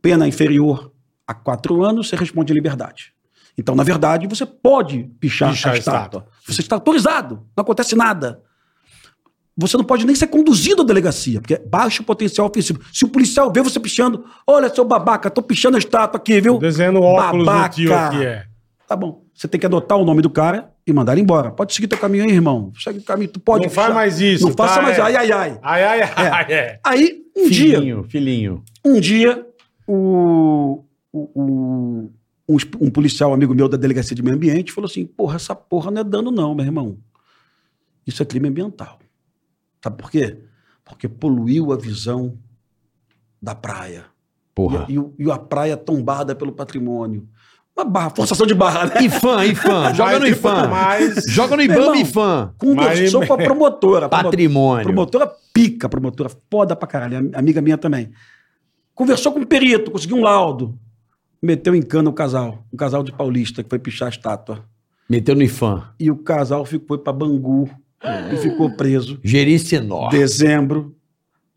pena inferior a quatro anos, você responde em liberdade. Então, na verdade, você pode pichar, Pichar a estátua. estátua. Você está autorizado, não acontece nada. Você não pode nem ser conduzido à delegacia, porque é baixo potencial ofensivo. Se o policial vê você pichando, olha, seu babaca, tô pichando a estátua aqui, viu? Desenhando o óculos Babaca. do tio aqui, é. Tá bom. Você tem que adotar o nome do cara e mandar ele embora. Pode seguir teu caminho aí, irmão. Segue o caminho, tu pode. Não faz mais isso, Não faça tá? mais. É. Ai, ai, ai. Ai, ai, ai, é. Aí, um dia, filhinho, filhinho. um dia, o, o, o- um, um policial amigo meu da Delegacia de Meio Ambiente falou assim: porra, essa porra não é dano, não, meu irmão. Isso é crime ambiental. Sabe por quê? Porque poluiu a visão da praia. Porra. E, e, e a praia tombada pelo patrimônio. Uma barra, forçação de barra, né? IFAM, <laughs> IFAM. Joga no IFAM. Mas, Joga no irmão, IFAM. Conversou Mas- com a promotora. <laughs> promo- Patrimônio. Promotora pica, promotora foda pra caralho, am- amiga minha também. Conversou com um perito, conseguiu um laudo. Meteu em cana o casal, um casal de paulista que foi pichar a estátua. Meteu no IFAM. E o casal ficou foi pra Bangu e ficou preso. Gericenó. Dezembro,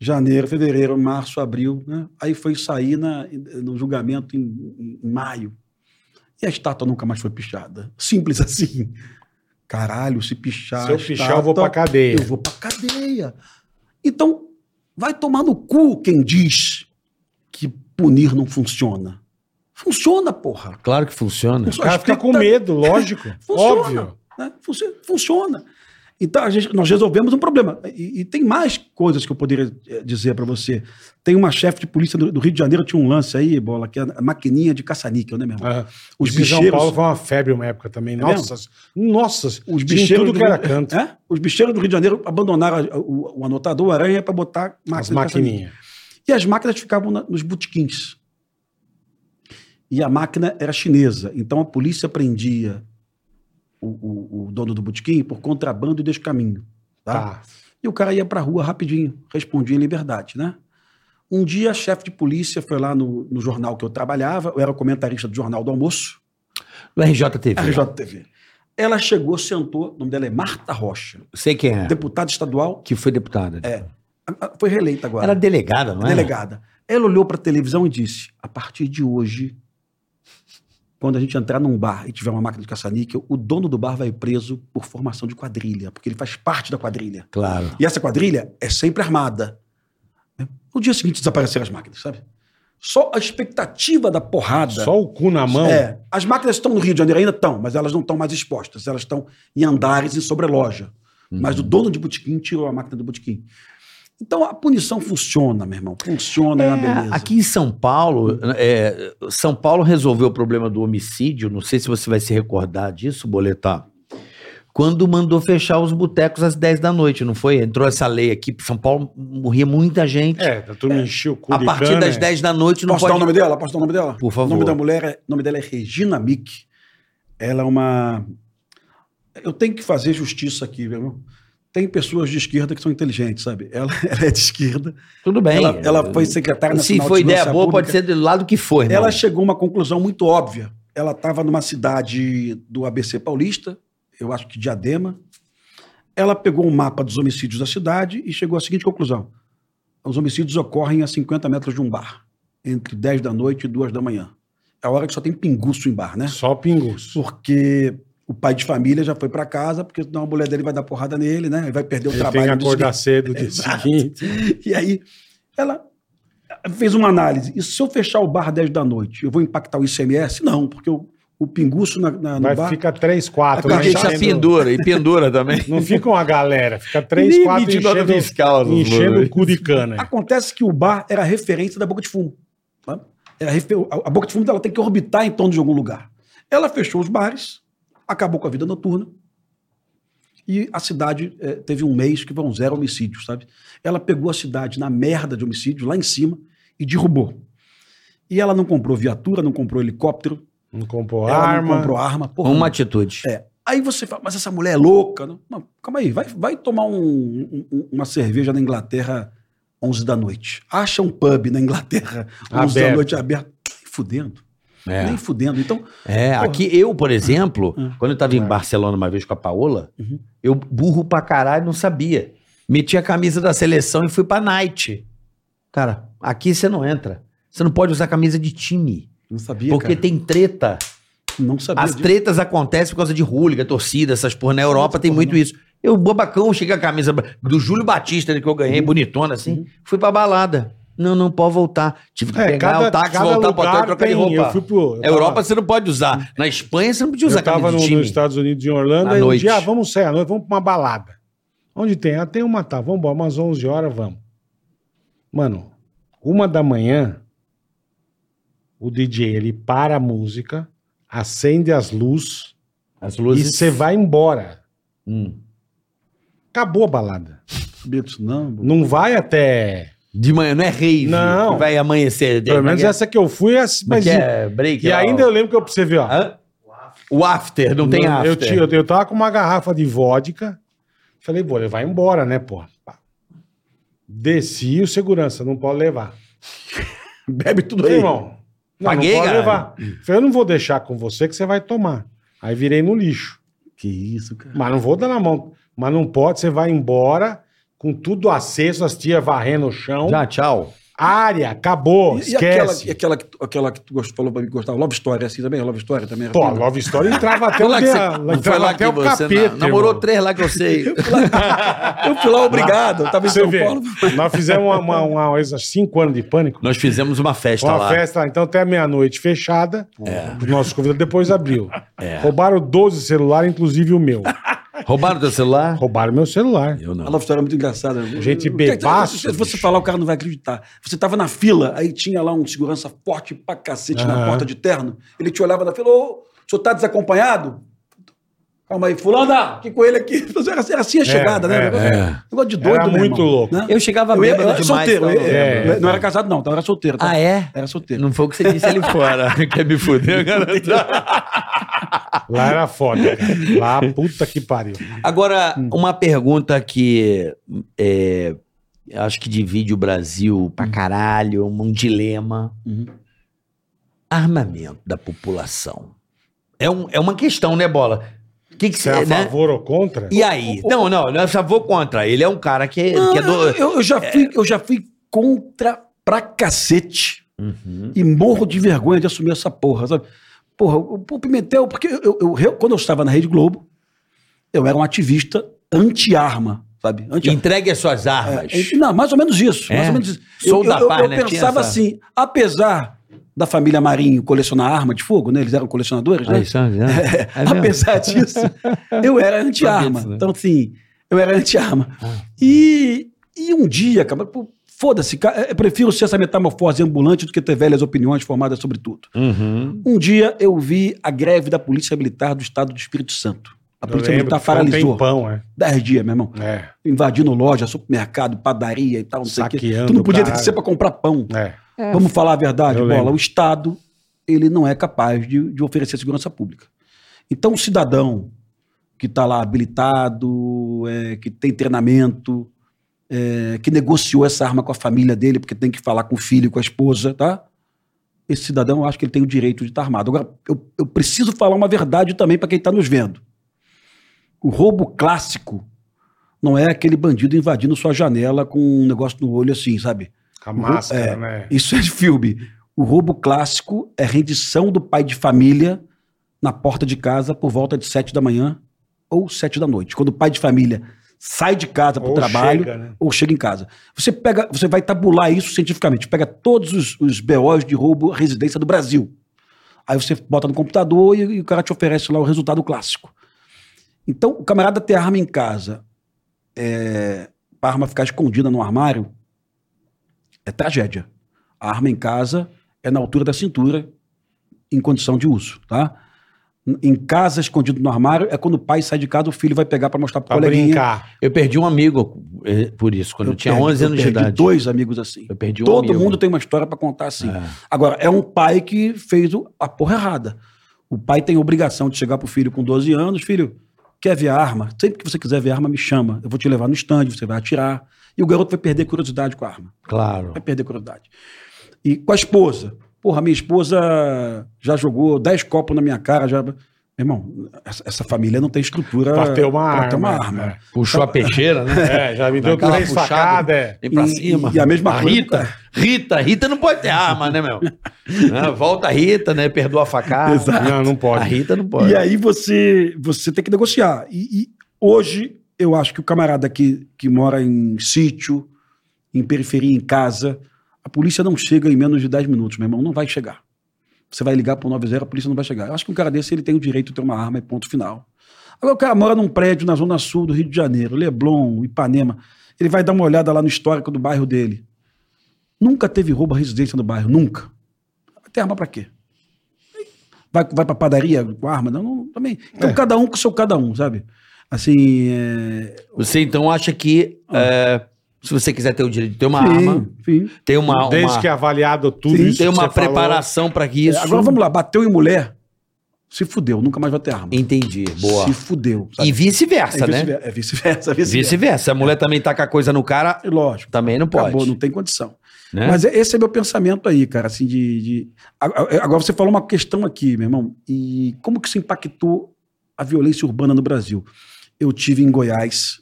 janeiro, fevereiro, março, abril. Né? Aí foi sair na- no julgamento em, em maio. E a estátua nunca mais foi pichada. Simples <laughs> assim. Caralho, se pichar. se eu pichar, eu vou pra cadeia. eu vou pra cadeia. Então, vai tomar no cu quem diz que punir não funciona. Funciona, porra. Claro que funciona. O cara fica com medo, lógico. <laughs> Funciona. Óbvio. né? Funci- Funciona. Então, a gente- nós resolvemos um problema. E, e tem mais coisas que eu poderia eh, dizer para você. Tem uma chefe de polícia do, do Rio de Janeiro, tinha um lance aí, bola, que é a maquininha de caça-níquel, né, meu irmão? Ah, Os em São bicheiros- Paulo foi uma febre uma época também. É Nossa, nossa, Os bicheiros tudo do que era Rio- canto. É? Os bicheiros do Rio de Janeiro abandonaram a- o, o anotador, o aranha, para botar máquina As maquininhas. E as máquinas ficavam na- nos botequins. E a máquina era chinesa. Então a polícia prendia o, o- o dono do botequim por contrabando e descaminho. Tá? Tá. E o cara ia pra rua rapidinho, respondia em liberdade, né? Um dia a chefe de polícia foi lá no, no jornal que eu trabalhava, eu era comentarista do Jornal do Almoço, No RJTV. RJTV. Ela chegou, sentou, o nome dela é Marta Rocha, Sei quem é. deputada estadual, Que foi deputada. É. a- a- foi reeleita agora. Era delegada, não é? delegada. Ela olhou para a televisão e disse: a partir de hoje, quando a gente entrar num bar e tiver uma máquina de caça-níquel, o dono do bar vai preso por formação de quadrilha, porque ele faz parte da quadrilha. Claro. E essa quadrilha é sempre armada. No dia seguinte desapareceram as máquinas, sabe? Só a expectativa da porrada. Só o cu na mão. É, as máquinas estão no Rio de Janeiro, ainda estão, mas elas não estão mais expostas. Elas estão em andares em sobreloja. Mas o dono de botequim tirou a máquina do botequim. Então a punição funciona, meu irmão. Funciona, é, uma beleza. Aqui em São Paulo, é, São Paulo resolveu o problema do homicídio. Não sei se você vai se recordar disso, Boletar. Quando mandou fechar os botecos às 10 da noite, não foi? Entrou essa lei aqui. São Paulo morria muita gente. É, a turma encheu o cu a partir cana, das é. 10 da noite não Posso pode. dar o nome dela? Posso dar o nome dela? Por favor. O nome da mulher é, nome dela é Regina Mick. Ela é uma. Eu tenho que fazer justiça aqui, viu? Tem pessoas de esquerda que são inteligentes, sabe? Ela, <laughs> ela é de esquerda. Tudo bem. Ela, ela foi secretária Se nacional foi de ideia boa, pode Pública. ser do lado que for, irmão. Ela chegou a uma conclusão muito óbvia. Ela estava numa cidade do ABC Paulista, eu acho que Diadema. Ela pegou um mapa dos homicídios da cidade e chegou à seguinte conclusão: os homicídios ocorrem a 50 metros de um bar, entre 10 da noite e 2 da manhã. É a hora que só tem pinguço em bar, né? Só pingus. Porque o pai de família já foi para casa, porque senão a mulher dele vai dar porrada nele, né? Ele vai perder o Ele tem trabalho. que no dia acordar cedo no dia <laughs> Exato. seguinte. e aí, ela fez uma análise. E se eu fechar o bar 10 da noite, eu vou impactar o ICMS? Não, porque o, o pinguço na, na- no Vai bar. ficar três, quatro. Vai Deixa enchendo- pendura, e pendura também. Não fica uma galera, fica três, Nem quatro emitir nota enchendo, fiscal, enchendo o cu de cana. Acontece que o bar era a referência da boca de fumo. tá? Era a, refer- a- a boca de fumo ela tem que orbitar em torno de algum lugar. Ela fechou os bares, acabou com a vida noturna. E a cidade eh, teve um mês que foram zero homicídios, sabe? Ela pegou a cidade na merda de homicídio, lá em cima, e derrubou. E ela não comprou viatura, não comprou helicóptero, Não comprou ela arma. não comprou arma. porra, Uma atitude. É. Aí você fala, mas essa mulher é louca. Não, Não, calma aí, vai, vai tomar um- um- uma cerveja na Inglaterra 11 da noite. Acha um pub na Inglaterra 11 da Aberto. noite aberto. Nem fudendo. É. Nem fudendo. Então, É, Porra. aqui eu, por exemplo, Hum. quando eu tava em Barcelona uma vez com a Paola, Uhum. eu burro pra caralho não sabia Meti a camisa da seleção e fui pra night. Cara, aqui você não entra. Você não pode usar camisa de time. Não sabia, Porque cara. tem treta. Não sabia As disso. tretas acontecem por causa de hooligan, torcida, essas porra. Na Europa tem muito isso. Eu, bobacão, cheguei a camisa do Júlio Batista né, que eu ganhei, bonitona assim. Fui pra balada. Não, não pode voltar. Tive que É, pegar cada, o táxi, voltar pro hotel e trocar de tem. Eu roupa. fui pro. eu Na Europa tava- você não pode usar. Na Espanha você não podia usar eu tava camisa no, de time. nos Estados Unidos, em Orlando, À um noite. dia, ah, vamos sair à noite, vamos pra uma balada. Onde tem? Ah, tem uma, tá, vamos embora, umas 11 horas, vamos. Mano, uma da manhã, o DJ, ele para a música, acende as luzes As e luzes. você vai embora. Hum. Acabou a balada. Não. Não vai até... De manhã, não é rave. Não. que vai amanhecer. Pelo menos é, essa que eu fui, é mas é break. E lá, ainda ó. eu lembro que eu, pra você ver, ó. Hã? O after, não tem eu, after. Eu, tinha- eu, eu tava com uma garrafa de vodka. Falei, vou levar embora, né, pô? Desci o segurança, não pode levar. <laughs> Bebe tudo aí. irmão, não, Paguei, não pode cara. levar. Falei, eu não vou deixar com você que você vai tomar. Aí virei no lixo. Que isso, cara. Mas não vou dar na mão. Mas não pode, você vai embora com tudo aceso, as tias varrendo o chão. Já, tchau. Área, acabou, E, e aquela, esquece. e aquela, que, tu- aquela que tu gost- falou pra mim que gostava? Love Story, assim também? Love Story também? Pô, tudo? Love Story entrava <laughs> até o, lá que você, entrava lá até que o você capeta. na- namorou irmão. três lá que eu sei. <laughs> Eu fui lá obrigado, eu tava em Você São vê, Paulo. nós fizemos uma, uma, uma, uma, cinco anos de pânico. Nós fizemos uma festa Uma lá. festa lá, então até meia-noite fechada. Os nossos convidados depois abriu. É. Roubaram 12 celulares, inclusive o meu. Roubaram teu celular? Roubaram meu celular. Eu A não. Story é muito engraçada. Gente é que- bebaço, Se você falar, o cara não vai acreditar. Você tava na fila, aí tinha lá um segurança forte pra cacete na porta de terno. Ele te olhava na fila, ô, o senhor tá desacompanhado? Calma aí, fulana, que com ele aqui. Era, era assim a chegada, né? é, negócio, é. negócio de doido, Era muito louco. né? Eu chegava Eu, ia- eu bêbado era demais. solteiro. eu- eu- É. Não era casado, não, então era solteiro. tá? Ah, é? Era solteiro. Não foi o que você disse ali fora. <laughs> Quer me fuder, cara? <laughs> Lá era foda. cara. Lá, puta que pariu. Agora, uma pergunta que é, acho que divide o Brasil pra caralho, um dilema. Uhum. Armamento da população. É, um, é uma questão, né, Bola? Que que Você é a né? favor ou contra? E aí? Não, não, não é a favor contra. Ele é um cara que, Não, que é do... eu, eu já fui, eu já fui contra pra cacete. Uhum. E morro de vergonha de assumir essa porra, sabe? Porra, o, Pimentel, porque eu, eu- eu- quando eu estava na Rede Globo, eu era um ativista anti-arma, sabe? Anti Entregue as suas armas. é, não, mais ou menos isso. É? Mais ou menos isso. Sou eu, da eu, paz, eu né? Pensava essa- assim, apesar da família Marinho colecionar arma de fogo, né? Eles eram colecionadores, né? Aí, sabe, né? É mesmo? Apesar disso, eu era anti-arma. né? Então, assim, eu era anti-arma. E, e um dia, cara, foda-se, cara, eu prefiro ser essa metamorfose ambulante do que ter velhas opiniões formadas sobre tudo. Uhum. Um dia eu vi a greve da Polícia Militar do Estado do Espírito Santo. A Eu Polícia lembro Militar que foi um paralisou. tempão, é. Dez dias, meu irmão. É, Invadindo loja, supermercado, padaria e tal, não sei o quê. Saqueando, Tu não podia caralho. descer pra comprar pão. é. Vamos falar a verdade, Eu Bola. lembro. O Estado, ele não é capaz de, de oferecer segurança pública. Então, o cidadão que está lá habilitado, é, que tem treinamento, é, que negociou essa arma com a família dele, porque tem que falar com o filho com a esposa, tá? Esse cidadão, eu acho que ele tem o direito de estar armado. Agora, eu, eu preciso falar uma verdade também para quem está nos vendo. O roubo clássico não é aquele bandido invadindo sua janela com um negócio no olho assim, sabe? Com a máscara, É, né? Isso é de filme. O roubo clássico é rendição do pai de família na porta de casa por volta de sete da manhã ou sete da noite. Quando o pai de família sai de casa para o trabalho chega, né? ou chega em casa. Você pega, você vai tabular isso cientificamente. Pega todos os, os BOs de roubo à residência do Brasil. Aí você bota no computador e, e o cara te oferece lá o resultado clássico. Então, o camarada ter arma em casa, é, para a arma ficar escondida no armário, é tragédia. A arma em casa é na altura da cintura, em condição de uso, tá? Em casa, escondido no armário, é quando o pai sai de casa, o filho vai pegar para mostrar pro Pra coleguinha. brincar. Eu perdi um amigo eh, por isso, quando eu, tinha perdi- 11 anos de perdi idade. dois amigos assim. Eu perdi um Todo amigo. mundo tem uma história para contar assim. É. Agora, é um pai que fez a porra errada. O pai tem a obrigação de chegar pro filho com 12 anos, filho, quer ver a arma? Sempre que você quiser ver a arma, me chama. Eu vou te levar no stand, você vai atirar. E o garoto vai perder curiosidade com a arma. Claro. Vai perder curiosidade. E com a esposa. Porra, minha esposa já jogou 10 copos na minha cara, já. irmão, essa, família não tem estrutura Pra ter uma pra ter uma arma, arma. é. Puxou a peixeira, né? É, já me deu três puxada. facadas. É. Vem pra E- cima. e a mesma coisa- Rita, Rita, Rita não pode ter arma, né, meu? <laughs> Né? Volta a Rita, né? Perdoa a facada. Exato. Não, não A pode. Rita não pode. E aí você, você tem que negociar. E, e hoje eu acho que o camarada que, que mora em sítio, em periferia, em casa, a polícia não chega em menos de 10 minutos, meu irmão, não vai chegar. Você vai ligar para o 90, a polícia não vai chegar. Eu acho que um cara desse ele tem o direito de ter uma arma e ponto final. Agora o cara mora num prédio na zona sul do Rio de Janeiro, Leblon, Ipanema. Ele vai dar uma olhada lá no histórico do bairro dele. Nunca teve roubo à residência no bairro, nunca. Ter arma para quê? Vai, vai pra padaria com arma? Não, não também. Então, É. cada um com o seu cada um, sabe? Assim. É... Você então acha que é, se você quiser ter o direito de ter uma sim, arma, sim. tem uma, Desde uma- que é avaliado tudo Sim, isso tem que uma preparação para que isso. É, agora vamos lá, bateu em mulher, se fudeu, nunca mais vai ter arma. Entendi, boa. Se fudeu. sabe? E vice-versa, é né? é vice-versa. é <laughs> vice-versa. Vice-versa. Se a mulher também tá com a coisa no cara, É Lógico. também não pode. Acabou, não tem condição. né? Mas esse é meu pensamento aí, cara, assim, de, de- Agora você falou uma questão aqui, meu irmão, e como que isso impactou a violência urbana no Brasil? Eu tive em Goiás,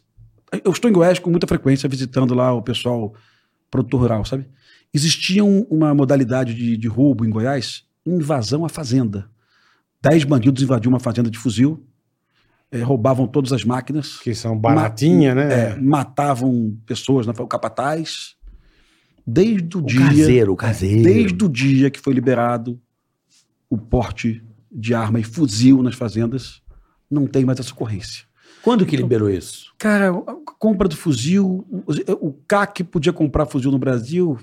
eu estou em Goiás com muita frequência, visitando lá o pessoal produtor rural, sabe? Existia um- uma modalidade de, de roubo em Goiás, invasão à fazenda. Dez bandidos invadiam uma fazenda de fuzil, eh, roubavam todas as máquinas, Que são baratinhas, né? é, matavam pessoas, né, o capataz. Desde o, o dia. caseiro, o caseiro. Desde o dia que foi liberado o porte de arma e fuzil nas fazendas, não tem mais essa ocorrência. Quando que liberou isso? Cara, a compra do fuzil, o, o CAC podia comprar fuzil no Brasil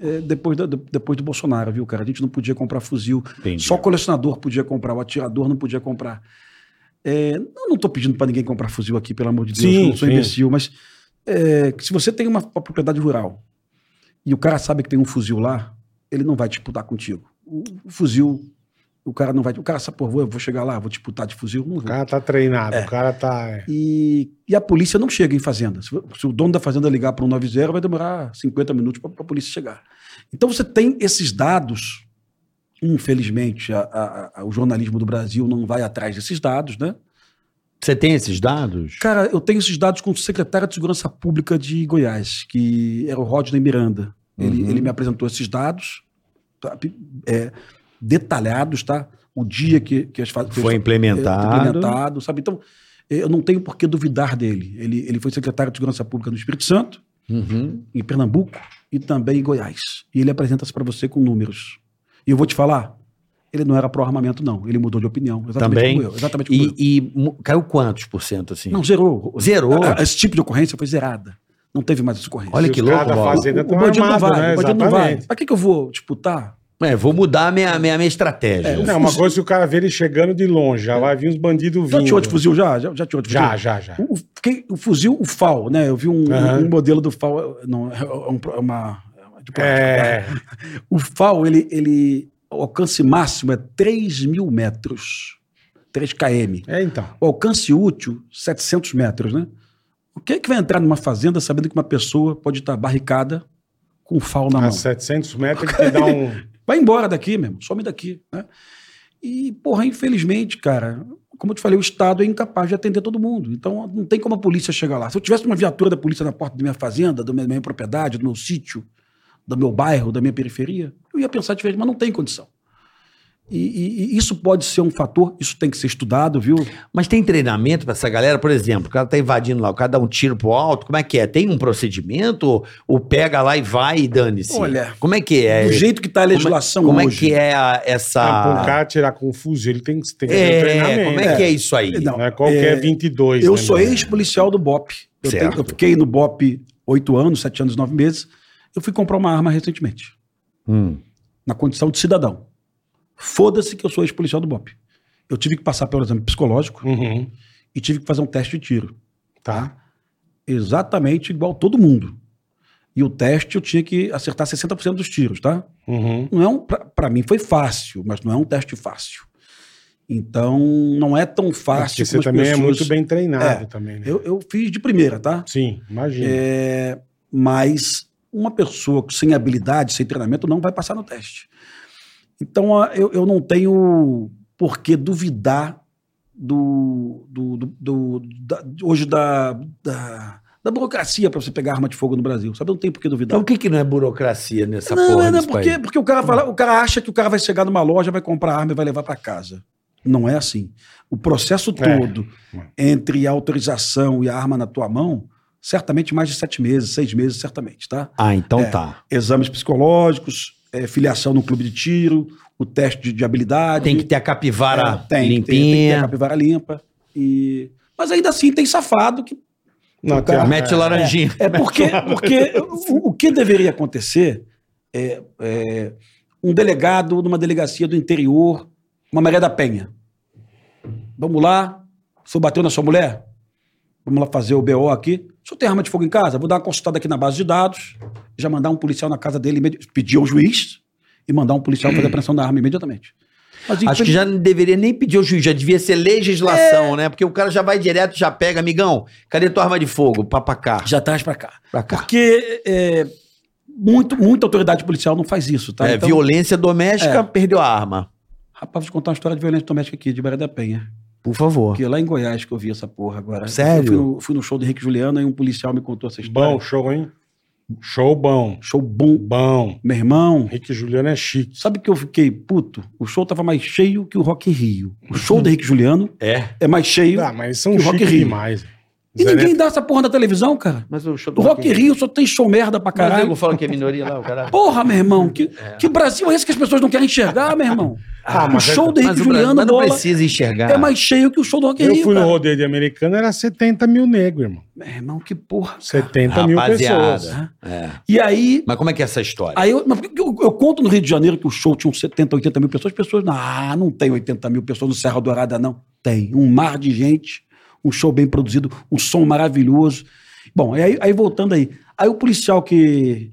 é, depois, do, depois do Bolsonaro, viu, cara? A gente não podia comprar fuzil. Entendi. Só o colecionador podia comprar, o atirador não podia comprar. É, eu não estou pedindo para ninguém comprar fuzil aqui, pelo amor de Deus, Sim, eu sou sim. imbecil, mas é, se você tem uma, uma propriedade rural e o cara sabe que tem um fuzil lá, ele não vai disputar contigo. O, o fuzil, o cara não vai. O cara sabe, pô, vou, vou chegar lá, vou disputar de fuzil, não O cara tá treinado, o cara tá. é. E, e a polícia não chega em fazenda. Se, se o dono da fazenda ligar para um 90, vai demorar 50 minutos para a polícia chegar. Então você tem esses dados. Infelizmente, a- a- a- o jornalismo do Brasil não vai atrás desses dados, né? Você tem esses dados? Cara, eu tenho esses dados com o secretário de Segurança Pública de Goiás, que era o Rodney Miranda. Ele, Uhum. ele me apresentou esses dados é, detalhados, tá? O dia que, que as fa- que Foi implementado. é, implementado, sabe? Então, eu não tenho por que duvidar dele. Ele, ele foi secretário de Segurança Pública no Espírito Santo, Uhum. em Pernambuco e também em Goiás. E ele apresenta-se para você com números. E eu vou te falar, ele não era pró-armamento, não. Ele mudou de opinião. Exatamente Também? como eu. Exatamente como eu. E, e mu- caiu quantos por cento, assim? Não, zerou. Zerou? Esse tipo de ocorrência foi zerada. Não teve mais essa ocorrência. Olha que louco, da Bola. fazenda o, tão o bandido não armado, vai. né? O bandido não vai. Exatamente. Pra que, que eu vou disputar? É, vou mudar a minha, minha, minha estratégia. É, Não, uma coisa se o cara vê ele chegando de longe, já vai vir os bandidos Já vindo. tirou de fuzil já? Já, já tirou de fuzil? Já, já, já. O, o- quem- o fuzil, o FAL, né? Eu vi um, Aham. um modelo do FAL. Não, é um- é uma. é É? O FAL, ele, ele. O alcance máximo é 3 mil metros. 3 km. é então. O alcance útil, 700 metros, né? O que é que vai entrar numa fazenda sabendo que uma pessoa pode estar barricada com um FAL na A mão? 700 metros ele te dá um. <laughs> Vai embora daqui mesmo, some daqui. Né? E, porra, infelizmente, cara, como eu te falei, o Estado é incapaz de atender todo mundo. Então, não tem como a polícia chegar lá. Se eu tivesse uma viatura da polícia na porta da minha fazenda, da minha, minha propriedade, do meu sítio, do meu bairro, da minha periferia, eu ia pensar diferente, mas não tem condição. E, e- e isso pode ser um fator, isso tem que ser estudado, viu? Mas tem treinamento pra essa galera? Por exemplo, o cara tá invadindo lá, o cara dá um tiro pro alto, como é que é? Tem um procedimento? Ou, ou pega lá e vai e dane-se? Olha, como é que é? Do jeito que está a Como é- legislação Como é hoje. que é a- Ah, pra um essa... cara tirar com um fuzil, ele tem que, tem que ter um É, treinamento. como é que é isso aí? Não, Não é qualquer é, 22. Eu né, sou ex-policial do BOP. Eu, Certo. tenho- eu fiquei no BOP oito anos, sete anos, nove meses. Eu fui comprar uma arma recentemente, Hum. na condição de cidadão. Foda-se que eu sou ex-policial do BOP. Eu tive que passar pelo exame psicológico Uhum, e tive que fazer um teste de tiro. tá. Exatamente igual todo mundo. E o teste eu tinha que acertar 60% dos tiros, tá? Uhum. Não é um, pra mim foi fácil, mas não é um teste fácil. Então, não é tão fácil Porque você também é pessoas- muito bem treinado É, também, né? Eu, eu fiz de primeira, tá? Sim, imagina. É, mas uma pessoa sem habilidade, sem treinamento, não vai passar no teste. Então, eu, eu não tenho por que duvidar do, do, do- do- da- hoje da, da, da burocracia para você pegar arma de fogo no Brasil. Sabe? Não tem por que duvidar. Então o que, que não é burocracia nessa não, porra não, desse porque, país? porque o cara fala, o cara acha que o cara vai chegar numa loja, vai comprar arma e vai levar para casa. Não é assim. O processo É. todo entre a autorização e a arma na tua mão, certamente mais de sete meses, seis meses, certamente, tá? Ah, então É. tá. Exames psicológicos, é, filiação no clube de tiro, o teste de, de habilidade. Tem que ter a capivara É, tem, tem, tem que ter a limpinha. capivara limpa. E... Mas ainda assim tem safado que Não, O cara- Mete laranjinha. é porque, porque o, o que deveria acontecer é, é um delegado numa delegacia do interior, uma Maria da Penha. Vamos lá, o senhor bateu na sua mulher? Vamos lá fazer o BO aqui. O senhor tem arma de fogo em casa? Vou dar uma consultada aqui na base de dados, já mandar um policial na casa dele, pedir ao juiz e mandar um policial fazer a apreensão da arma imediatamente. Mas, Acho que já não deveria nem pedir ao juiz, já devia ser É. legislação, né? Porque o cara já vai direto, já pega, amigão, cadê tua arma de fogo? Pá pra cá. já traz pra cá. Pra cá. Porque é, muito, muita autoridade policial não faz isso, tá? É, Então- violência doméstica, É. perdeu a arma. Rapaz, vou te contar uma história de violência doméstica aqui, de Maria da Penha. Por favor. Que é lá em Goiás que eu vi essa porra agora. Sério? Eu fui no, fui no show do Henrique Juliano e um policial me contou essa história. Bom show, hein? Show bom. Show bom. Bom. Meu irmão, Henrique Juliano é chique. sabe que eu fiquei puto? O show tava mais cheio que o Rock Rio. O show do Henrique Juliano É. é mais cheio. Ah, mas são Que o Rock Rio. demais. E Zé ninguém Neto- dá essa porra na televisão, cara. Mas o show O Rock in Rio só tem show merda pra Mas caralho. não falo que é minoria lá, o cara. Porra, meu irmão, que, que Brasil é esse que as pessoas não querem enxergar, meu irmão? <laughs> Ah, o mas é- show do Mas, Henrique Juliano mas não precisa enxergar. é mais cheio que o show do Rock in Eu Rio, fui no cara. rodeio de americano, era 70 mil negros, irmão. Meu irmão, que porra. 70 mil Rapaziada. pessoas. É. E aí, Mas como é que é essa história? Aí eu, mas eu, eu conto no Rio de Janeiro que o show tinha uns 70, 80 mil pessoas. As pessoas, ah, não tem 80 mil pessoas no Serra Dourada, não. Tem. Um mar de gente, um show bem produzido, um som maravilhoso. Bom, aí, aí voltando aí. Aí o policial que,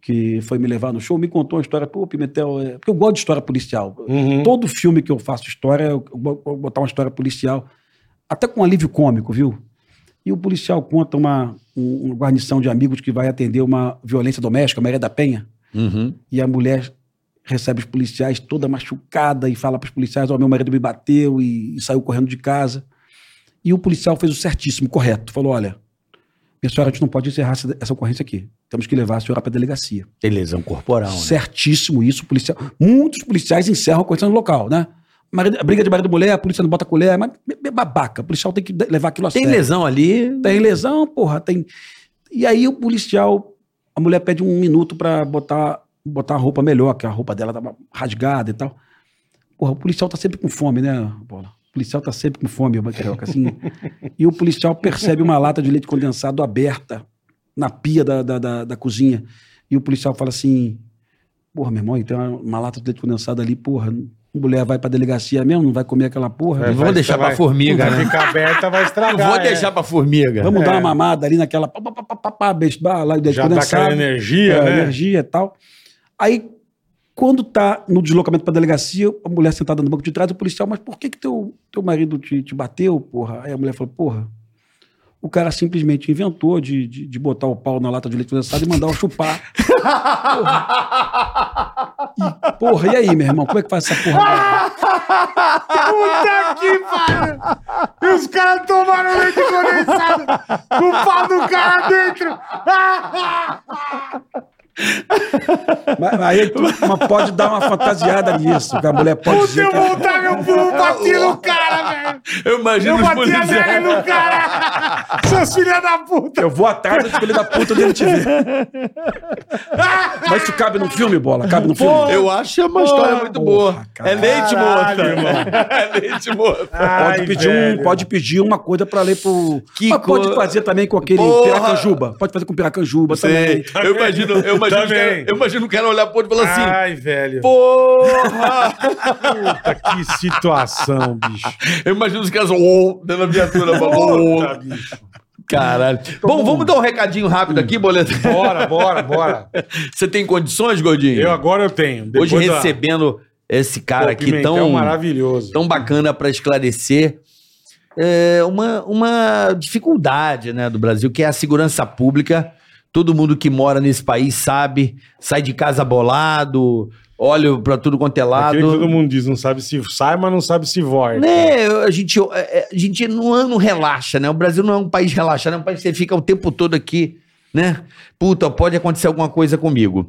que foi me levar no show me contou uma história. Pô, Pimentel, é... porque eu gosto de história policial. Uhum. Todo filme que eu faço história, eu vou botar uma história policial. Até com um alívio cômico, viu? E o policial conta uma, um- uma guarnição de amigos que vai atender uma violência doméstica, Maria da Penha Uhum. e a mulher recebe os policiais toda machucada e fala para os policiais: Ó, meu marido me bateu e, e saiu correndo de casa. E o policial fez o certíssimo, correto. Falou: Olha, minha senhora, a gente não pode encerrar essa, essa ocorrência aqui. Temos que levar a senhora para a delegacia. Tem lesão corporal, né? Certíssimo isso, policial. Muitos policiais encerram a ocorrência no local, né? Marido- briga de marido e mulher, a polícia não bota colher, mas é babaca. O policial tem que levar aquilo a Tem sério. lesão ali. Tem lesão, porra, tem. E aí o policial, a mulher pede um minuto pra botar, botar a roupa melhor, que a roupa dela tava rasgada e tal. Porra, o policial tá sempre com fome, né, Bola? O policial tá sempre com fome, o Carioca, assim. e o policial percebe uma lata de leite condensado aberta na pia da, da, da, da cozinha. E o policial fala assim: Porra, meu irmão, tem uma, uma lata de leite condensado ali, porra. A mulher vai pra delegacia mesmo, não vai comer aquela porra. É, Não vou vai- deixar pra vai- formiga, vai né? ficar aberta, vai Não estragar. vou é. deixar pra formiga. Vamos dar É. uma mamada ali naquela. Pá, pá, pá, pá, pá, lá, Já dá condensado. aquela energia, É, né? energia e tal. Aí, quando tá no deslocamento pra delegacia, a mulher sentada no banco de trás, o policial, mas por que que teu, teu marido te, te bateu, porra? Aí a mulher falou, porra, o cara simplesmente inventou de, de, de botar o pau na lata de leite condensado e mandar eu chupar. porra. E, porra, e aí, meu irmão, como é que faz essa porra? Puta que pariu! E os caras tomaram leite condensado com o pau do cara dentro! Mas, aí tu mas pode dar uma fantasiada nisso, que a mulher pode Puta, dizer eu é voltar meu pulo, bati no cara, velho! Eu imagino Eu os bati a neve no cara! Seus filhos da puta! Eu vou atrás do filho da puta dele te ver. Mas isso cabe no filme, bola? Cabe no filme? Eu acho uma história muito boa. porra, cara. É leite, Caralho, moça. irmão. É leite, moça. Pode pedir, um, pode pedir uma coisa pra ler pro. Que Mas pode fazer também com aquele Porra! piracanjuba. Pode fazer com piracanjuba Sei. também. Eu imagino, eu imagino, os Também. cara- eu imagino o cara olhar pro outro e falar assim: Ai, velho. Porra! Puta, que situação, bicho. Eu imagino os caras oh, dando a viatura. oh. Puta, bicho. Caralho. Bom, vamos dar um recadinho rápido aqui, Boleta. Bora, bora, bora. Você tem condições, Gordinho? Eu agora eu tenho. Depois Hoje da- recebendo esse cara Pô, aqui tão, maravilhoso. tão bacana para esclarecer é, uma, uma dificuldade né, do Brasil, que é a segurança pública Todo mundo que mora nesse país sabe, sai de casa bolado, olha pra tudo quanto é lado. Aquele que todo mundo diz, não sabe se sai, mas não sabe se volta. Né, a gente, é, é, a gente não, não relaxa, né? O Brasil não é um país relaxado, é um país que você fica o tempo todo aqui, né? Puta, pode acontecer alguma coisa comigo.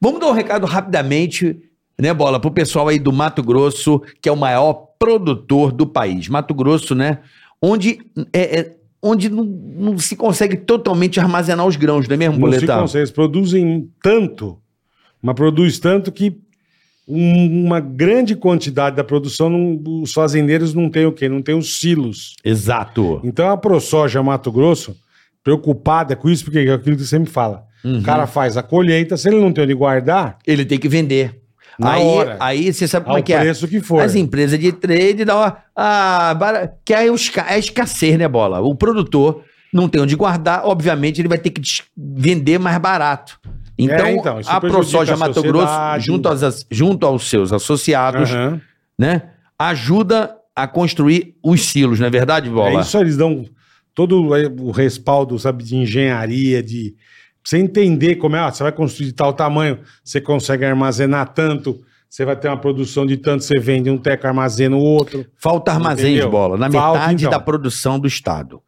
Vamos dar um recado rapidamente, né, Bola, pro pessoal aí do Mato Grosso, que é o maior produtor do país. Mato Grosso, né? Onde, é, é- onde não, não se consegue totalmente armazenar os grãos, não é mesmo, Não se Boletar? consegue, eles produzem tanto, mas produz tanto que um- uma grande quantidade da produção, não- os fazendeiros não têm o quê? Não tem os silos. Exato. Então a ProSoja Mato Grosso, preocupada com isso, porque é aquilo que você sempre fala. Uhum. O cara faz a colheita, se ele não tem onde guardar, Ele tem que vender. Na aí, hora. aí você sabe como ao é que é? preço que for. As empresas de trade dão uma. Ah, que é, esca- é a escassez, né, bola? O produtor não tem onde guardar, obviamente ele vai ter que vender mais barato. Então, É, então, isso a ProSoja a Mato Grosso, junto aos, junto aos seus associados, Aham. né, ajuda a construir os silos, não é verdade, bola? É isso, eles dão todo o respaldo, sabe, de engenharia, de você entender como é, ó, você vai construir de tal tamanho, você consegue armazenar tanto, você vai ter uma produção de tanto, você vende um teco, armazena o outro. Falta armazém Entendeu? de bola, na Falta, metade então. da produção do Estado.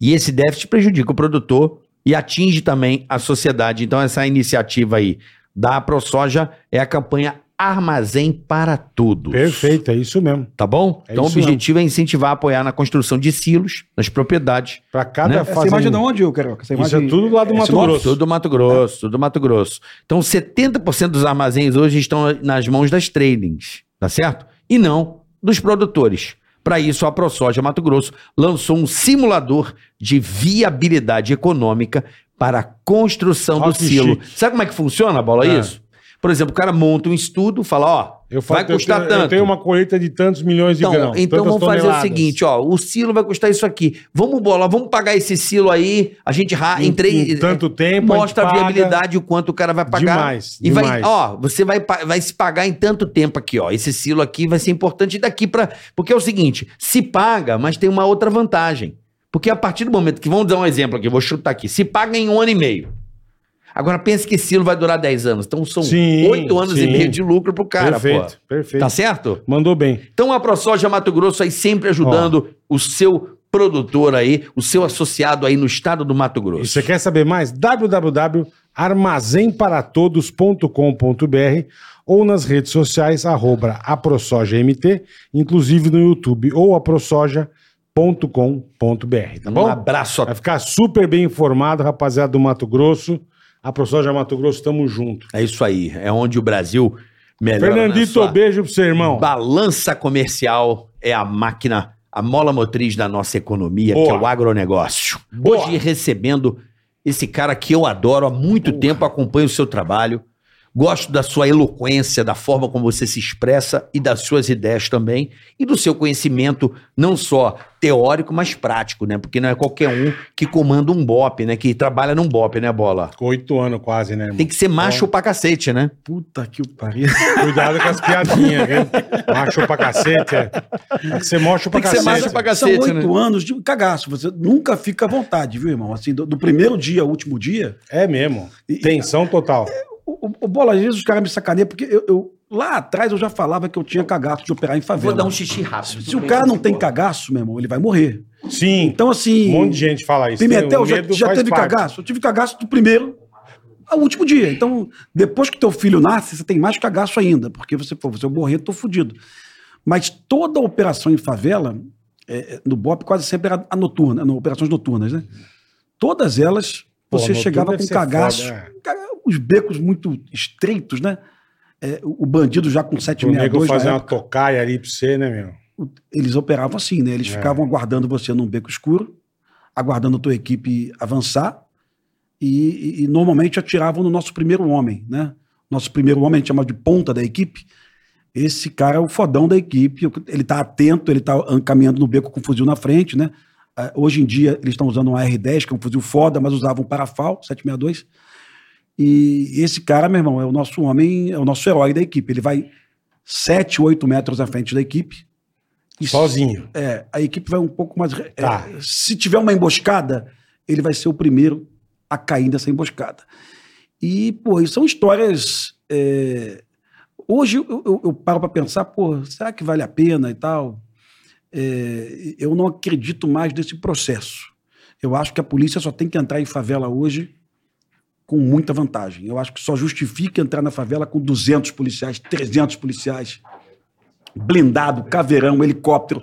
E esse déficit prejudica o produtor e atinge também a sociedade. Então, essa iniciativa aí da ProSoja é a campanha Armazém para Todos. Perfeito, é isso mesmo. Tá bom? É então, o isso objetivo é incentivar, apoiar na construção de silos nas propriedades. Para cada Né? Fazenda. imagem de onde, ô, Carioca? Essa Isso imagem... é tudo lá do é Mato? Grosso. Tudo do Mato Grosso, tudo do Mato Grosso. Então, 70% dos armazéns hoje estão nas mãos das tradings, tá certo? E não dos produtores. Para isso, a ProSoja Mato Grosso lançou um simulador de viabilidade econômica para a construção Ó, do silo. chique. Sabe como é que funciona, Bola, Ah. isso? Por exemplo, o cara monta um estudo, fala, ó, Eu falo, vai custar eu, tanto. Eu tenho uma colheita de tantos milhões de Então, grãos. então vamos fazer toneladas. o seguinte, ó, o silo vai custar isso aqui. Vamos bola, vamos pagar esse silo aí, a gente ra, Em- em três, em tanto tempo, a gente mostra a, paga. viabilidade o quanto o cara vai pagar. Demais, e vai, demais. ó, você vai, vai se pagar em tanto tempo aqui, ó. Esse silo aqui vai ser importante daqui para, porque é o seguinte, se paga, mas tem uma outra vantagem. Porque a partir do momento que vamos dar um exemplo aqui, vou chutar aqui, se paga em um ano e meio. Agora pense que esse silo vai durar 10 anos. Então são Sim, oito anos sim. e meio de lucro pro cara, perfeito, pô. perfeito. Tá certo? Mandou bem. Então a ProSoja Mato Grosso aí sempre ajudando o seu produtor aí, o seu associado aí no estado do Mato E Grosso. você quer saber mais? www.armazenparatodos.com.br ou nas redes sociais, arroba aprosojamt, inclusive no YouTube, ou aprosoja.com.br, tá Um bom? abraço a Vai ficar super bem informado, rapaziada do Mato Grosso. A ProSoja Mato Grosso, tamo junto. É isso aí, é onde o Brasil melhora na Fernandito, beijo pro seu irmão. balança comercial é a máquina, a mola motriz da nossa economia, Boa. que é o agronegócio. Boa. Hoje recebendo esse cara que eu adoro há muito tempo, acompanho o seu trabalho, gosto da sua eloquência, da forma como você se expressa e das suas ideias também, e do seu conhecimento não só teórico, mas prático, né? Porque não é qualquer um que comanda um BOP, né? Que trabalha num BOP, né, Bola? Ficou oito anos quase, né, irmão? Tem que ser macho pra cacete, né? Puta que o pariu. <laughs> Cuidado com as piadinhas, viu? Macho pra cacete, é. Tem que ser macho pra Tem que ser cacete. macho pra São cacete, né? oito anos de cagaço. Você nunca fica à vontade, viu, irmão? Assim, do, do primeiro dia ao último dia. É mesmo. Tensão total. O, o- o Bola, às vezes os caras me sacaneiam, porque eu, eu- lá atrás eu já falava que eu tinha cagaço de operar em favela. Vou dar um xixi rápido. Se o cara não tem cagaço, meu irmão, ele vai morrer. Sim. Então, assim. Um monte de gente fala isso. Pimentel O já, já teve parte. cagaço? Eu tive cagaço do primeiro ao último dia. Então, depois que teu filho nasce, você tem mais cagaço ainda, porque você, pô, você eu morrer, tô fudido. Mas toda operação em favela, é, é, no BOP, quase sempre era a noturna, no, operações noturnas, né? Todas elas, você chegava com cagaço. é. Os becos muito estreitos, né? É, o bandido já com O nego 762 na fazer uma tocaia ali pra você, né, meu? eles operavam assim, né? É. Eles ficavam aguardando você num beco escuro, aguardando a tua equipe avançar e, e- e normalmente atiravam no nosso primeiro homem, né? Nosso primeiro homem a gente chama de ponta da equipe. Esse cara é o fodão da equipe, ele tá atento, ele tá an- caminhando no beco com o fuzil na frente, né? Ah, hoje em dia eles estão usando um AR-10, que é um fuzil foda, mas usavam um parafal 762. E esse cara, meu irmão, é o nosso homem, é o nosso herói da equipe. Ele vai 7, 8 metros à frente da equipe. E Sozinho. é, a equipe vai um pouco mais. é, Tá. se tiver uma emboscada, ele vai ser o primeiro a cair nessa emboscada. E, pô, isso são histórias. é, Hoje eu, eu- eu paro para pensar, pô, será que vale a pena e tal? É, eu não acredito mais nesse processo. Eu acho que a polícia só tem que entrar em favela hoje com muita vantagem. Eu acho que só justifica entrar na favela com 200 policiais, 300 policiais, blindado, caveirão, helicóptero.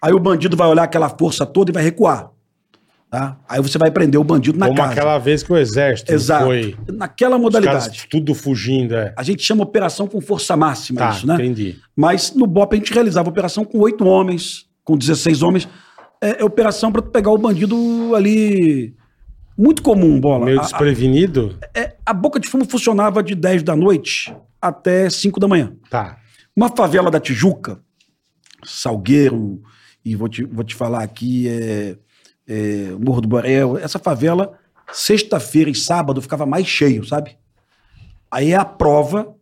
Aí o bandido vai olhar aquela força toda e vai recuar. Tá? Aí você vai prender o bandido na Como casa. aquela vez que o exército Exato. foi. Naquela modalidade. tudo fugindo, é. A gente chama operação com força máxima, Tá, isso, né? entendi. Mas no BOP a gente realizava operação com oito homens, com 16 homens. É, é operação para pegar o bandido ali. Muito comum, bola. Meio A- a- desprevenido. é, a boca de fumo funcionava de 10 da noite até 5 da manhã. Tá. Uma favela da Tijuca, Salgueiro, e vou te, vou te falar aqui, é, é, Morro do Borel, essa favela, sexta-feira e sábado ficava mais cheio, sabe? Aí é a prova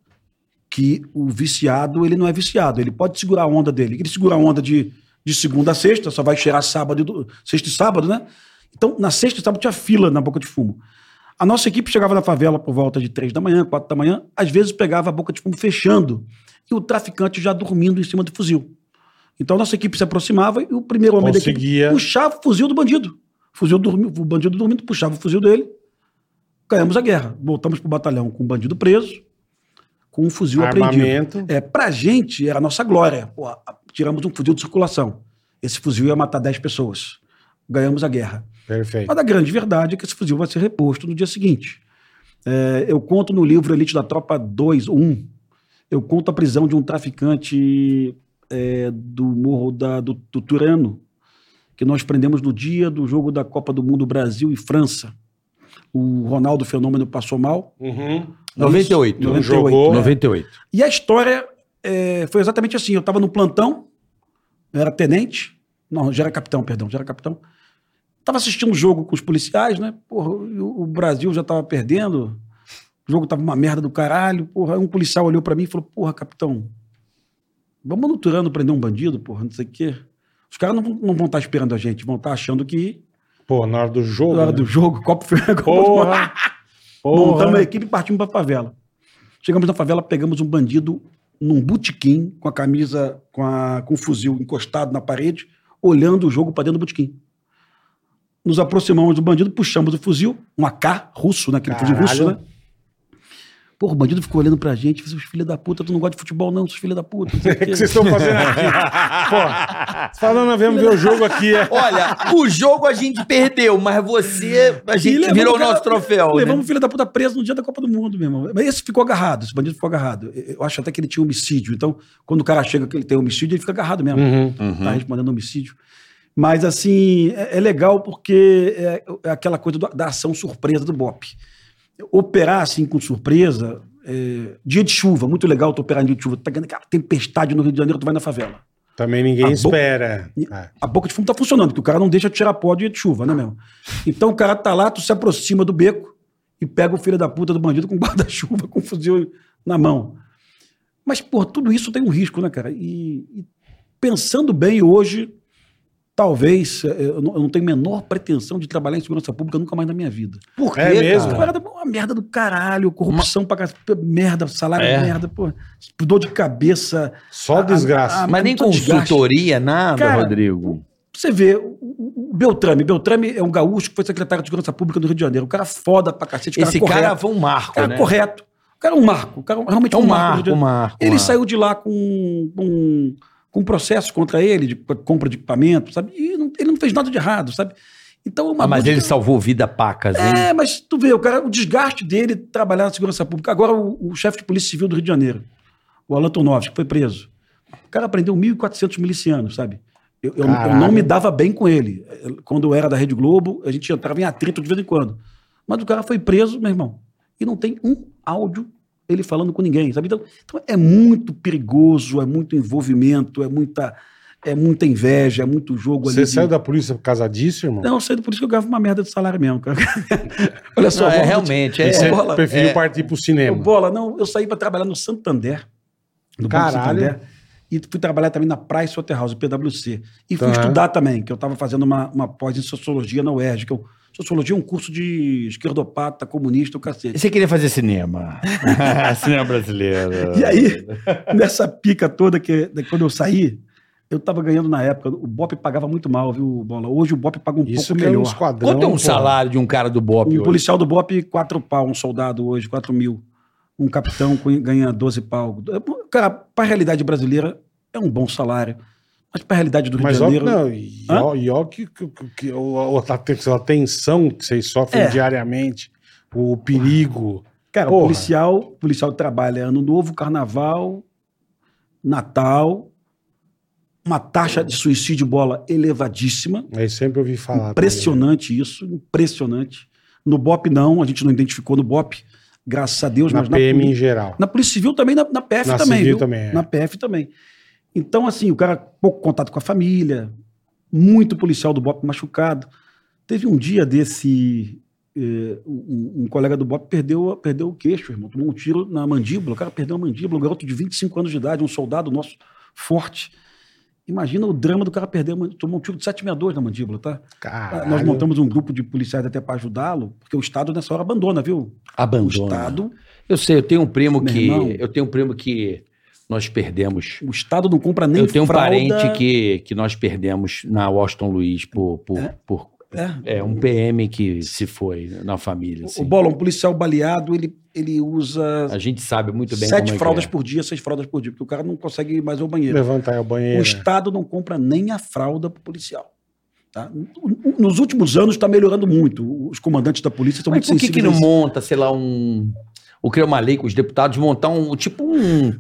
que o viciado, ele não é viciado, ele pode segurar a onda dele. Ele segura a onda de, de segunda a sexta, só vai cheirar sábado, do- sexta e sábado, né? Então, na sexta e sábado tinha fila na boca de fumo. A nossa equipe chegava na favela por volta de três da manhã, quatro da manhã, às vezes pegava a boca de fumo fechando e o traficante já dormindo em cima do fuzil. Então a nossa equipe se aproximava e o primeiro homem da Conseguia. equipe puxava o fuzil do bandido. O, fuzil dormi, o bandido dormindo puxava o fuzil dele. Ganhamos a guerra. Voltamos pro batalhão com o bandido preso, com um fuzil Armamento. apreendido. É, pra gente era a nossa glória. Pô, tiramos um fuzil de circulação. Esse fuzil ia matar 10 pessoas. Ganhamos a guerra. Perfeito. Mas a grande verdade é que esse fuzil vai ser reposto no dia seguinte. É, eu conto no livro Elite da Tropa 2, 1, eu conto a prisão de um traficante é, do Morro da- do, do Turano, que nós prendemos no dia do jogo da Copa do Mundo Brasil e França. O Ronaldo Fenômeno passou mal. Uhum. 98. Não 98. jogou. é. 98. E a história é, foi exatamente assim. Eu estava no plantão, eu era tenente, não, já era capitão, perdão, já era capitão. Estava assistindo o jogo com os policiais, né? Porra, o, o Brasil já estava perdendo, o jogo tava uma merda do caralho. Porra, aí um policial olhou para mim e falou: Porra, capitão, vamos no Turano prender um bandido, porra, não sei o quê. Os caras não, vão- não vão estar esperando a gente, vão estar achando que Pô, na hora do jogo. na hora né? do jogo, copo <laughs> Porra. Montamos a equipe e partimos para favela. Chegamos na favela, pegamos um bandido num botequim, com a camisa, com, a, com o fuzil encostado na parede, olhando o jogo para dentro do botequim. Nos aproximamos do bandido, puxamos o fuzil, um AK russo, né? Aquele fuzil russo, né? Pô, o bandido ficou olhando pra gente, seus filhos da puta, tu não gosta de futebol, não, seus filhos da puta. <laughs> o que vocês estão fazendo aqui? <laughs> Falando, nós viemos ver o jogo aqui. É. <laughs> Olha, o jogo a gente perdeu, mas você, a gente levamos virou o cara- nosso troféu. né? Levamos o filho da puta preso no dia da Copa do Mundo, meu irmão. Mas esse ficou agarrado, esse bandido ficou agarrado. Eu acho até que ele tinha homicídio. Então, quando o cara chega que ele tem homicídio, ele fica agarrado mesmo. Uhum. Tá respondendo homicídio. Mas, assim, é, é legal porque é, é aquela coisa do- da ação surpresa do BOP. Operar, assim, com surpresa, é, dia de chuva, muito legal tu operar em dia de chuva. Tá ganhando aquela tempestade no Rio de Janeiro, tu vai na favela. Também ninguém A espera. E É. A boca de fumo tá funcionando, porque o cara não deixa tirar pó de chuva, né, meu? Então o cara tá lá, tu se aproxima do beco e pega o filho da puta do bandido com <laughs> guarda-chuva, com fuzil na mão. Mas, pô, tudo isso tem um risco, né, cara? E, e pensando bem hoje, talvez, eh, eu não, eu não tenho a menor pretensão de trabalhar em segurança pública nunca mais na minha vida. Por quê, É mesmo? cara? Parada, uma merda do caralho, corrupção pra caralho, merda, salário É. merda, pô, dor de cabeça. Só desgraça. a- Mas nem muito desgaste. consultoria, nada, Cara, Rodrigo. Você vê, o, Beltrame, Beltrame é um gaúcho que foi secretário de Segurança Pública do Rio de Janeiro. Um cara foda pra cacete, um Esse cara cara correto. foi um marco, cara né? correto. O cara é um marco. O cara realmente É um Rio marco, de um marco. Ele um saiu de lá com, com, com um processo contra ele, de compra de equipamento, sabe? E não- ele não fez nada de errado, sabe? Então, é uma Ah, mas busca- ele salvou vida pacas, hein? É, mas tu vê, o cara, o desgaste dele trabalhar na segurança pública. Agora, o, o chefe de Polícia Civil do Rio de Janeiro, o Alan Tonovski, que foi preso. O cara prendeu 1.400 milicianos, sabe? Eu, eu- eu não me dava bem com ele. Quando eu era da Rede Globo, a gente entrava em atrito de vez em quando. Mas o cara foi preso, meu irmão, e não tem um áudio ele falando com ninguém, sabe? Então, então é muito perigoso, é muito envolvimento, é muita, é muita inveja, é muito jogo ali. Você de- saiu da polícia por causa disso, irmão? Não, eu sei, por isso que eu ganhava uma merda de salário mesmo, cara. <laughs> Olha só, Não, é realmente, é, você bola, preferiu é. partir pro eu- cinema. Bola, não, eu saí para trabalhar no Santander. No Banco Caralho. Santander. e fui trabalhar também na Price Waterhouse, PwC. E fui Tá. estudar também, que eu estava fazendo uma, uma pós em Sociologia na UERJ, que eu, Sociologia é um curso de esquerdopata, comunista, o cacete. Você queria fazer cinema. <laughs> cinema brasileiro. E aí, nessa pica toda, que quando eu saí, eu tava ganhando na época. O Bop pagava muito mal, viu, Bola? Hoje o Bop paga um Isso pouco que é um melhor. esquadrão. Quanto é um pô. salário de um cara do Bop um hoje? policial do Bop, quatro pau. Um soldado hoje, quatro mil. Um capitão ganha 12 pau. Cara, pra realidade brasileira, é um bom salário. Mas pra realidade do Rio Mas de Janeiro... não, e ó, e ó que, que, que, a a tensão que vocês sofrem É. diariamente, o perigo. Cara, o Porra. policial, o policial trabalha ano novo, carnaval, Natal, uma taxa de suicídio bola elevadíssima. Aí sempre ouvi falar. Impressionante isso, impressionante. No BOP não, a gente não identificou no BOP, graças a Deus, também. Na mas PM na, em geral. na Polícia Civil também, na, na PF Na também, civil viu? também, é. Na PF também. Então, assim, o cara, pouco contato com a família, muito policial do BOP machucado. Teve um dia desse, eh, um, um colega do BOP perdeu, perdeu o queixo, irmão, tomou um tiro na mandíbula, o cara perdeu a mandíbula, um garoto de 25 anos de idade, um soldado nosso, forte. Imagina o drama do cara perder, tomou um tiro de 762 na mandíbula, tá? Caralho. Nós montamos um grupo de policiais até para ajudá-lo, porque o Estado nessa hora abandona, viu? O Abandona. Estado, Eu sei, eu tenho um primo Meu que. irmão. Eu tenho um primo que nós perdemos. o Estado não compra nem eu tenho um fralda. parente que, que nós perdemos na Washington Luiz por, por, É? por- É. é um PM que se foi na família. assim. O Bola, um policial baleado, ele, ele usa A gente sabe muito bem sete como é fraldas que é. por dia, seis fraldas por dia, porque o cara não consegue ir mais ao banheiro. Levanta aí o O banheiro. Estado não compra nem a fralda pro policial. tá? Nos últimos anos está melhorando muito. Os comandantes da polícia estão muito por que, que sensíveis. não monta, sei lá, um. Ou criar uma lei com os deputados, montar um. Tipo um.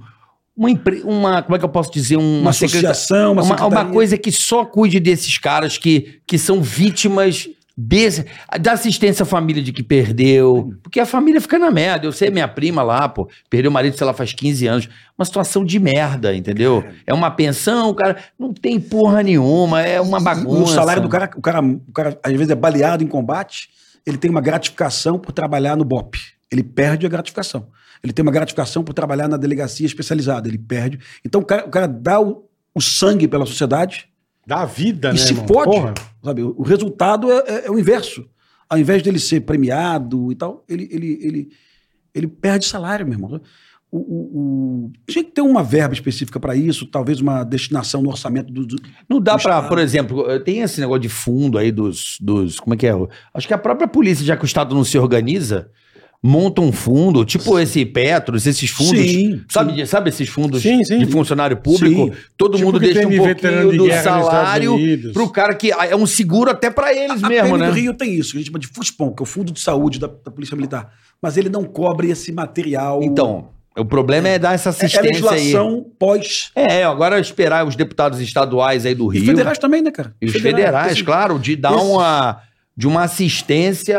Uma, uma como é que eu posso dizer? Um, Uma secreta- associação, uma, uma, uma coisa que só cuide desses caras que, que são vítimas desse, da assistência à família de que perdeu. Porque a família fica na merda. Eu sei, minha prima lá, pô, perdeu o marido, sei lá, faz 15 anos. Uma situação de merda, entendeu? É uma pensão, o cara não tem porra nenhuma, é uma bagunça. O salário do cara, o cara, o cara, às vezes, é baleado em combate, ele tem uma gratificação por trabalhar no BOP. Ele perde a gratificação. Ele tem uma gratificação por trabalhar na delegacia especializada. Ele perde. Então, o cara, o cara dá o, o sangue pela sociedade Da vida, e né, se irmão? fode. Porra. Sabe? O resultado é, é- é o inverso. Ao invés dele ser premiado e tal, ele, ele, ele, ele perde salário, meu irmão. O, o- o- Tinha que ter uma verba específica para isso, talvez uma destinação no orçamento do. do- Não dá Estado. por exemplo, tem esse negócio de fundo aí dos, dos. Como é que é? Acho que a própria polícia, já que o Estado não se organiza, monta um fundo, tipo esse Petros, esses fundos. Sim, sabe, sim. sabe esses fundos Sim, de funcionário público? Todo Tipo mundo deixa um pouquinho do salário pro cara que. É um seguro até pra eles A mesmo, PM né? do Rio tem isso, a gente chama de FUSPOM, que é o Fundo de Saúde da, da Polícia Militar. Mas ele não cobre esse material. Então, o problema é dar essa é, é a assistência aí. legislação pós. É, agora esperar os deputados estaduais aí do E Rio. federais também, né, cara? E os federais, esse- claro, de dar esses- uma de uma assistência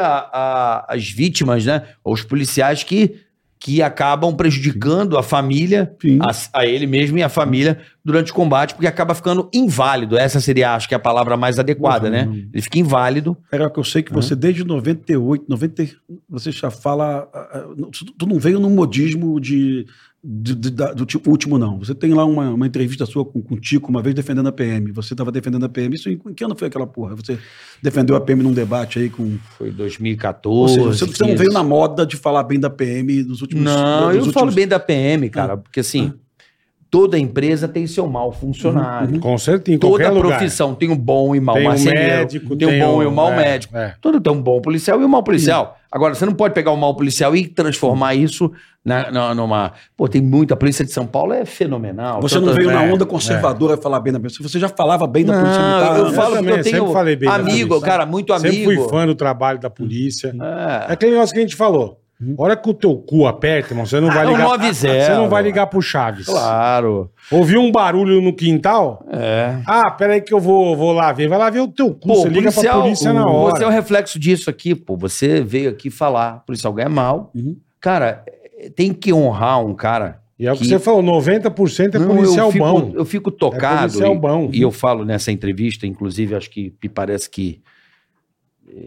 às vítimas, né? Aos policiais que, que acabam prejudicando a família, a, a ele mesmo e a família durante o combate, porque acaba ficando inválido. Essa seria, acho que, a palavra mais adequada, Uhum. né? Ele fica inválido. Era que eu sei que você, desde 98, 90, você já fala. Tu não veio num modismo de, de- de- da- do tipo último, não. Você tem lá uma, uma entrevista sua com, com o Tico, uma vez defendendo a PM. Você estava defendendo a PM. Isso em, em que ano foi aquela porra? Você defendeu a PM num debate aí com. Foi Ou 2014. seja, você, você não 15. veio na moda de falar bem da PM nos últimos Não, eu últimos- falo bem da PM, cara, porque assim, toda empresa tem seu mau funcionário. Com certeza, em Toda qualquer lugar. profissão tem um bom e mau Tem um médico, tem um bom e um mau é, médico. é. Todo tem um bom policial e um mau policial. Agora, você não pode pegar o mau policial e transformar isso na, na- numa. Pô, tem muita. A polícia de São Paulo é fenomenal. Você não veio na é, onda conservadora falar bem da PM. Você já falava bem da Polícia Não, Militar. eu né? falo também, que eu sempre tenho falei bem da amigo, polícia. cara, muito amigo. Sempre fui fã do trabalho da polícia. É É. aquele negócio que a gente falou. A hora que o teu cu aperta, irmão, você não vai Ah, é um ligar. 9-0. Você não vai ligar pro Chaves. Claro. Ouviu um barulho no quintal? É. Ah, peraí que eu vou, vou lá ver. Vai lá ver o teu cu. Pô, você liga pra polícia na hora. Você é o reflexo disso aqui, pô. Você veio aqui falar, o policial ganha mal. Uhum. Cara, é, tem que honrar um cara. E é o que, que- você falou, 90% é Não, policial eu fico, bom. Eu fico É tocado. policial e, bom. e eu falo nessa entrevista, inclusive, acho que me parece que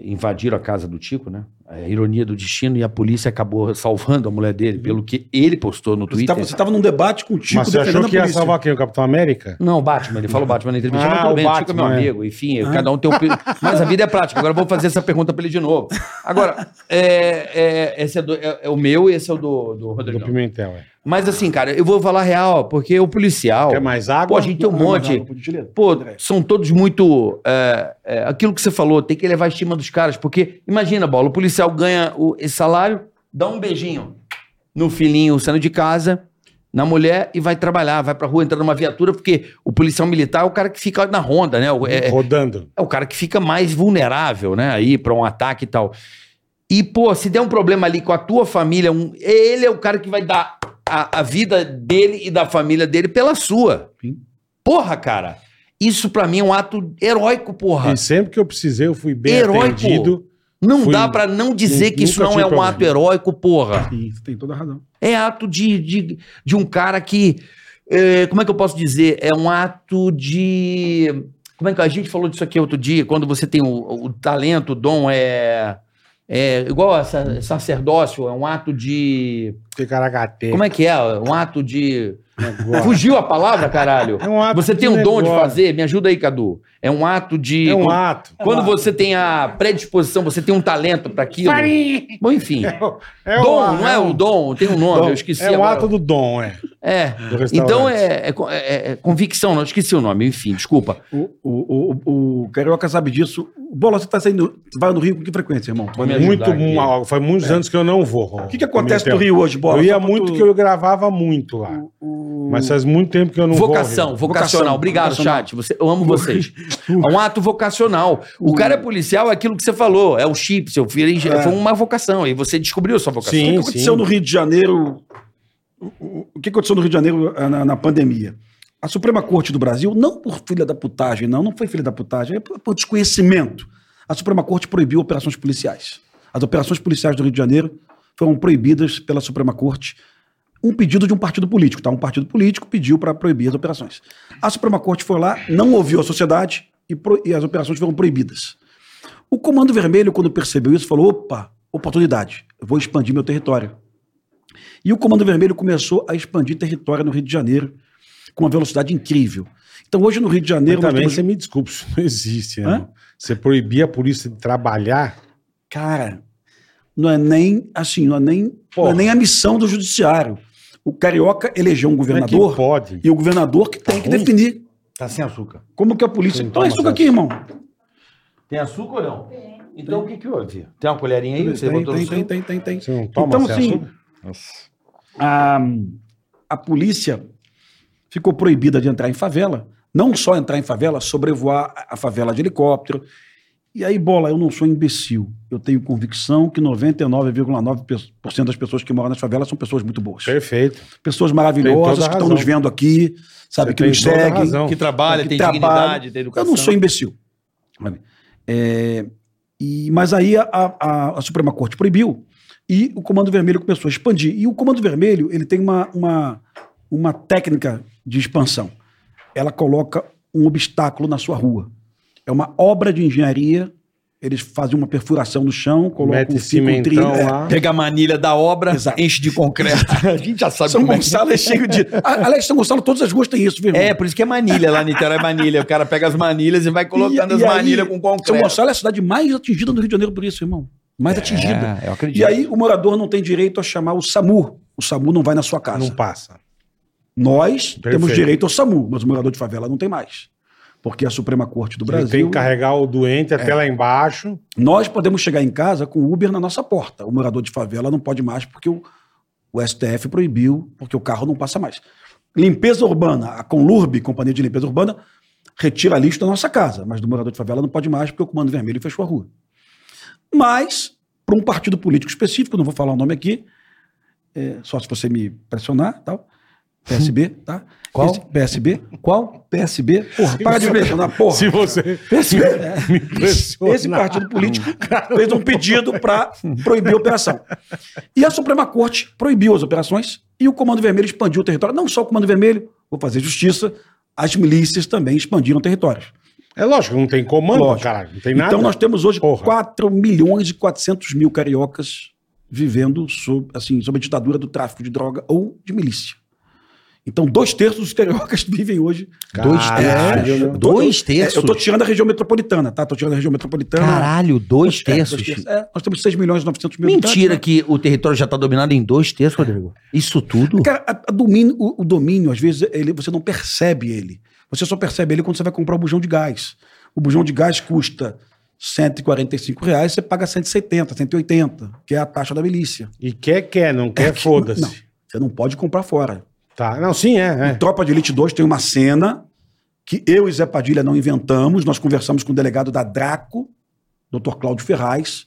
invadiram a casa do Tico, né? A ironia do destino, e a polícia acabou salvando a mulher dele, pelo que ele postou no Você Twitter. estava num debate com o Tico Mas você achou que ia salvar quem? O Capitão América? Não, o Batman, ele falou Batman na entrevista, Ah, mas tudo o bem, o Chico é meu Batman, é. amigo, enfim, cada um tem um... <laughs> Mas a vida é prática, agora eu vou fazer essa pergunta pra ele de novo. Agora, é, é- esse é, do- é- é o meu e esse é o do, do Do Rodrigão. Pimentel, é. Mas assim, cara, eu vou falar real, porque o policial... Quer mais água? Pô, a gente tem um monte... gentileza. Pô, são todos muito. é, é, aquilo que você falou, tem que levar a estima dos caras, porque imagina, bola, o policial ganha o, esse salário, dá um beijinho no filhinho saindo de casa, na mulher e vai trabalhar, vai pra rua, entrar numa viatura, porque o policial militar é o cara que fica na ronda, né? O- É, Rodando. é o cara que fica mais vulnerável, né? Aí pra um ataque e tal. E, pô, se der um problema ali com a tua família, um- ele é o cara que vai dar a, a vida dele e da família dele pela sua. Sim. Porra, cara. Isso pra mim é um ato heróico, porra. E sempre que eu precisei, eu fui bem Heróico. atendido. Não fui- dá pra não dizer que isso não é um problema. ato heróico, porra. Sim, você tem toda a razão. É ato de, de, de um cara que. é, como é que eu posso dizer? É um ato de. Como é que a gente falou disso aqui outro dia? Quando você tem o, o talento, o dom, é. É igual a sa- sacerdócio, é um ato de. Ticaracate. Como é que é? Um ato de. Negócio. Fugiu a palavra, caralho? É um ato Você tem o dom de negócio. fazer? Me ajuda aí, Cadu. É um ato de. É um quando- ato. Quando você tem a predisposição, você tem um talento pra aquilo. Bom, enfim. É dom, o- não é o dom, tem um nome, eu esqueci É o agora. ato do dom, é. É. Então é, é é- é convicção, não, eu esqueci o nome, enfim, desculpa. O, o, o, o Carioca sabe disso. Bola, você tá saindo. Você vai no Rio com que frequência, irmão? Vai Me Muito, mal. Faz muitos anos que eu não vou. O que, que acontece no. Rio hoje, Bola? Eu ia muito tu- que eu gravava muito lá. Mas faz muito tempo que eu não Vocação, vou. vocacional. Vocação, Obrigado, vocacional. chat. Você, eu amo vocês. <laughs> É um ato vocacional. O cara é policial, é aquilo que você falou. É o chip, seu filho. É. Foi uma vocação. E você descobriu a sua vocação. O que Sim, aconteceu sim. no Rio de Janeiro? o- O o que aconteceu no Rio de Janeiro ah, na, na pandemia? A Suprema Corte do Brasil, não por filha da putagem, não, não foi filha da putagem, é por, por desconhecimento. A Suprema Corte proibiu operações policiais. As operações policiais do Rio de Janeiro foram proibidas pela Suprema Corte. Um pedido de um partido político, tá? Um partido político pediu para proibir as operações. A Suprema Corte foi lá, não ouviu a sociedade e, pro- e as operações foram proibidas. O Comando Vermelho, quando percebeu isso, falou: opa, oportunidade, eu vou expandir meu território. E o Comando Vermelho começou a expandir território no Rio de Janeiro com uma velocidade incrível. Então, hoje no Rio de Janeiro. Mas também temos- você me desculpe, isso não existe, né? Você proibir a polícia de trabalhar. Cara, não é nem assim, não é nem, não é nem a missão do judiciário. O Carioca elegeu um é governador pode? e o governador que tem que ruim? definir Tá sem açúcar. como que a polícia. Sim, Então é toma, açúcar aqui, irmão. Tem açúcar ou não? Então o que que houve? Tem uma colherinha aí? Você tem, botou tem, no tem, tem, tem, tem. Você não toma Então, sem assim, açúcar? a, a polícia ficou proibida de entrar em favela, não só entrar em favela, sobrevoar a favela de helicóptero. E aí, bola, eu não sou imbecil. Eu tenho convicção que 99,9% das pessoas que moram nas favelas são pessoas muito boas. Perfeito. Pessoas maravilhosas que estão nos vendo aqui, sabe, Você que nos seguem. Que trabalha, que tem trabalha. dignidade, tem Eu educação. não sou imbecil. É, e, mas aí a, a- a Suprema Corte proibiu e o Comando Vermelho começou a expandir. E o Comando Vermelho ele tem uma, uma, uma técnica de expansão. Ela coloca um obstáculo na sua rua. É uma obra de engenharia. Eles fazem uma perfuração no chão, colocam Mete um cimentão trilho. é, lá. Pega a manilha da obra, Exato. enche de concreto. <laughs> a gente já sabe São como é Gonçalo é cheio de. <laughs> A- Aliás, São Gonçalo, todas as ruas têm isso, viu, irmão? É, por isso que é manilha lá, Niterói é manilha. O cara pega as manilhas e vai colocando E- as e aí, manilhas com São concreto. Gonçalo é a cidade mais atingida do Rio de Janeiro por isso, irmão. Mais atingida. É, eu acredito. E aí o morador não tem direito a chamar o SAMU. O SAMU não vai na sua casa. Não passa. Nós Perfeito. temos direito ao SAMU, mas o morador de favela não tem mais. Porque a Suprema Corte do Ele Brasil. tem que carregar o doente É. até lá embaixo. Nós podemos chegar em casa com o Uber na nossa porta. O morador de favela não pode mais porque o, o STF proibiu, porque o carro não passa mais. Limpeza urbana, a Conlurb, Companhia de Limpeza Urbana, retira lixo da nossa casa, mas do morador de favela não pode mais porque o Comando Vermelho fechou a rua. Mas, para um partido político específico, não vou falar o nome aqui, é, só se você me pressionar, tal. PSB, tá? Qual? PSB. Qual? PSB. Porra, para de me pressionar, porra. Se você PSB. me impressiona. Esse partido político <laughs> fez um pedido para proibir a operação. E a Suprema Corte proibiu as operações e o Comando Vermelho expandiu o território. Não só o Comando Vermelho, vou fazer justiça, as milícias também expandiram territórios. É lógico, não tem comando, Lógico. caralho. Não tem nada. Então nós temos hoje Porra. 4 milhões e 400 mil cariocas vivendo sob, assim, sob a ditadura do tráfico de droga ou de milícia. Então, dois terços dos cariocas <laughs> vivem hoje. Dois Caralho, terços. meu. Dois É, terços. eu tô tirando a região metropolitana, tá? Tô tirando a região metropolitana. Caralho, dois É, terços. dois terços. É, nós temos 6 milhões e 900 mil Mentira habitantes, que o território já tá dominado em dois terços, Rodrigo. Isso tudo? né? Cara, a- a domínio- o, o domínio, às vezes, ele, você não percebe ele. Você só percebe ele quando você vai comprar um bujão de gás. O bujão de gás custa 145 reais, você paga 170, 180, que é a taxa da milícia. E quer, quer, não quer, É que- foda-se. Você não pode comprar fora. Tá. Não, sim, é. é. Em Tropa de Elite 2 tem uma cena que eu e Zé Padilha não inventamos. Nós conversamos com o delegado da Draco, Dr. Cláudio Ferraz.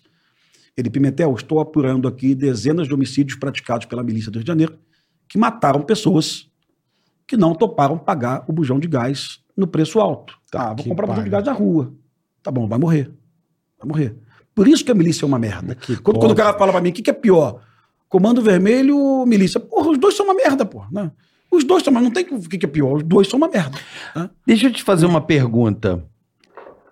Ele, Pimentel, estou apurando aqui dezenas de homicídios praticados pela milícia do Rio de Janeiro que mataram pessoas que não toparam pagar o bujão de gás no preço alto. Tá ah, vou comprar bujão de gás na rua. Tá bom, vai morrer. Vai morrer. Por isso que a milícia é uma merda. Que Quando, quando o cara fala pra mim, o que, que é pior? Comando Vermelho milícia? Porra, os dois são uma merda, porra. Né? Os dois são, mas não tem o que, que é pior. Os dois são uma merda. né? Deixa eu te fazer uma pergunta.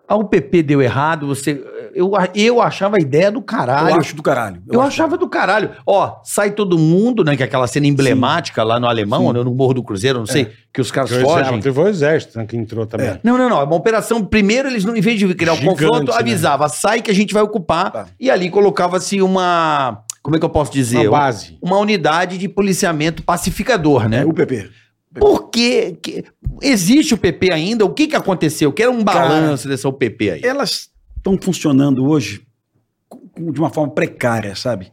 Ah, o PP deu errado, você. Eu, eu achava a ideia do caralho. Eu acho do caralho. Eu achava do caralho. Ó, sai todo mundo, né? Que é aquela cena emblemática lá no Alemão, né, no Morro do Cruzeiro, não sei, que os caras Foi o fogem. Teve o exército né, que entrou também. É. Não, não, não. É uma operação. Primeiro, eles não, em vez de criar um Gigante, confronto, né? avisava, sai que a gente vai ocupar. Tá. E ali colocava-se uma. Como é que eu posso dizer? Uma base. Uma unidade de policiamento pacificador, né? É, o PP. Por que, existe o PP ainda? O que, que aconteceu? Quero um balanço dessa UPP aí. Elas estão funcionando hoje de uma forma precária, sabe?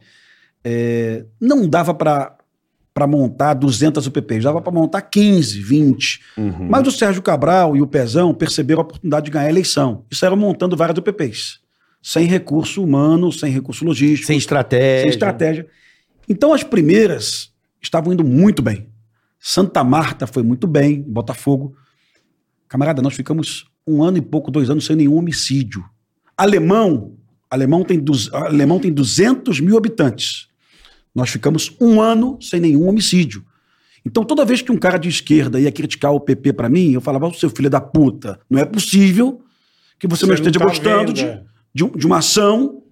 É, não dava para montar 200 UPPs, dava para montar 15, 20. Uhum. Mas o Sérgio Cabral e o Pezão perceberam a oportunidade de ganhar a eleição e saíram montando várias UPPs. Sem recurso humano, sem recurso logístico. Sem estratégia. sem estratégia. Então as primeiras estavam indo muito bem. Santa Marta foi muito bem, Botafogo. Camarada, nós ficamos um ano e pouco, dois anos sem nenhum homicídio. Alemão, Alemão tem, duz- Alemão tem 200 mil habitantes. Nós ficamos um ano sem nenhum homicídio. Então, toda vez que um cara de esquerda ia criticar o PP pra mim, eu falava, "Ô, seu filho da puta, não é possível que você, não Você esteja tá gostando vendo, de, é. De, de uma ação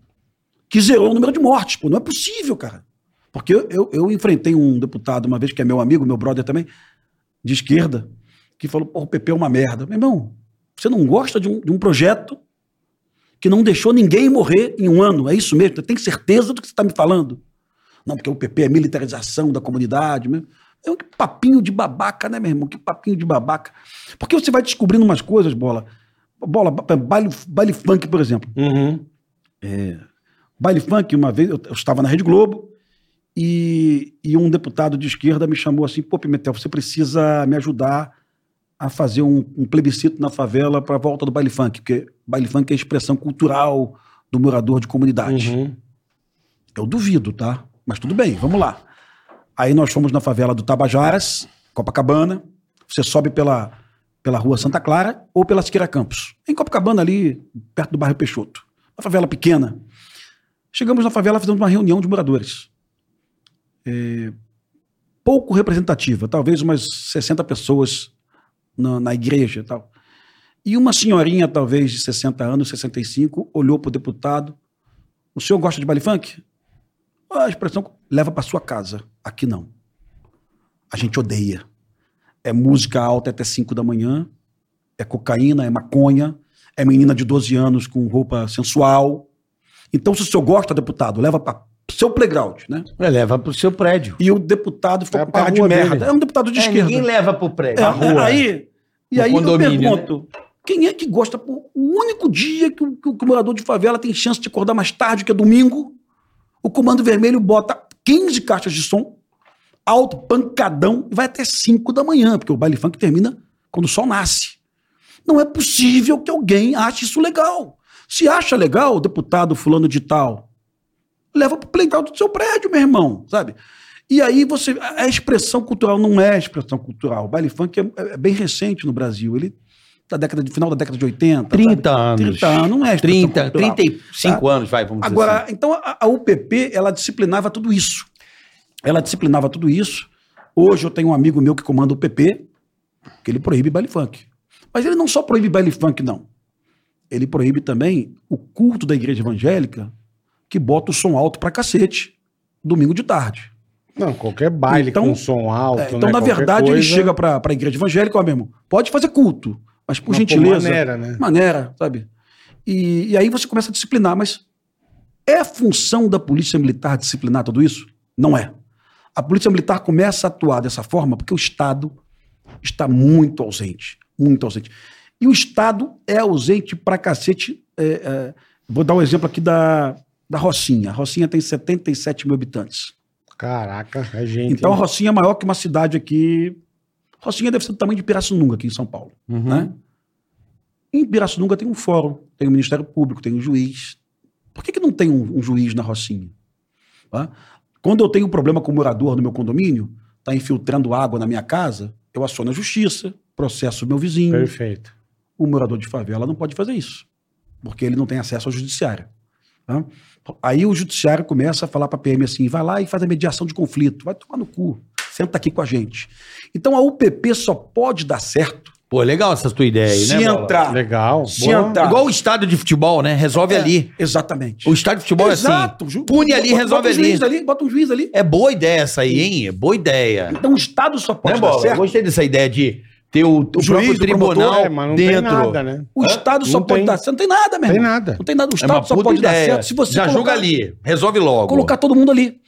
que zerou o número de mortes. Pô, não é possível, cara. Porque eu, eu, eu enfrentei um deputado uma vez, que é meu amigo, meu brother também, de esquerda, que falou, pô, o PP é uma merda. Meu irmão, você não gosta de um, de um projeto que não deixou ninguém morrer em um ano? É isso mesmo? Você tem certeza do que você está me falando? Não, porque o PP é militarização da comunidade. Mesmo. É um papinho de babaca, né, meu irmão? Que papinho de babaca. Porque você vai descobrindo umas coisas, bola. Bola, ba- baile, baile funk, por exemplo. Uhum. Baile funk, uma vez, eu, eu estava na Rede Globo e, e um deputado de esquerda me chamou assim: pô, Pimentel, você precisa me ajudar a fazer um, um plebiscito na favela para a volta do baile funk, porque baile funk é a expressão cultural do morador de comunidade. Uhum. Eu duvido, tá? Mas tudo bem, vamos lá. Aí nós fomos na favela do Tabajaras, Copacabana. Você sobe pela, pela rua Santa clara ou pela Siqueira Campos. Em Copacabana, ali, perto do bairro Peixoto. Uma favela pequena. Chegamos na favela, fizemos uma reunião de moradores. É, pouco representativa, talvez umas 60 pessoas na, na igreja e tal. E uma senhorinha, talvez de 60 anos, 65, olhou para o deputado. O senhor gosta de baile funk? A expressão leva para sua casa. Aqui não. A gente odeia. É música alta até 5 da manhã, é cocaína, é maconha, é menina de 12 anos com roupa sensual. Então, se o senhor gosta, deputado, leva para seu playground, né? É, leva pro seu prédio. E o deputado ficou É com cara de merda. dele. É um deputado de É, esquerda. ninguém leva pro prédio. É, rua. Aí, e aí condomínio, né? eu pergunto, quem é que gosta, o único dia que o, que o- que o morador de favela tem chance de acordar mais tarde, que é domingo, o Comando Vermelho bota 15 caixas de som, alto, pancadão, e vai até 5 da manhã, porque o baile funk termina quando o sol nasce. Não é possível que alguém ache isso legal. Se acha legal, o deputado fulano de tal, leva pro playground do seu prédio, meu irmão, sabe? E aí você. A expressão cultural não é expressão cultural. O baile funk é, é bem recente no Brasil. Ele da década de final da década de 80. 30 sabe? anos. 30 anos, não é expressão 30, cultural. 35 anos, vai, vamos dizer Agora, assim. então a, a UPP, ela disciplinava tudo isso. Ela disciplinava tudo isso. Hoje eu tenho um amigo meu que comanda o UPP, que ele proíbe baile funk. Mas ele não só proíbe baile funk, não. ele proíbe também o culto da igreja evangélica que bota o som alto pra cacete, domingo de tarde. Não, qualquer baile Então- com som alto. É, então, né, na verdade, ele coisa, chega pra, pra igreja evangélica, ó, mesmo, pode fazer culto, mas por mas, gentileza, maneira, né? maneira, sabe? E, e aí você começa a disciplinar, mas é função da polícia militar disciplinar tudo isso? Não é. A polícia militar começa a atuar dessa forma porque o Estado está muito ausente, muito ausente. E o Estado é ausente pra cacete. é, é, vou dar um exemplo aqui da, da Rocinha. A Rocinha tem 77 mil habitantes. Caraca, é gente. Então a? Rocinha é maior que uma cidade aqui. Rocinha deve ser do tamanho de Pirassununga, aqui em São Paulo. Uhum. Né? Em Pirassununga tem um fórum, tem o Ministério Público, tem um juiz. Por que, que não tem um, um juiz na Rocinha? Tá? Quando eu tenho um problema com o morador no meu condomínio, está infiltrando água na minha casa, eu aciono a justiça, processo o meu vizinho. Perfeito. O morador de favela não pode fazer isso, porque ele não tem acesso ao judiciário. tá? Aí o judiciário começa a falar para a PM assim: vai lá e faz a mediação de conflito, vai tomar no cu, senta aqui com a gente. Então a UPP só pode dar certo Pô, legal essa tua ideia aí, se né? Bola? entrar. Legal. Se Boa. entrar. Igual o estádio de futebol, né? Resolve É, ali. Exatamente. O estádio de futebol é Exato. assim. ju- Pune ali, bota- resolve bota um ali. juiz ali. Bota um juiz ali. É boa ideia essa aí, hein? É boa ideia. Então o Estado só pode Né, dar Bola? Eu certo. gostei dessa ideia de ter o, o juiz, próprio o promotor, tribunal É, mas não tem dentro. nada, né? O Estado só Não pode tem. dar certo. Não tem nada, meu Tem nada. Não tem nada. O É Estado uma só pode dar ideia. certo se você Já colocar- joga ali. Resolve logo. colocar todo mundo ali.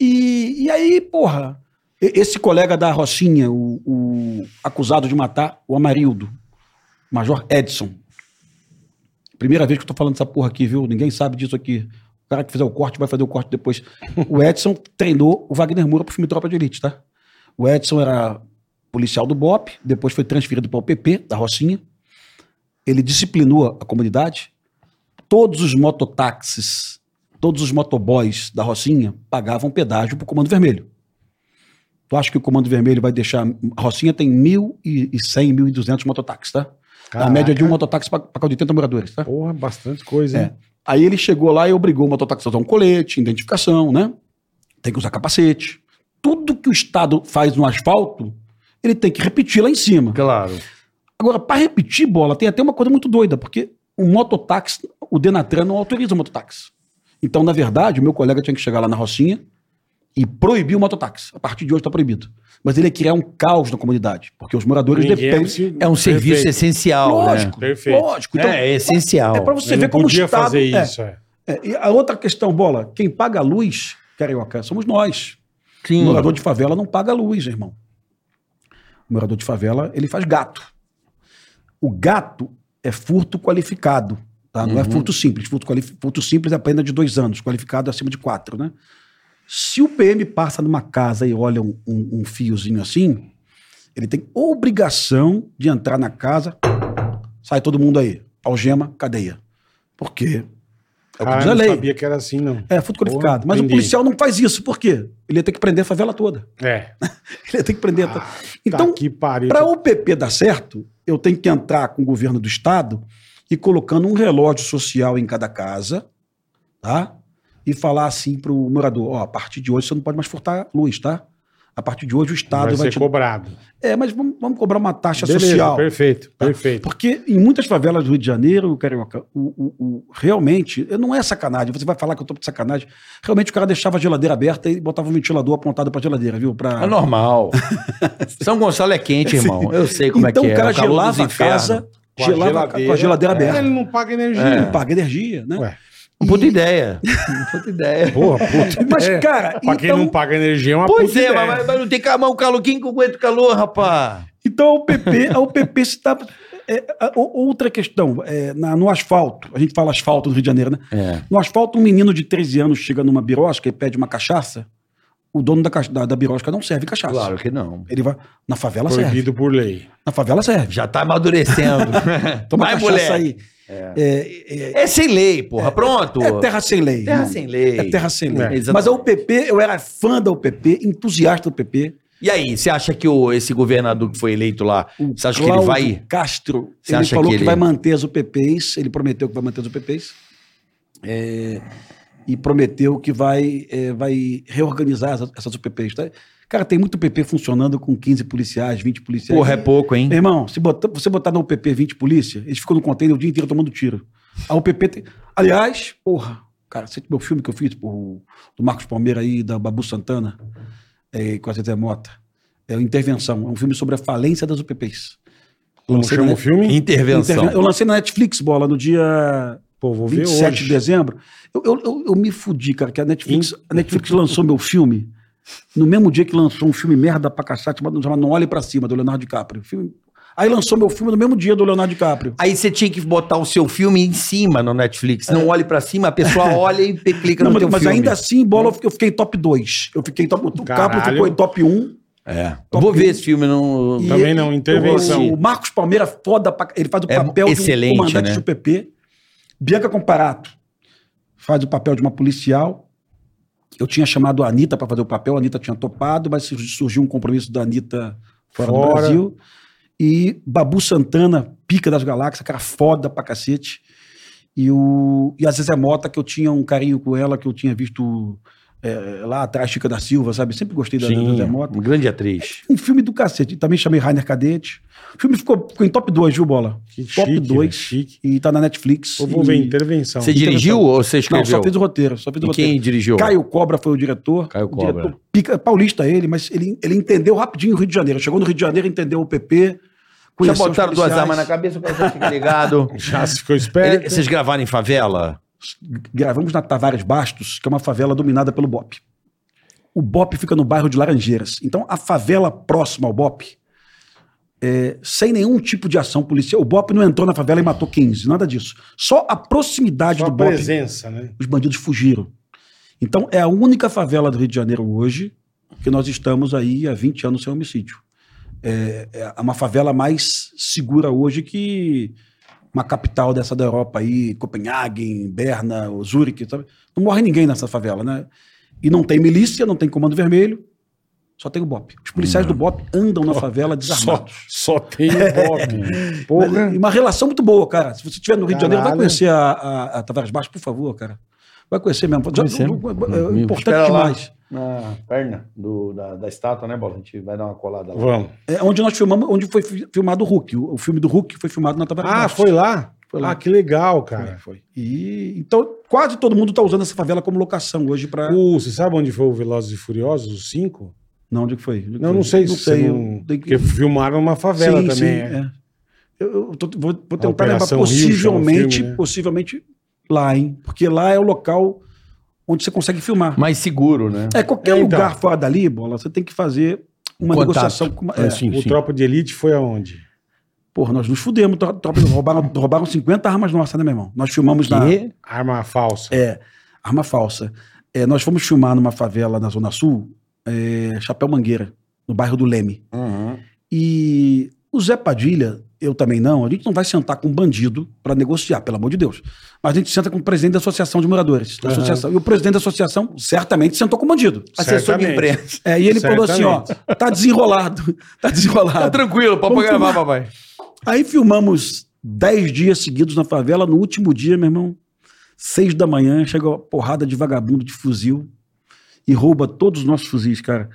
E, e aí, porra, esse colega da Rocinha, o, o acusado de matar o Amarildo, Major Edson. Primeira vez que eu tô falando dessa porra aqui, viu? Ninguém sabe disso aqui. O cara que fizer o corte vai fazer o corte depois. O Edson treinou o Wagner Moura pro filme Tropa de Elite, tá? O Edson era policial do BOP, depois foi transferido para o PP, da Rocinha. Ele disciplinou a comunidade. Todos os mototáxis, todos os motoboys da Rocinha pagavam pedágio pro Comando Vermelho. Tu acha que o Comando Vermelho vai deixar... A Rocinha tem 1.100, 1.200 mototáxis, tá? A Caraca. média de um mototáxi para cada 80 moradores, tá? Porra, bastante coisa, hein? É. Aí ele chegou lá e obrigou o mototáxi a usar um colete, identificação, né? Tem que usar capacete. Tudo que o Estado faz no asfalto, ele tem que repetir lá em cima. Claro. Agora, para repetir, bola, tem até uma coisa muito doida, porque o mototáxi, o Denatran não autoriza o mototáxi. Então, na verdade, o meu colega tinha que chegar lá na Rocinha e proibir o mototáxi. A partir de hoje está proibido. Mas ele ia criar um caos na comunidade, porque os moradores Ninguém dependem. se- É um serviço Perfeito. essencial, Lógico, né? Perfeito. lógico. Então, é, é essencial. é para você Ele ver como o podia Estado. fazer é, isso, é. é, e a outra questão, bola, quem paga a luz, carioca, somos nós. Sim. O morador de favela não paga a luz, irmão. O morador de favela, ele faz gato. O gato é furto qualificado, tá? Não é furto simples. Furto, quali- furto simples é a pena de dois anos, qualificado é acima de quatro, né? Se o PM passa numa casa e olha um, um- um fiozinho assim, ele tem obrigação de entrar na casa, sai todo mundo aí, algema, cadeia. Por quê? É o que Cara, diz eu a não lei. sabia que era assim, não. É, furto qualificado. Mas o entendi. policial não faz isso. Por quê? Ele ia ter que prender a favela toda. É. <laughs> Ele ia ter que prender. a- Tá então, que pariu. para o PP dar certo, eu tenho que entrar com o governo do Estado e colocando um relógio social em cada casa, tá? E falar assim para o morador: ó, a partir de hoje você não pode mais furtar luz, tá? A partir de hoje o Estado vai vai, ser te. cobrado. É, mas vamos, vamos cobrar uma taxa Beleza, social. perfeito, tá? perfeito. Porque em muitas favelas do Rio de Janeiro, Carioca, o, o- o- realmente, não é sacanagem, você vai falar que eu tô de sacanagem. Realmente o cara deixava a geladeira aberta e botava um ventilador apontado pra geladeira, viu? Pra... É normal. <laughs> São Gonçalo é quente, irmão. Eu sei como então é que é. o cara calor dos gelava a casa, Com a gelava geladeira. com a geladeira É, aberta. ele não paga energia. Ele paga energia, né? Ué. <laughs> Puta ideia. Puta ideia. Porra, puta. Mas, ideia. cara, Pra quem então- não paga energia é uma Pois puta é, ideia. mas, mas não tem calma, o calor. Quem que aguenta o calor, rapaz? Então a UPP, a UPP se tá. é, o- outra questão, é, na- no asfalto, a gente fala asfalto no Rio de Janeiro, né? É. No asfalto, um menino de 13 anos chega numa birosca e pede uma cachaça, o dono da, da, da birosca não serve cachaça. Claro que não. Ele vai. Na favela serve. Proibido por lei. Na favela serve. Já tá amadurecendo. <laughs> Toma Vai, cachaça mulher. aí. É, é- É sem lei, porra. Pronto. é terra sem lei. Terra sem lei. É terra sem lei. É. Exatamente. Mas a UPP, eu era fã da UPP, entusiasta do UPP. E aí, você acha que o, esse governador que foi eleito lá, O você acha que ele Cláudio vai... Castro, Você ele falou que que, ele- vai manter as UPPs, ele prometeu que vai manter as UPPs. é, e prometeu que vai, é, vai reorganizar essas, essas UPPs. Tá? Cara, tem muito PP funcionando com 15 policiais, 20 policiais. Porra, é pouco, hein? Meu irmão, se botar- você botar na UPP 20 polícia, eles ficam no container o dia inteiro tomando tiro. A UPP tem... Aliás, porra, cara, você meu filme que eu fiz, porra, o- do Marcos Palmeira aí, da Babu Santana, é, com a Zezé Mota, é o Intervenção, é um filme sobre a falência das UPPs. Como chama o filme? Intervenção. Interven- Eu lancei na Netflix, bola, no dia Pô, vou ver 27 hoje. de dezembro. Eu, eu, eu, eu me fudi, cara, que a Netflix, a Netflix lançou meu filme no mesmo dia que lançou um filme merda pra cacete chamado, chamado Não Olhe Pra Cima, do Leonardo DiCaprio. Filme- Aí lançou meu filme no mesmo dia do Leonardo DiCaprio. Aí você tinha que botar o seu filme em cima no Netflix. Não olhe pra cima, a pessoa <laughs> olha e clica Não, no mas teu mas filme. ainda assim, bola, eu fiquei- top 2. Eu fiquei top. O Caprio ficou em top 1. É. Eu vou ver esse filme no... E Também ele- não, intervenção. O Marcos Palmeira, foda pra, Ele faz o É papel excelente, de um comandante né? do PP. Bianca Comparato faz o papel de uma policial. Eu tinha chamado a Anitta para fazer o papel, a Anitta tinha topado, mas sur- surgiu um compromisso da Anitta fora, do Fora. Brasil. E Babu Santana, pica das galáxias, cara foda pra cacete. E, o, e a Zezé Mota, que eu tinha um carinho com ela, que eu tinha visto é, lá atrás, Chica da Silva, sabe? Sempre gostei da, Sim, Zezé Mota. uma grande atriz. Um filme do cacete. Também chamei Rainer Cadete. O filme ficou, ficou em top 2, viu, Bola? Que top chique, 2. velho, chique. E tá na Netflix. Eu vou e... ver intervenção. Você dirigiu ou você Não, escreveu? só fez o roteiro. Só fez o E roteiro. quem dirigiu? Caio Cobra foi o diretor. Caio O Cobra. diretor pica, paulista ele, mas ele, ele entendeu rapidinho o Rio de Janeiro. Chegou no Rio de Janeiro, entendeu o PP. Já botaram duas armas na cabeça, o pessoal fica ligado. <laughs> Já ficou Ele- esperto. vocês gravaram em favela? Gravamos na Tavares Bastos, que é uma favela dominada pelo BOP. O BOP fica no bairro de Laranjeiras. Então, a favela próxima ao BOP, é, sem nenhum tipo de ação policial, o BOP não entrou na favela e matou 15, nada disso. Só a proximidade Só a do BOP, presença, né? os bandidos fugiram. Então, é a única favela do Rio de Janeiro hoje que nós estamos aí há 20 anos sem homicídio. É, é uma favela mais segura hoje que uma capital dessa da Europa aí, Copenhague, Berna, Zurique, sabe? Não morre ninguém nessa favela, né? E não tem milícia, não tem comando vermelho, só tem o BOP. Os policiais do BOP andam na favela Só, desarmados. só tem o Bob. <laughs> Porra. E uma relação muito boa, cara. Se você estiver no Rio de Janeiro, vai conhecer a, a, a Tavares Baixo, por favor, cara. Vai conhecer mesmo. Já- Conhecer. é, é importante espera lá. demais. Na perna do, da, da estátua, né, Bola? A gente vai dar uma colada lá. Vamos. É onde nós filmamos, onde foi fi- filmado o Hulk. O, o filme do Hulk foi filmado na Tavares Ah, Baixo. foi lá? Foi lá. Ah, que legal, Foi, cara. foi. E então quase todo mundo está usando essa favela como locação hoje para. O, você sabe onde foi o Velozes e Furiosos, o 5? Não, onde que foi? Onde que Não, foi? não sei se você eu não... que- Porque filmaram uma favela sim, também. sim, é. é. Eu, eu tô- vou, vou tentar lembrar possivelmente, filme, né? possivelmente lá, hein? Porque lá é o local onde você consegue filmar. Mais seguro, né? É, qualquer É, então. lugar fora dali, bola, você tem que fazer uma Contato. negociação com uma. É, Sim, O sim. Tropa de Elite foi aonde? Porra, nós nos fudemos. tropa- roubaram, roubaram 50 armas nossas, né, meu irmão? Nós filmamos na. Arma falsa. É, arma falsa. É, nós fomos filmar numa favela na Zona Sul, é, Chapéu Mangueira, no bairro do Leme. Uhum. E o Zé Padilha, eu também não, a gente não vai sentar com um bandido para negociar, pelo amor de Deus. Mas a gente senta com o presidente da Associação de Moradores. Da Aham. associação. E o presidente da assessão certamente sentou com o bandido. Assessor de imprensa. É, e ele falou assim: ó, tá desenrolado, tá Tá desenrolado. tranquilo, pode Vamos gravar, filmar. papai. Aí filmamos dez dias seguidos na favela. No último dia, meu irmão, seis da manhã, chega uma porrada de vagabundo de fuzil e rouba todos os nossos fuzis, cara.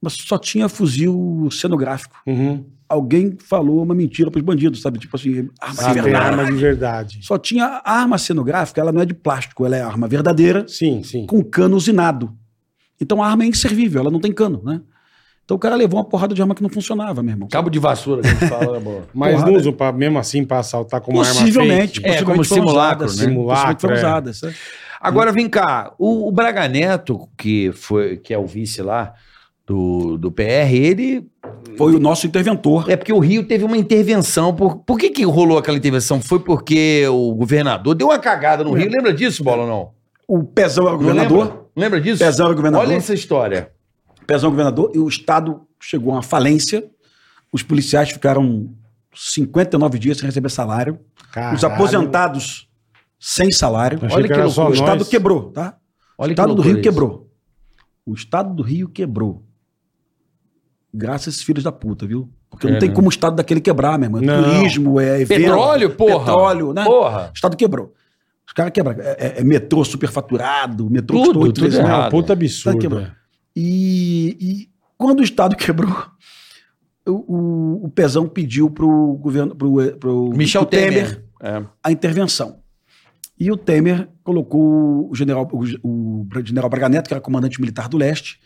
Mas só tinha fuzil cenográfico. Uhum. Alguém falou uma mentira pros bandidos, sabe? Tipo assim, arma Ah, de tem verdade. arma de verdade. Só tinha a arma cenográfica, ela não é de plástico, ela é arma verdadeira Sim, sim. com cano usinado. Então a arma é inservível, ela não tem cano, né? Então o cara levou uma porrada de arma que não funcionava, meu irmão. Cabo de vassoura que a gente fala, né? <laughs> Mas Porrada. não usam pra, mesmo assim pra assaltar com uma arma Possivelmente, fake. É, possivelmente como foram simulacro, né? Simulacro, é. usadas. é. Agora vem cá, o, o Braga Neto, que, foi, que é o vice lá do, do PR, ele. Foi o nosso interventor. É porque o Rio teve uma intervenção. Por, por que, que rolou aquela intervenção? Foi porque o governador deu uma cagada no Rio. Lembra disso, Bola, ou não? O Pezão era o Não governador. lembra? Lembra disso? Pezão era o governador. Olha essa história. Pezão governador, e o Estado chegou a uma falência. Os policiais ficaram 59 dias sem receber salário. Caralho. Os aposentados sem salário. Achei Olha que que só o nós. Estado quebrou, tá? Olha o que Estado do loucura Rio isso. quebrou. O Estado do Rio quebrou. Graças a esses filhos da puta, viu? Porque não É, tem né? como o Estado daquele quebrar, meu irmão. É Não. Turismo, é evento. Petróleo, porra. Petróleo, né? Porra. O Estado quebrou. Os caras quebraram. É, é- é metrô superfaturado, metrô Tudo, custou tudo três- errado. Não, puta Tá absurdo. quebrando. é. E, e Quando o Estado quebrou, o, o, o Pezão pediu para o governo, pro, pro, Michel pro Temer. É. a intervenção. E o Temer colocou o general, o, o general Braga Neto, que era comandante militar do leste,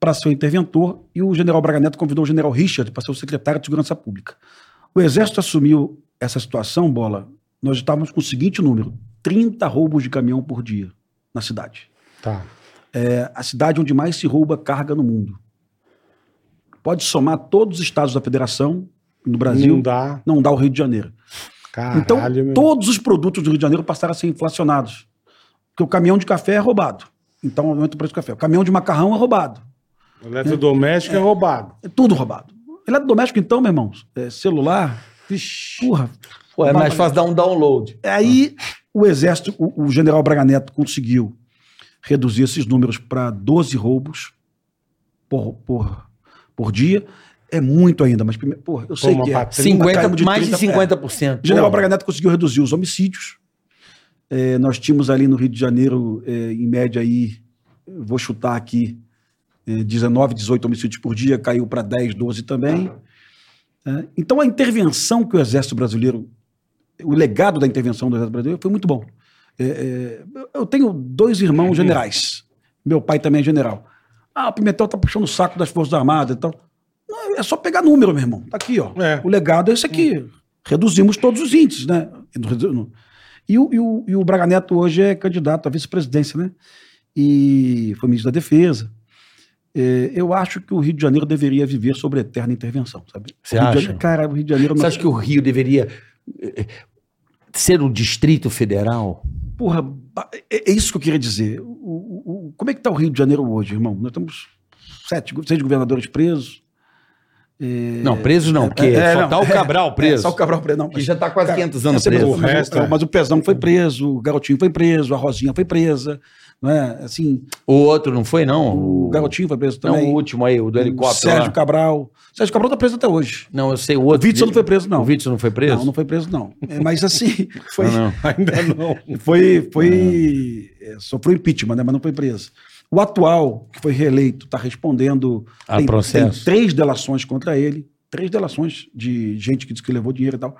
para ser o interventor, e o general Braga Neto convidou o general Richard para ser o secretário de Segurança Pública. O Exército assumiu essa situação, Bola, nós estávamos com o seguinte número, 30 roubos de caminhão por dia na cidade. Tá. É a cidade onde mais se rouba carga no mundo. Pode somar todos os estados da federação no Brasil, Não dá. não dá o Rio de Janeiro. Caralho, Então, meu. todos os produtos do Rio de Janeiro passaram a ser inflacionados. Porque o caminhão de café é roubado. Então, aumenta o preço do café. O caminhão de macarrão é roubado. O eletrodoméstico é, roubado. É tudo roubado. Eletrodoméstico, então, meu irmão, é celular, Vixe. porra. Pô, é mais fácil dar um download. Aí, o exército, o, o general Braga Neto conseguiu reduzir esses números para 12 roubos por, por, por dia. É muito ainda, mas, primeiro, porra, eu sei Toma que é. pra 50, caímos de mais de 30, 50%. O general Pô, Braga Neto conseguiu reduzir os homicídios. É, nós tínhamos ali no Rio de Janeiro, é, em média, aí, vou chutar aqui, é, 19, 18 homicídios por dia, caiu para 10, 12 também. É, então, a intervenção que o Exército Brasileiro, o legado da intervenção do Exército Brasileiro foi muito bom. É, é, eu tenho dois irmãos generais. Meu pai também é general. Ah, o Pimentel tá puxando o saco das Forças Armadas e tal. É só pegar número, meu irmão. Tá aqui, ó. É. O legado é esse aqui. Reduzimos todos os índices, né? E o, e o, e o Braga Neto hoje é candidato à vice-presidência, né? E foi ministro da Defesa. É, eu acho que o Rio de Janeiro deveria viver sobre eterna intervenção, sabe? Você acha? Janeiro- cara, o Rio de Janeiro... Você acha que o Rio deveria eh, ser um distrito federal? Porra, é, é isso que eu queria dizer. O, o- o- como é que está o Rio de Janeiro hoje, irmão? Nós temos sete, seis governadores presos. É, Não, preso não, porque é, só não, tá o é, Cabral É, preso. só o Cabral preso, não. que já tá quase Cara, 500 anos preso. O Mas, resto, o, é. mas o Pezão foi preso, o Garotinho foi preso, a Rosinha foi presa. Não é? Assim, O outro não foi, não? o Garotinho foi preso Não, também. o último aí, o do O helicóptero. Sérgio lá. Cabral. Sérgio Cabral tá preso até hoje. Não, eu sei, o O outro. Witzel não foi preso, não. O Witzel não foi preso? Não, não foi preso, não. É, Mas assim, <laughs> foi, Ah, <laughs> não. Ainda não. foi, foi é, sofreu impeachment, né? Mas não foi preso. O atual, que foi reeleito, está respondendo. A tem, processo. tem três delações contra ele. Três delações de gente que disse que levou dinheiro e tal.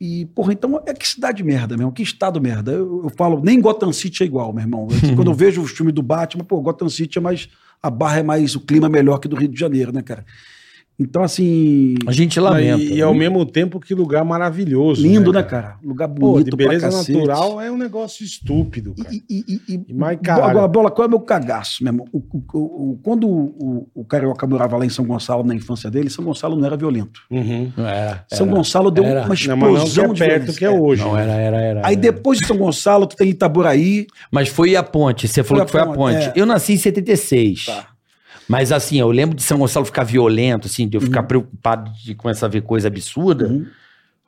E, porra, então é que cidade merda, meu irmão. Que estado merda. Eu, eu falo, nem Gotham City é igual, meu irmão. Eu- <laughs> quando eu vejo os filmes do Batman, pô, Gotham City é mais. A barra é mais. O clima é melhor que do Rio de Janeiro, né, cara? Então, assim. A gente lamenta. E, e ao mesmo tempo, que lugar maravilhoso. Lindo, né, cara? Lugar Pô, bonito de beleza pra cacete. natural é um negócio estúpido, cara. E, e, e, e, mais caro. Agora, bola, qual é o meu cagaço, meu irmão? O, o- o- o- quando o, o Carioca morava lá em São Gonçalo, na infância dele, São Gonçalo não era violento. Uhum. Não era. São era. Gonçalo deu Era. uma Não, explosão não é de perto violência. que é hoje. Não, né? era, era, era. Aí era. depois de São Gonçalo, tu tem Itaburaí. Mas foi a ponte. Você falou a que foi a ponte, ponte. é. Eu nasci em 76. Tá. Mas assim, eu lembro de São Gonçalo ficar violento, assim, de eu ficar preocupado de começar a ver coisa absurda. Uhum.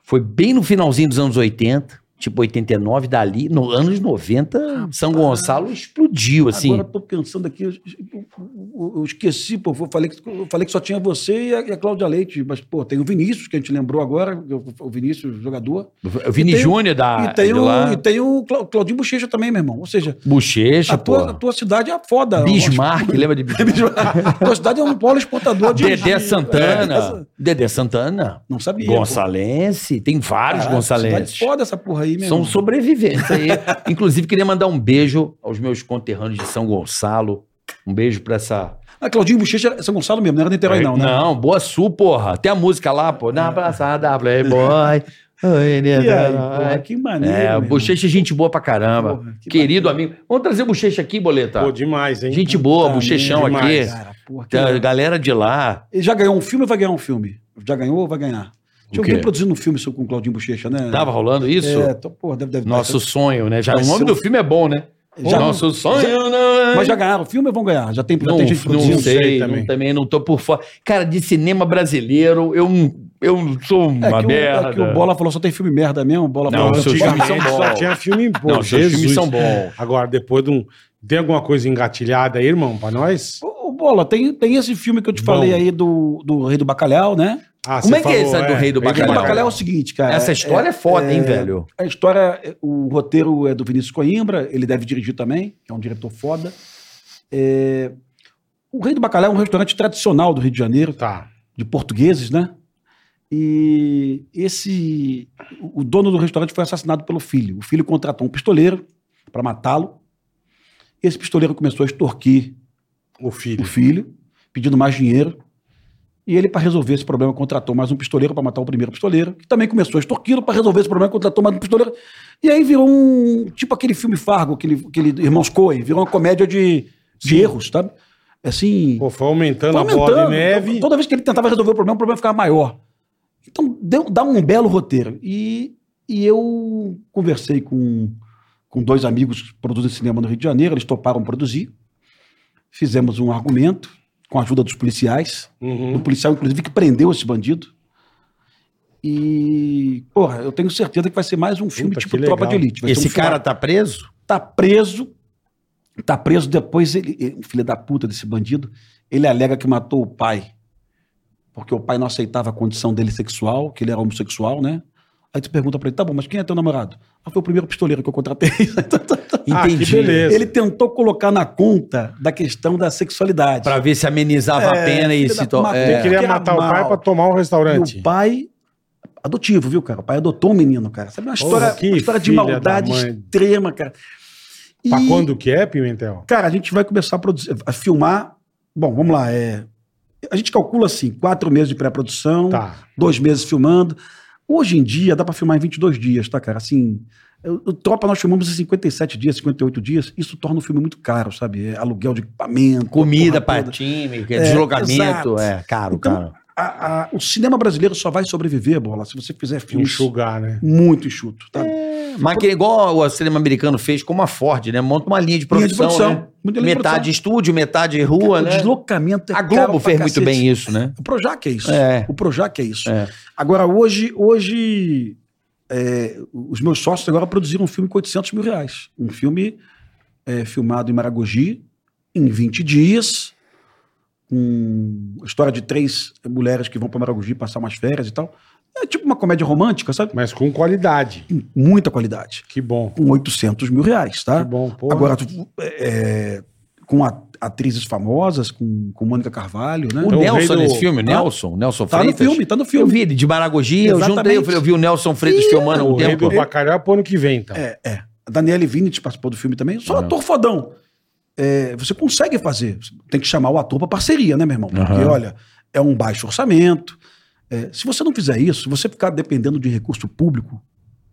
Foi bem no finalzinho dos anos 80, tipo 89, dali, no anos 90, São Gonçalo explodiu, assim. Agora eu tô pensando aqui, eu, eu- eu esqueci, pô, eu falei, que, eu falei que só tinha você e a, e a Cláudia Leite, mas, pô, tem o Vinícius, que a gente lembrou agora, o Vinícius, jogador. o Vini tem Júnior da e, tem o, lá, e tem o Cla- Claudinho Bochecha também, meu irmão. Ou seja, Bochecha, a tua, pô. a tua cidade é foda. Bismarck, lembra de <laughs> Bismarck? A tua cidade é um polo exportador de... <laughs> Dedé de- Santana. É, Dedé Santana. não sabia. Gonçalense. Tem pô. vários Caralho, Gonçalenses. Cidade foda essa porra aí, meu São irmão. sobreviventes aí. <laughs> Inclusive, queria mandar um beijo aos meus conterrâneos de São Gonçalo. Um beijo pra essa. Ah, Claudinho Bochecha é São Gonçalo mesmo, não era Niterói não, né? Não, Boa Sul, porra. Tem a música lá, pô. Na praça da Playboy. Oi, E aí, Niterói. porra, que maneiro, É. Bochecha é gente boa pra caramba. Porra, que Querido amigo. Vamos trazer o Bochecha aqui, Boleta. Pô, demais, hein? gente boa, Puta Bochechão merda, aqui. demais. Cara, porra, galera de lá. Ele já ganhou um filme ou vai ganhar um filme? Já ganhou ou vai ganhar? Tinha O alguém produzindo um filme com o Claudinho Bochecha, né? Tava rolando isso? É, então, porra, deve, deve Nosso sonho, né? Já, o nome do filme é bom, né? Já- Nosso sonho. já- não é- Mas já ganharam o filme ou vão ganhar? Já tem, já Não, tem gente não produzindo? sei, sei não- também. também. não tô por fora. Cara, de cinema brasileiro, eu, não- eu não sou É uma que, o, merda. é que o Bola falou só tem filme merda mesmo. O Bola Não, falou, seus filmes são bons. só tinha filme pô, Não, seus filmes são bons. Agora, depois de um... Tem alguma coisa engatilhada aí, irmão, pra nós? Ô, ô, Bola, tem, tem esse filme que eu te Bom. falei aí do, do Rei do Bacalhau, né? Ah, Como é que é essa do Rei do O Rei do Bacalhau? Bacalhau é o seguinte, cara. Essa história é, foda, hein, velho? A história, é- o roteiro é do Vinícius Coimbra, ele deve dirigir também, é um diretor foda. É, O Rei do Bacalhau é um restaurante tradicional do Rio de Janeiro, Tá. de portugueses, né? E esse. O dono do restaurante foi assassinado pelo filho. O filho contratou um pistoleiro para matá-lo. Esse pistoleiro começou a extorquir O filho. o filho, pedindo mais dinheiro. E ele, para resolver esse problema, contratou mais um pistoleiro para matar o primeiro pistoleiro, que também começou a extorquí-lo para resolver esse problema, contratou mais um pistoleiro. E aí virou um. Tipo aquele filme Fargo, aquele, aquele Irmãos Coen, virou uma comédia de, de erros, sabe? Assim. Pô, foi aumentando, Foi a bola de aumentando. neve. Toda vez que ele tentava resolver o problema, o problema ficava maior. Então, deu, dá um belo roteiro. E, e eu conversei com, com dois amigos que produzem cinema no Rio de Janeiro, eles toparam produzir. Fizemos um argumento com a ajuda dos policiais. Uhum. O policial, inclusive, que prendeu esse bandido. E, porra, eu tenho certeza que vai ser mais um filme Puta, tipo Tropa de. Elite. Vai Esse um cara tá preso? tá preso. Tá preso depois, ele, ele- filho da puta desse bandido, ele alega que matou o pai. Porque o pai não aceitava a condição dele sexual, que ele era homossexual, né? Aí tu pergunta pra ele, tá bom, mas quem é teu namorado? Ah, foi o primeiro pistoleiro que eu contratei. <laughs> Ah, que beleza. ele tentou colocar na conta da questão da sexualidade. Pra ver se amenizava a É, pena e se... to- é. Ele queria que matar o pai mal. pra tomar o E restaurante. o pai, adotivo, viu, cara? O pai adotou um menino, cara. Sabe, uma história, uma história de maldade extrema, cara. E- Pra quando que é, Pimentel? Cara, a gente vai começar a, produzir, a filmar. Bom, vamos lá. É, a gente calcula assim: quatro meses de pré-produção, Tá. dois meses filmando. Hoje em dia dá pra filmar em 22 dias, tá, cara? Assim, eu- o Tropa nós filmamos em 57 dias, 58 dias. Isso torna o filme muito caro, sabe? É aluguel de equipamento. Comida a porra pra toda. time, É, deslocamento, exato. é caro, Então, caro. a- a- o cinema brasileiro só vai sobreviver, Bola, se você fizer filmes Enxugar, né? muito enxuto, tá? Mas que igual o cinema americano fez, como a Ford, né? Monta uma linha de Linha de produção, produção. né? De Metade produção. estúdio, metade rua, o né? deslocamento é A Globo fez muito cacete. bem isso, né? O Projac é isso. É. O Projac é isso. É. Agora, hoje, hoje é, os meus sócios agora produziram um filme com 800 mil reais. Um filme é, filmado em Maragogi, em 20 dias, com a história de três mulheres que vão para Maragogi passar umas férias e tal. É tipo uma comédia romântica, sabe? Mas com qualidade. Muita qualidade. Que bom. Com 800 mil reais, tá? Que bom. Porra. Agora, tu- é, com atrizes famosas, com, com Mônica Carvalho, né? O Então, o Nelson rei do- nesse filme, Hã? Nelson, Nelson Tá no Freitas. filme, tá no Eu filme. vi ele de Maragogi, eu Exatamente. juntei, eu, falei, eu vi o Nelson Freitas Ih, filmando um o rei tempo. do bacalhau é pro ano que vem, então. É, é. A Daniele Vinit participou do filme também. Só Uhum. ator fodão. É, você consegue fazer. Tem que chamar o ator pra parceria, né, meu irmão? Porque, Uhum. olha, é um baixo orçamento. É, se você não fizer isso, se você ficar dependendo de recurso público,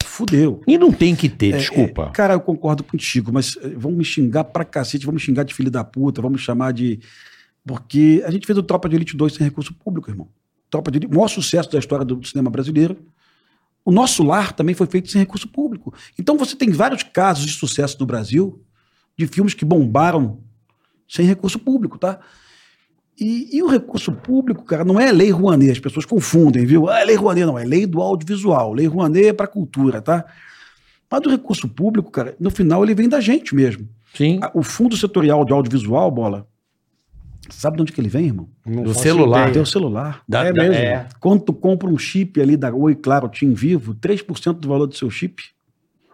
fudeu. E não tem que ter, É, desculpa. é, cara, eu concordo contigo, mas é, vão me xingar pra cacete, vão me xingar de filho da puta, vão me chamar de. Porque a gente fez o Tropa de Elite 2 sem recurso público, irmão. Tropa de Elite, o maior sucesso da história do cinema brasileiro. O nosso lar também foi feito sem recurso público. Então você tem vários casos de sucesso no Brasil de filmes que bombaram sem recurso público, tá? E, e o recurso público, cara, não é lei Rouanet, as pessoas confundem, viu? Ah, é lei Rouanet, não, é lei do audiovisual. Lei Rouanet é para cultura, tá? Mas o recurso público, cara, no final ele vem da gente mesmo. Sim. O fundo setorial de audiovisual, bola, sabe de onde que ele vem, irmão? Não Do celular. ideia. Teu celular. Da- é da- mesmo? é. Quando tu compra um chip ali da Oi, Claro, Tim Vivo, 3% do valor do seu chip.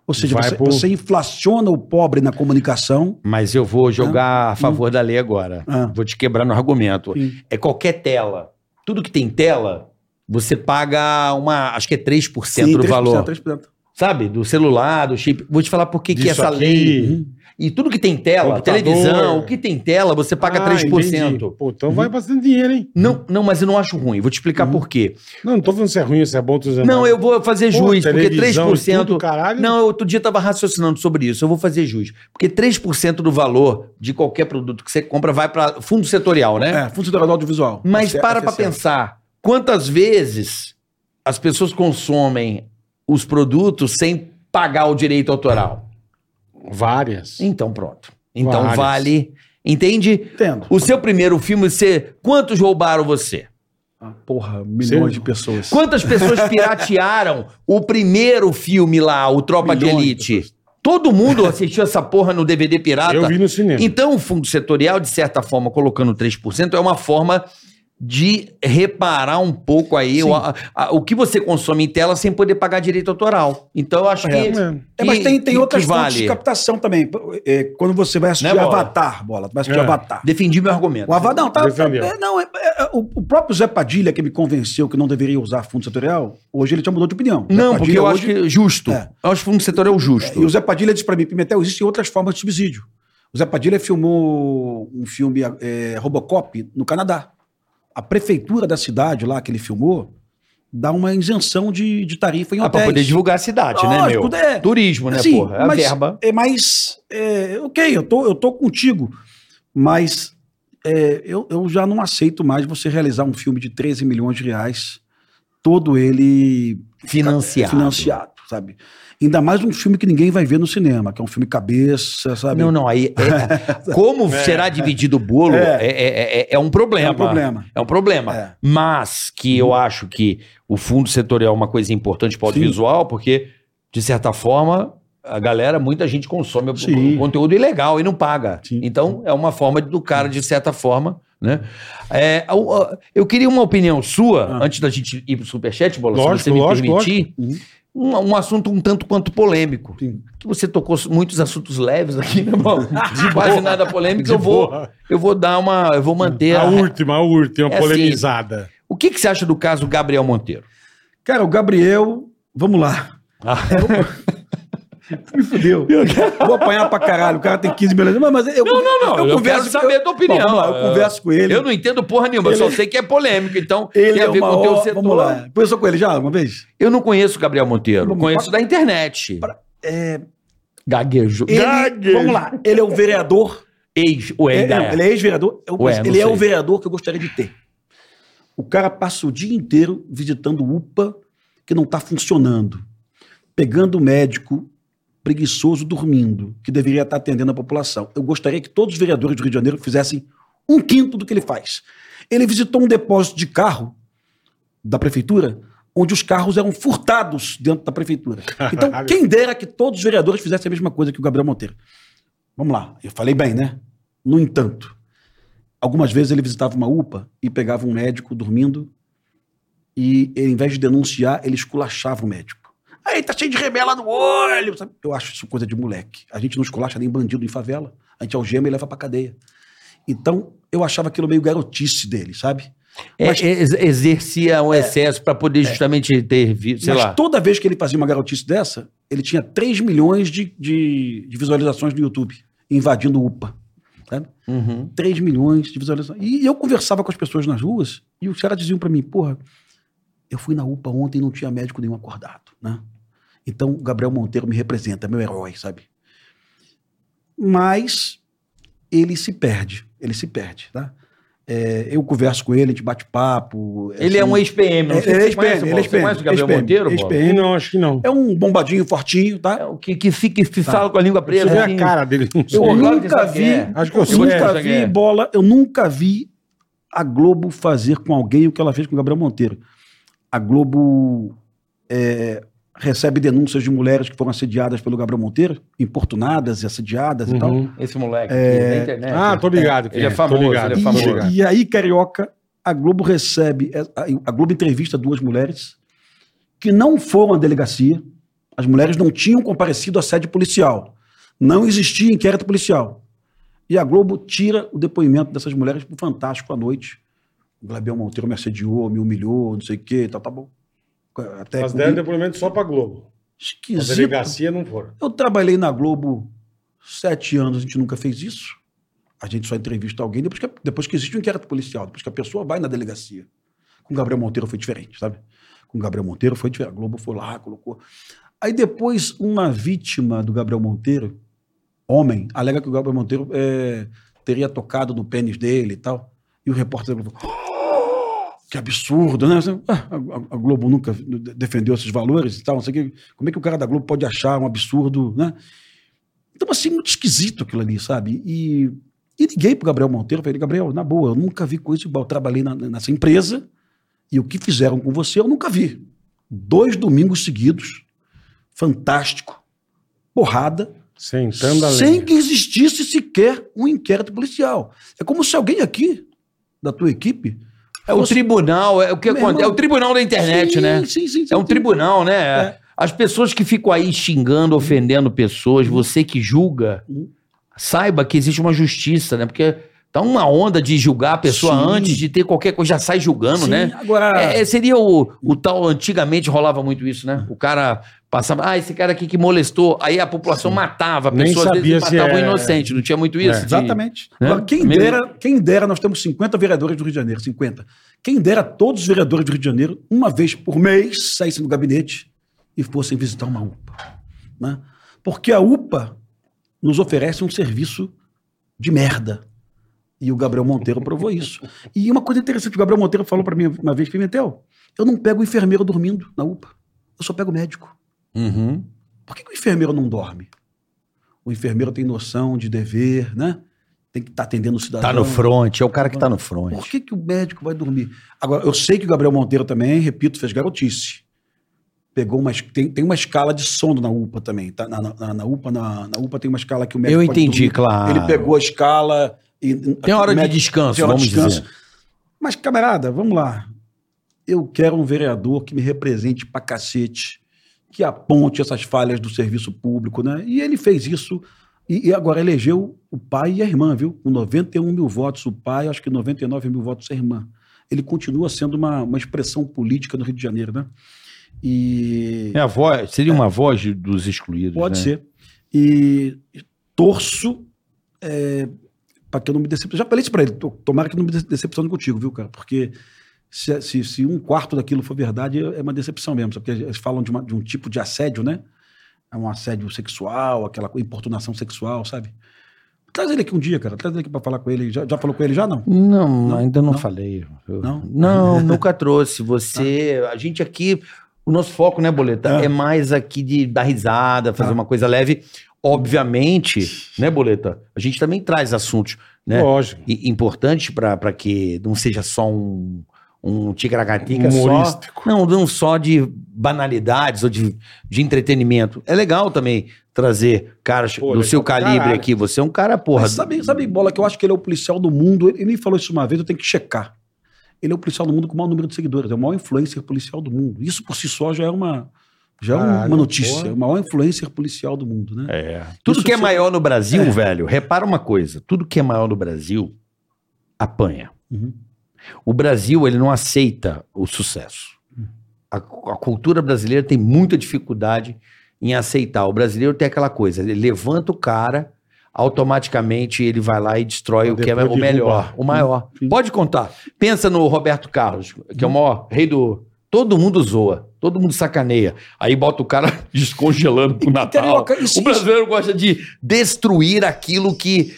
Ou seja, você, você inflaciona o pobre na comunicação. Mas eu vou jogar a favor da lei agora. Ah. Vou te quebrar no argumento. Sim. É qualquer tela. Tudo que tem tela, você paga uma. Acho que é 3% do 3%, valor. 3%. Sabe? Do celular, do chip. Vou te falar por que essa aqui- lei. E tudo que tem tela, Computador. televisão, o que tem tela, você paga Ah, 3%. entendi. Pô, então vai bastante dinheiro, hein? Não, não, mas eu não acho ruim. Vou te explicar por quê. Não, não tô falando se é ruim, se é bom, dizendo. Não, eu vou fazer Pô, jus, porque televisão e 3%. tudo, caralho. Não, eu outro dia estava raciocinando sobre isso. Eu vou fazer jus. Porque 3% do valor de qualquer produto que você compra vai para fundo setorial, né? É, fundo setorial do audiovisual. Mas FCE, para pra FCE. pensar. Quantas vezes as pessoas consomem os produtos sem pagar o direito autoral? Várias. Então pronto. Então Várias. vale. Entende? Entendo. O seu primeiro filme, você. Quantos roubaram você? Ah, porra, milhões Sério? de pessoas. Quantas pessoas <laughs> piratearam o primeiro filme lá, o Tropa de Milhões de Elite? Todo mundo assistiu essa porra no DVD pirata. Eu vi no cinema. Então, o fundo setorial, de certa forma, colocando 3%, é uma forma de reparar um pouco aí o, a- a- o que você consome em tela sem poder pagar direito autoral. Então eu acho que. É, É, mas que- tem, tem que- outras que fontes vale. de captação também. É, quando você vai assistir Né, Bola? Avatar, bola, vai assistir É. Avatar. Defendi meu argumento. O Avatar, não, tá, tá- é, não, é- é- o, o próprio Zé Padilha, que me convenceu que não deveria usar fundo setorial, hoje ele já mudou de opinião. Não, porque Padilha eu hoje- acho que justo. É. Eu acho que o fundo setor é o justo. E o Zé Padilha disse pra mim, Pimentel, existem outras formas de subsídio. O Zé Padilha filmou um filme é, Robocop no Canadá. A prefeitura da cidade lá que ele filmou dá uma isenção de, de tarifa em Ah, pra hotéis. poder divulgar a cidade, né, meu? é. Turismo, né, Assim, porra? É a mas, verba. É, mas, é, ok, eu tô, eu tô contigo, mas é, eu, eu já não aceito mais você realizar um filme de 13 milhões de reais, todo ele Financiado. financiado, sabe? Ainda mais um filme que ninguém vai ver no cinema, que é um filme cabeça, sabe? Não, não, aí. é- <laughs> como será dividido o bolo é, É. é, é- é um problema. É um problema. É um problema. É. Mas que eu acho que o fundo setorial é uma coisa importante para o Sim. audiovisual, porque, de certa forma, a galera, muita gente consome Sim. conteúdo ilegal e não paga. Sim. Então, é uma forma do cara, de certa forma. Né? É, o- eu queria uma opinião sua, Ah. antes da gente ir para o Superchat, Bola, Lógico, se você me lógico, permitir. Um, um assunto um tanto quanto polêmico. Sim. Que você tocou muitos assuntos leves aqui, né, irmão? <laughs> Quase nada polêmico. De Eu vou, boa. eu vou dar uma. Eu vou manter. A a- última, a última, É assim. polemizada. O que, que você acha do caso Gabriel Monteiro? Cara, o Gabriel, vamos lá. Me fudeu. Vou apanhar pra caralho. O cara tem 15 milhões. Mas, mas eu, Não, não, não. Eu, quero saber a tua opinião. Bom, lá, eu converso com ele. Eu não entendo porra nenhuma, eu só Ele- sei que é polêmico. Então, Ele é ver uma com o teu ó- setor. Vamos lá. Conversou com ele já uma vez? Eu não conheço o Gabriel Monteiro. Vamos- conheço da internet. É, Gaguejo. ele, Gaguejo. vamos lá. Ele é o vereador. Ex. Ué, É, não, é. ele é ex-vereador. Eu- não ele é o vereador que eu gostaria de ter. O cara passa o dia inteiro visitando UPA que não está funcionando, pegando o médico preguiçoso dormindo, que deveria estar atendendo a população. Eu gostaria que todos os vereadores do Rio de Janeiro fizessem um quinto do que ele faz. Ele visitou um depósito de carro da prefeitura, onde os carros eram furtados dentro da prefeitura. Então, quem dera que todos os vereadores fizessem a mesma coisa que o Gabriel Monteiro. Vamos lá, eu falei bem, né? No entanto, algumas vezes ele visitava uma UPA e pegava um médico dormindo e, em vez de denunciar, ele esculachava o médico. Aí tá cheio de rebela no olho. sabe? Eu acho isso coisa de moleque. A gente não esculacha nem bandido em favela. A gente algema e leva pra cadeia. Então, eu achava aquilo meio garotice dele, sabe? É, Mas- ex- exercia um excesso para poder justamente ter, vi- sei Mas lá. toda vez que ele fazia uma garotice dessa, ele tinha 3 milhões de, de, de visualizações no YouTube, invadindo o UPA. Sabe? Uhum. 3 milhões de visualizações. E eu conversava com as pessoas nas ruas e os caras diziam pra mim, porra, eu fui na UPA ontem e não tinha médico nenhum acordado, né? Então, o Gabriel Monteiro me representa, é meu herói, sabe? Mas ele se perde, ele se perde, tá? É, eu converso com ele, a gente bate papo. Ele é assim, um ex-PM. Não é- sei se ele é você conhece, ex-PM, ele é Você conhece o Gabriel ex-PM, Monteiro, ex-PM. Não, acho que não. É um bombadinho fortinho, tá? É o que, que fica que fala com a língua Você presa. vê assim. a cara dele. Eu que nunca vi, é. Acho que eu eu sei. nunca vi é. bola, eu nunca vi a Globo fazer com alguém o que ela fez com o Gabriel Monteiro. A Globo é, recebe denúncias de mulheres que foram assediadas pelo Gabriel Monteiro, importunadas e assediadas e tal. Uhum. Esse moleque da internet. Ah, tô ligado. Ele é tô famoso, ligado, ele é famoso. E, e aí, Carioca, a Globo recebe, é, a, a Globo entrevista duas mulheres que não foram à delegacia, as mulheres não tinham comparecido à sede policial, não existia inquérito policial. E a Globo tira o depoimento dessas mulheres pro Fantástico à noite. O Gabriel Monteiro me assediou, me humilhou, não sei o quê, tá, tá bom. Até Mas deram depoimento só pra Globo. A esquisito. delegacia não foram. Eu trabalhei na Globo sete anos, a gente nunca fez isso. A gente só entrevista alguém depois que, depois que existe um inquérito policial, depois que a pessoa vai na delegacia. Com o Gabriel Monteiro foi diferente, sabe? Com o Gabriel Monteiro foi diferente. A Globo foi lá, colocou. Aí depois, uma vítima do Gabriel Monteiro, homem, alega que o Gabriel Monteiro é, teria tocado no pênis dele e tal. E o repórter falou, "Oh, que absurdo, né? Ah, A, Globo nunca defendeu esses valores e tal, não sei o quê. Como é que o cara da Globo pode achar um absurdo, né? Então, assim, muito esquisito aquilo ali, sabe? E, e liguei pro Gabriel Monteiro, falei, Gabriel, na boa, eu nunca vi coisa igual. Eu trabalhei na- nessa empresa e o que fizeram com você eu nunca vi. Dois domingos seguidos, fantástico, porrada, Sentando a sem que existisse sequer um inquérito policial. É como se alguém aqui, da tua equipe, É o tribunal, é o que acontece. É o tribunal da internet, sim, né? Sim, sim, sim. É um tribunal, né? É. As pessoas que ficam aí xingando, ofendendo pessoas, você que julga, saiba que existe uma justiça, né? Porque tá uma onda de julgar a pessoa Sim. antes de ter qualquer coisa, já sai julgando, Sim, né? Agora, É, seria o, o tal, antigamente rolava muito isso, né? O cara passava, ah, esse cara aqui que molestou, aí a população matava, a Nem pessoa às sabia vezes se matava o é- inocente, não tinha muito isso? É. De- Exatamente. né? Agora, quem, Meio- dera, quem dera, nós temos 50 vereadores do Rio de Janeiro, 50. Quem dera todos os vereadores do Rio de Janeiro, uma vez por mês, saíssem do gabinete e fossem visitar uma UPA. né? Porque a UPA nos oferece um serviço de merda. E o Gabriel Monteiro provou isso. E uma coisa interessante, o Gabriel Monteiro falou para mim uma vez, Pimentel, eu não pego o enfermeiro dormindo na UPA, eu só pego o médico. Uhum. Por que, que o enfermeiro não dorme? O enfermeiro tem noção de dever, né? Tem que estar atendendo o cidadão. Tá no front, é o cara que tá no front. Por que, que o médico vai dormir? Agora, eu sei que o Gabriel Monteiro também, repito, fez garotice. Pegou uma, tem, tem uma escala de sono na UPA também. Tá? Na, na- na UPA, na, na UPA tem uma escala que o médico Eu entendi, claro. Ele pegou a escala e. Tem hora de descanso, hora de vamos descanso. dizer. Mas, camarada, vamos lá. Eu quero um vereador que me represente pra cacete, que aponte essas falhas do serviço público, né? E ele fez isso e, e agora elegeu o pai e a irmã, viu? Com 91 mil votos o pai, acho que 99 mil votos a irmã. Ele continua sendo uma, uma expressão política no Rio de Janeiro, né? E É a voz, seria uma voz dos excluídos. Pode né? ser. E torço para que eu não me decepcione. Já falei isso para ele. to- Tomara que não me de- decepcione contigo, viu, cara? Porque se, se- se um quarto daquilo for verdade, é uma decepção mesmo. Porque eles falam de, uma- de um tipo de assédio, né? É um assédio sexual, aquela importunação sexual, sabe? Traz ele aqui um dia, cara. Traz ele aqui para falar com ele. Já, já falou com ele já, não? Não, ainda não, Não? falei. Eu- Não? Não, <laughs> nunca trouxe. Você, a gente aqui, o nosso foco, né, Boleta, Ah. é mais aqui de dar risada, fazer Ah. uma coisa leve. Obviamente, né, Boleta, a gente também traz assuntos, né, Lógico. i- importantes para que não seja só um um ticaracatica só, não, não só de banalidades ou de, de entretenimento. É legal também trazer caras Pô, do seu calibre caralho. aqui. Você é um cara, porra. Mas sabe, sabe, Bola, que eu acho que ele é o policial do mundo. Ele me falou isso uma vez, eu tenho que checar. Ele é o policial do mundo com o maior número de seguidores, é o maior influencer policial do mundo. Isso por si só já é uma, já é Caralho, uma notícia. porra. É o maior influencer policial do mundo, né? É. Tudo Isso que é maior no Brasil, velho, repara uma coisa: tudo que é maior no Brasil apanha. Uhum. O Brasil, ele não aceita o sucesso. A, a cultura brasileira tem muita dificuldade em aceitar. O brasileiro tem aquela coisa: ele levanta o cara, automaticamente ele vai lá e destrói Pra o que é depois o melhor, derrubar. o maior. Sim. Pode contar. Pensa no Roberto Carlos, que é o maior rei do. Todo mundo zoa, todo mundo sacaneia. Aí bota o cara <laughs> descongelando pro <laughs> Natal. Carioca, isso- o brasileiro gosta de destruir aquilo que.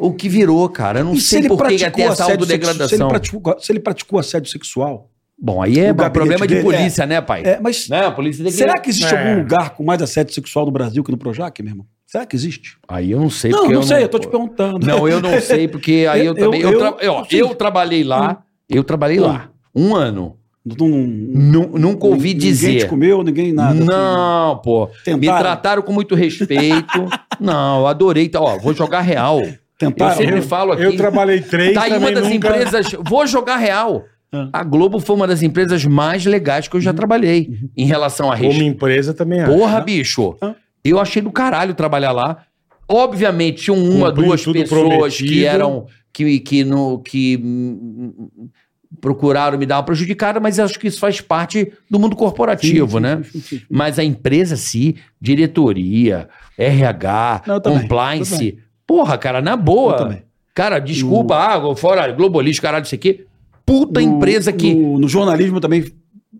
O que virou, cara. Eu não E se sei ele por que até essa sexu- se ele, autodegradação. praticou, se ele praticou assédio sexual. Bom, aí é problema de dele, polícia, né, pai? É, mas Né? A polícia que... será que existe É. algum lugar com mais assédio sexual no Brasil que no Projac, meu irmão? Será que existe? Aí eu não sei. não, não eu sei, eu tô te perguntando. Não, eu não sei, porque <laughs> aí eu, Eu- também. Eu, eu- tra- sim. eu trabalhei lá, eu trabalhei lá. Um ano. Não, Nu- nunca ouvi Ninguém dizer. te comeu, ninguém nada. assim. Não, pô. Me Tentaram? trataram com muito respeito. <laughs> não, eu adorei. Tá, ó, vou jogar real. Eu sempre falo aqui. Eu trabalhei três, Tá aí uma das nunca... empresas. Vou jogar real. Ah. A Globo foi uma das empresas mais legais que eu já trabalhei em relação a Como respeito. empresa também acho. Porra, bicho. Ah. Eu achei do caralho trabalhar lá. Obviamente, tinham uma, Cumpriu duas pessoas que prometido. eram. que, que, no, que procuraram me dar uma prejudicada, mas acho que isso faz parte do mundo corporativo, né? Mas a empresa, sim, diretoria, RH, Não, compliance. Eu. Porra, cara, na Eu boa. também. Cara, desculpa, ah, fora globalista, caralho, isso aqui. Puta No- empresa que. No, no jornalismo eu também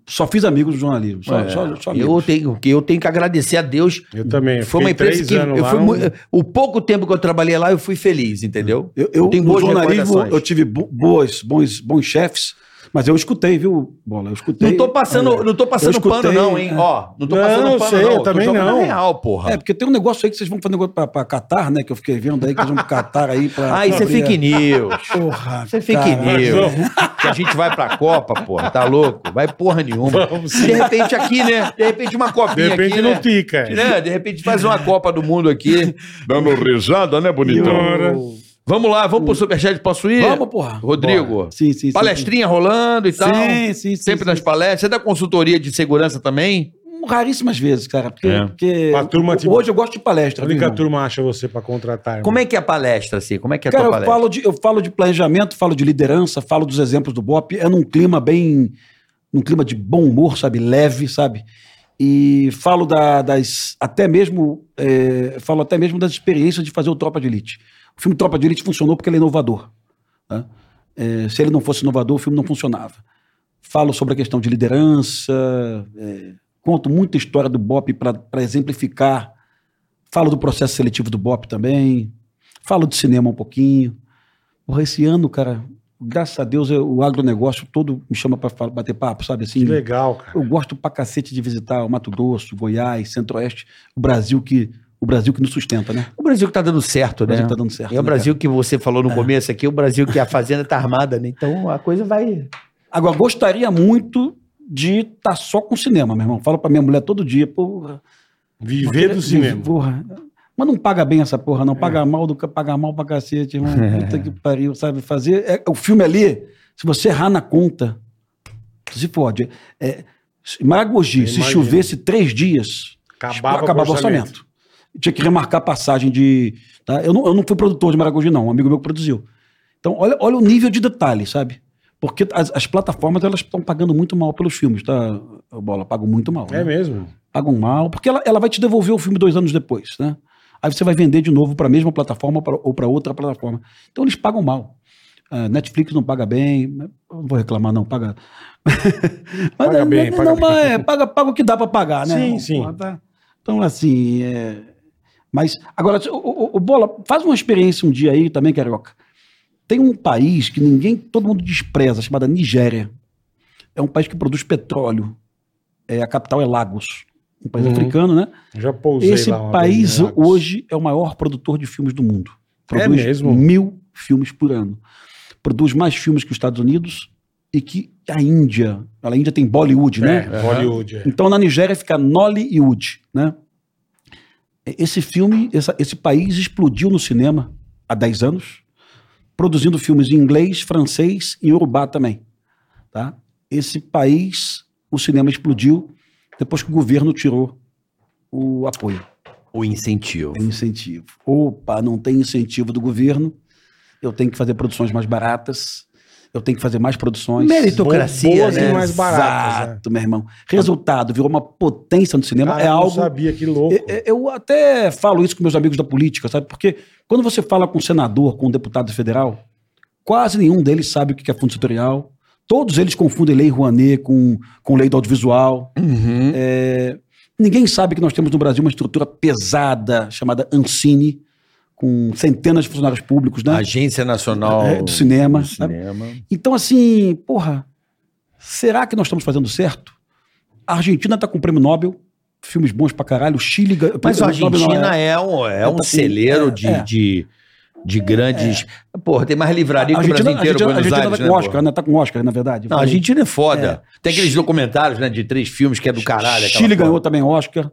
só fiz amigos no jornalismo. Só, É, só, só eu, amigos. tenho, que eu tenho que agradecer a Deus Eu também. foi uma empresa três que anos eu lá, fui mu- o pouco tempo que eu trabalhei lá eu fui feliz, entendeu? Eu, eu, tenho no boas jornalismo eu tive bo- boas, bons, bons chefes, mas eu escutei, viu, Bola? Eu escutei. Não tô passando, É. não tô passando Eu escutei, pano não, hein? é. Ó, não tô Não, passando eu pano sei, não, eu também não. real, porra. É, porque tem um negócio aí que vocês vão fazer negócio pra, pra Catar, né? Que eu fiquei vendo aí, que eles vão pro Catar aí pra. Ah, isso é fake news. Porra. Isso é fake news. que a gente vai pra Copa, porra, tá louco? Vai porra nenhuma. Vamos De repente aqui, né? De repente uma De copinha repente aqui, não né? fica. é. Né? De repente faz uma Copa do Mundo aqui. Dando risada, né, E bonitão? Ora. Vamos lá, vamos pro Superchat, posso ir? Vamos, porra. Rodrigo, Sim, sim, sim. palestrinha rolando e sim. tal. Sim, sim, sim. Sempre sim. nas palestras. Você dá consultoria de segurança também? Raríssimas vezes, cara. Porque, É. porque turma, tipo, hoje eu gosto de palestra. Onde que a turma acha você pra contratar? irmão? Como é que é a palestra, assim? Como é que é a Cara, tua eu palestra? falo, de, eu falo de planejamento, falo de liderança, falo dos exemplos do BOP. É num clima bem. num clima de bom humor, sabe? Leve, sabe? E falo da- das. até mesmo. é, falo até mesmo das experiências de fazer o Tropa de Elite. O filme Tropa de Elite funcionou porque ele é inovador. né? É, se ele não fosse inovador, o filme não funcionava. Falo sobre a questão de liderança, é, conto muita história do BOP para exemplificar. Falo do processo seletivo do BOP também. Falo de cinema um pouquinho. Porra, esse ano, cara, graças a Deus, eu- o agronegócio todo me chama para bater papo, sabe? Assim, Que legal, cara. eu gosto pra cacete de visitar o Mato Grosso, Goiás, Centro-Oeste, o Brasil que o Brasil que nos sustenta, né? O Brasil que tá dando certo, O Brasil né? que tá dando certo. É o né, Brasil que você falou no começo aqui, o Brasil que a fazenda tá armada, né? Então a coisa vai. cara? Agora, gostaria muito de estar só com cinema, meu irmão. Falo pra minha mulher todo dia, porra. Viver do cinema. Porra. Mas não paga bem essa porra, não. Paga mal do ca- paga mal pra cacete, irmão. Puta que pariu, sabe? Fazer. é, o filme ali, se você errar na conta, se pode. É, Maragogi, se chovesse três dias, Acabava, acabava o orçamento. Tinha que remarcar passagem de. tá? Eu, não, eu não fui produtor de Maragogi, não. Um amigo meu que produziu. Então, olha, olha o nível de detalhe, sabe? Porque as, as plataformas elas estão pagando muito mal pelos filmes, tá? Bola, pagam muito mal. É né? mesmo. pagam mal, porque ela, ela vai te devolver o filme dois anos depois, né? Aí você vai vender de novo para a mesma plataforma ou pra- ou para outra plataforma. Então eles pagam mal. Ah, Netflix não paga bem, eu não vou reclamar não, paga. <laughs> Mas Paga não- bem, não, paga mas bem. é, paga, paga o que dá para pagar, né? Sim, Não, sim. tá? Então assim, é... mas agora o, o- o Bola faz uma experiência um dia aí também, carioca. Tem um país que ninguém, todo mundo despreza, chamada Nigéria. É um país que produz petróleo. É, a capital é Lagos, um país Uhum. africano, né? Já pousei Esse lá país vez hoje é o maior produtor de filmes do mundo. É mesmo? mil filmes por ano. Produz mais filmes que os Estados Unidos e que a Índia. A Índia tem Bollywood, né? É, Hollywood. é. Então na Nigéria fica Nollywood, né? Esse filme, essa- esse país explodiu no cinema há 10 anos, produzindo filmes em inglês, francês e urubá também, tá? Esse país, o cinema explodiu depois que o governo tirou o apoio, O incentivo. o incentivo. Opa, não tem incentivo do governo, eu tenho que fazer produções mais baratas, eu tenho que fazer mais produções. Meritocracia, Boas e né? mais baratas. né? Exato, meu irmão. Resultado, virou uma potência no cinema. Cara, é eu algo. não sabia, que louco. Eu- Eu até falo isso com meus amigos da política, sabe? Porque quando você fala com um senador, com um deputado federal, quase nenhum deles sabe o que é fundo setorial. Todos eles confundem lei Rouanet com, com lei do audiovisual. Uhum. É, ninguém sabe que nós temos no Brasil uma estrutura pesada chamada Ancine, com centenas de funcionários públicos, né? Agência Nacional É, do cinema, do sabe? cinema. Então, assim, porra, será que nós estamos fazendo certo? A Argentina está com o prêmio Nobel, filmes bons pra caralho. O Chile. Mas a Argentina é, um, é um tá celeiro é, de, é. de, de grandes. Porra, tem mais livraria que o Brasil inteiro, Argentina, a Buenos Argentina Aires, tá né? com porra? Oscar, né? Tá com Oscar, na verdade. Não, a Argentina é foda. É. Tem aqueles documentários, né, de três filmes que é do caralho. Chile ganhou também Oscar.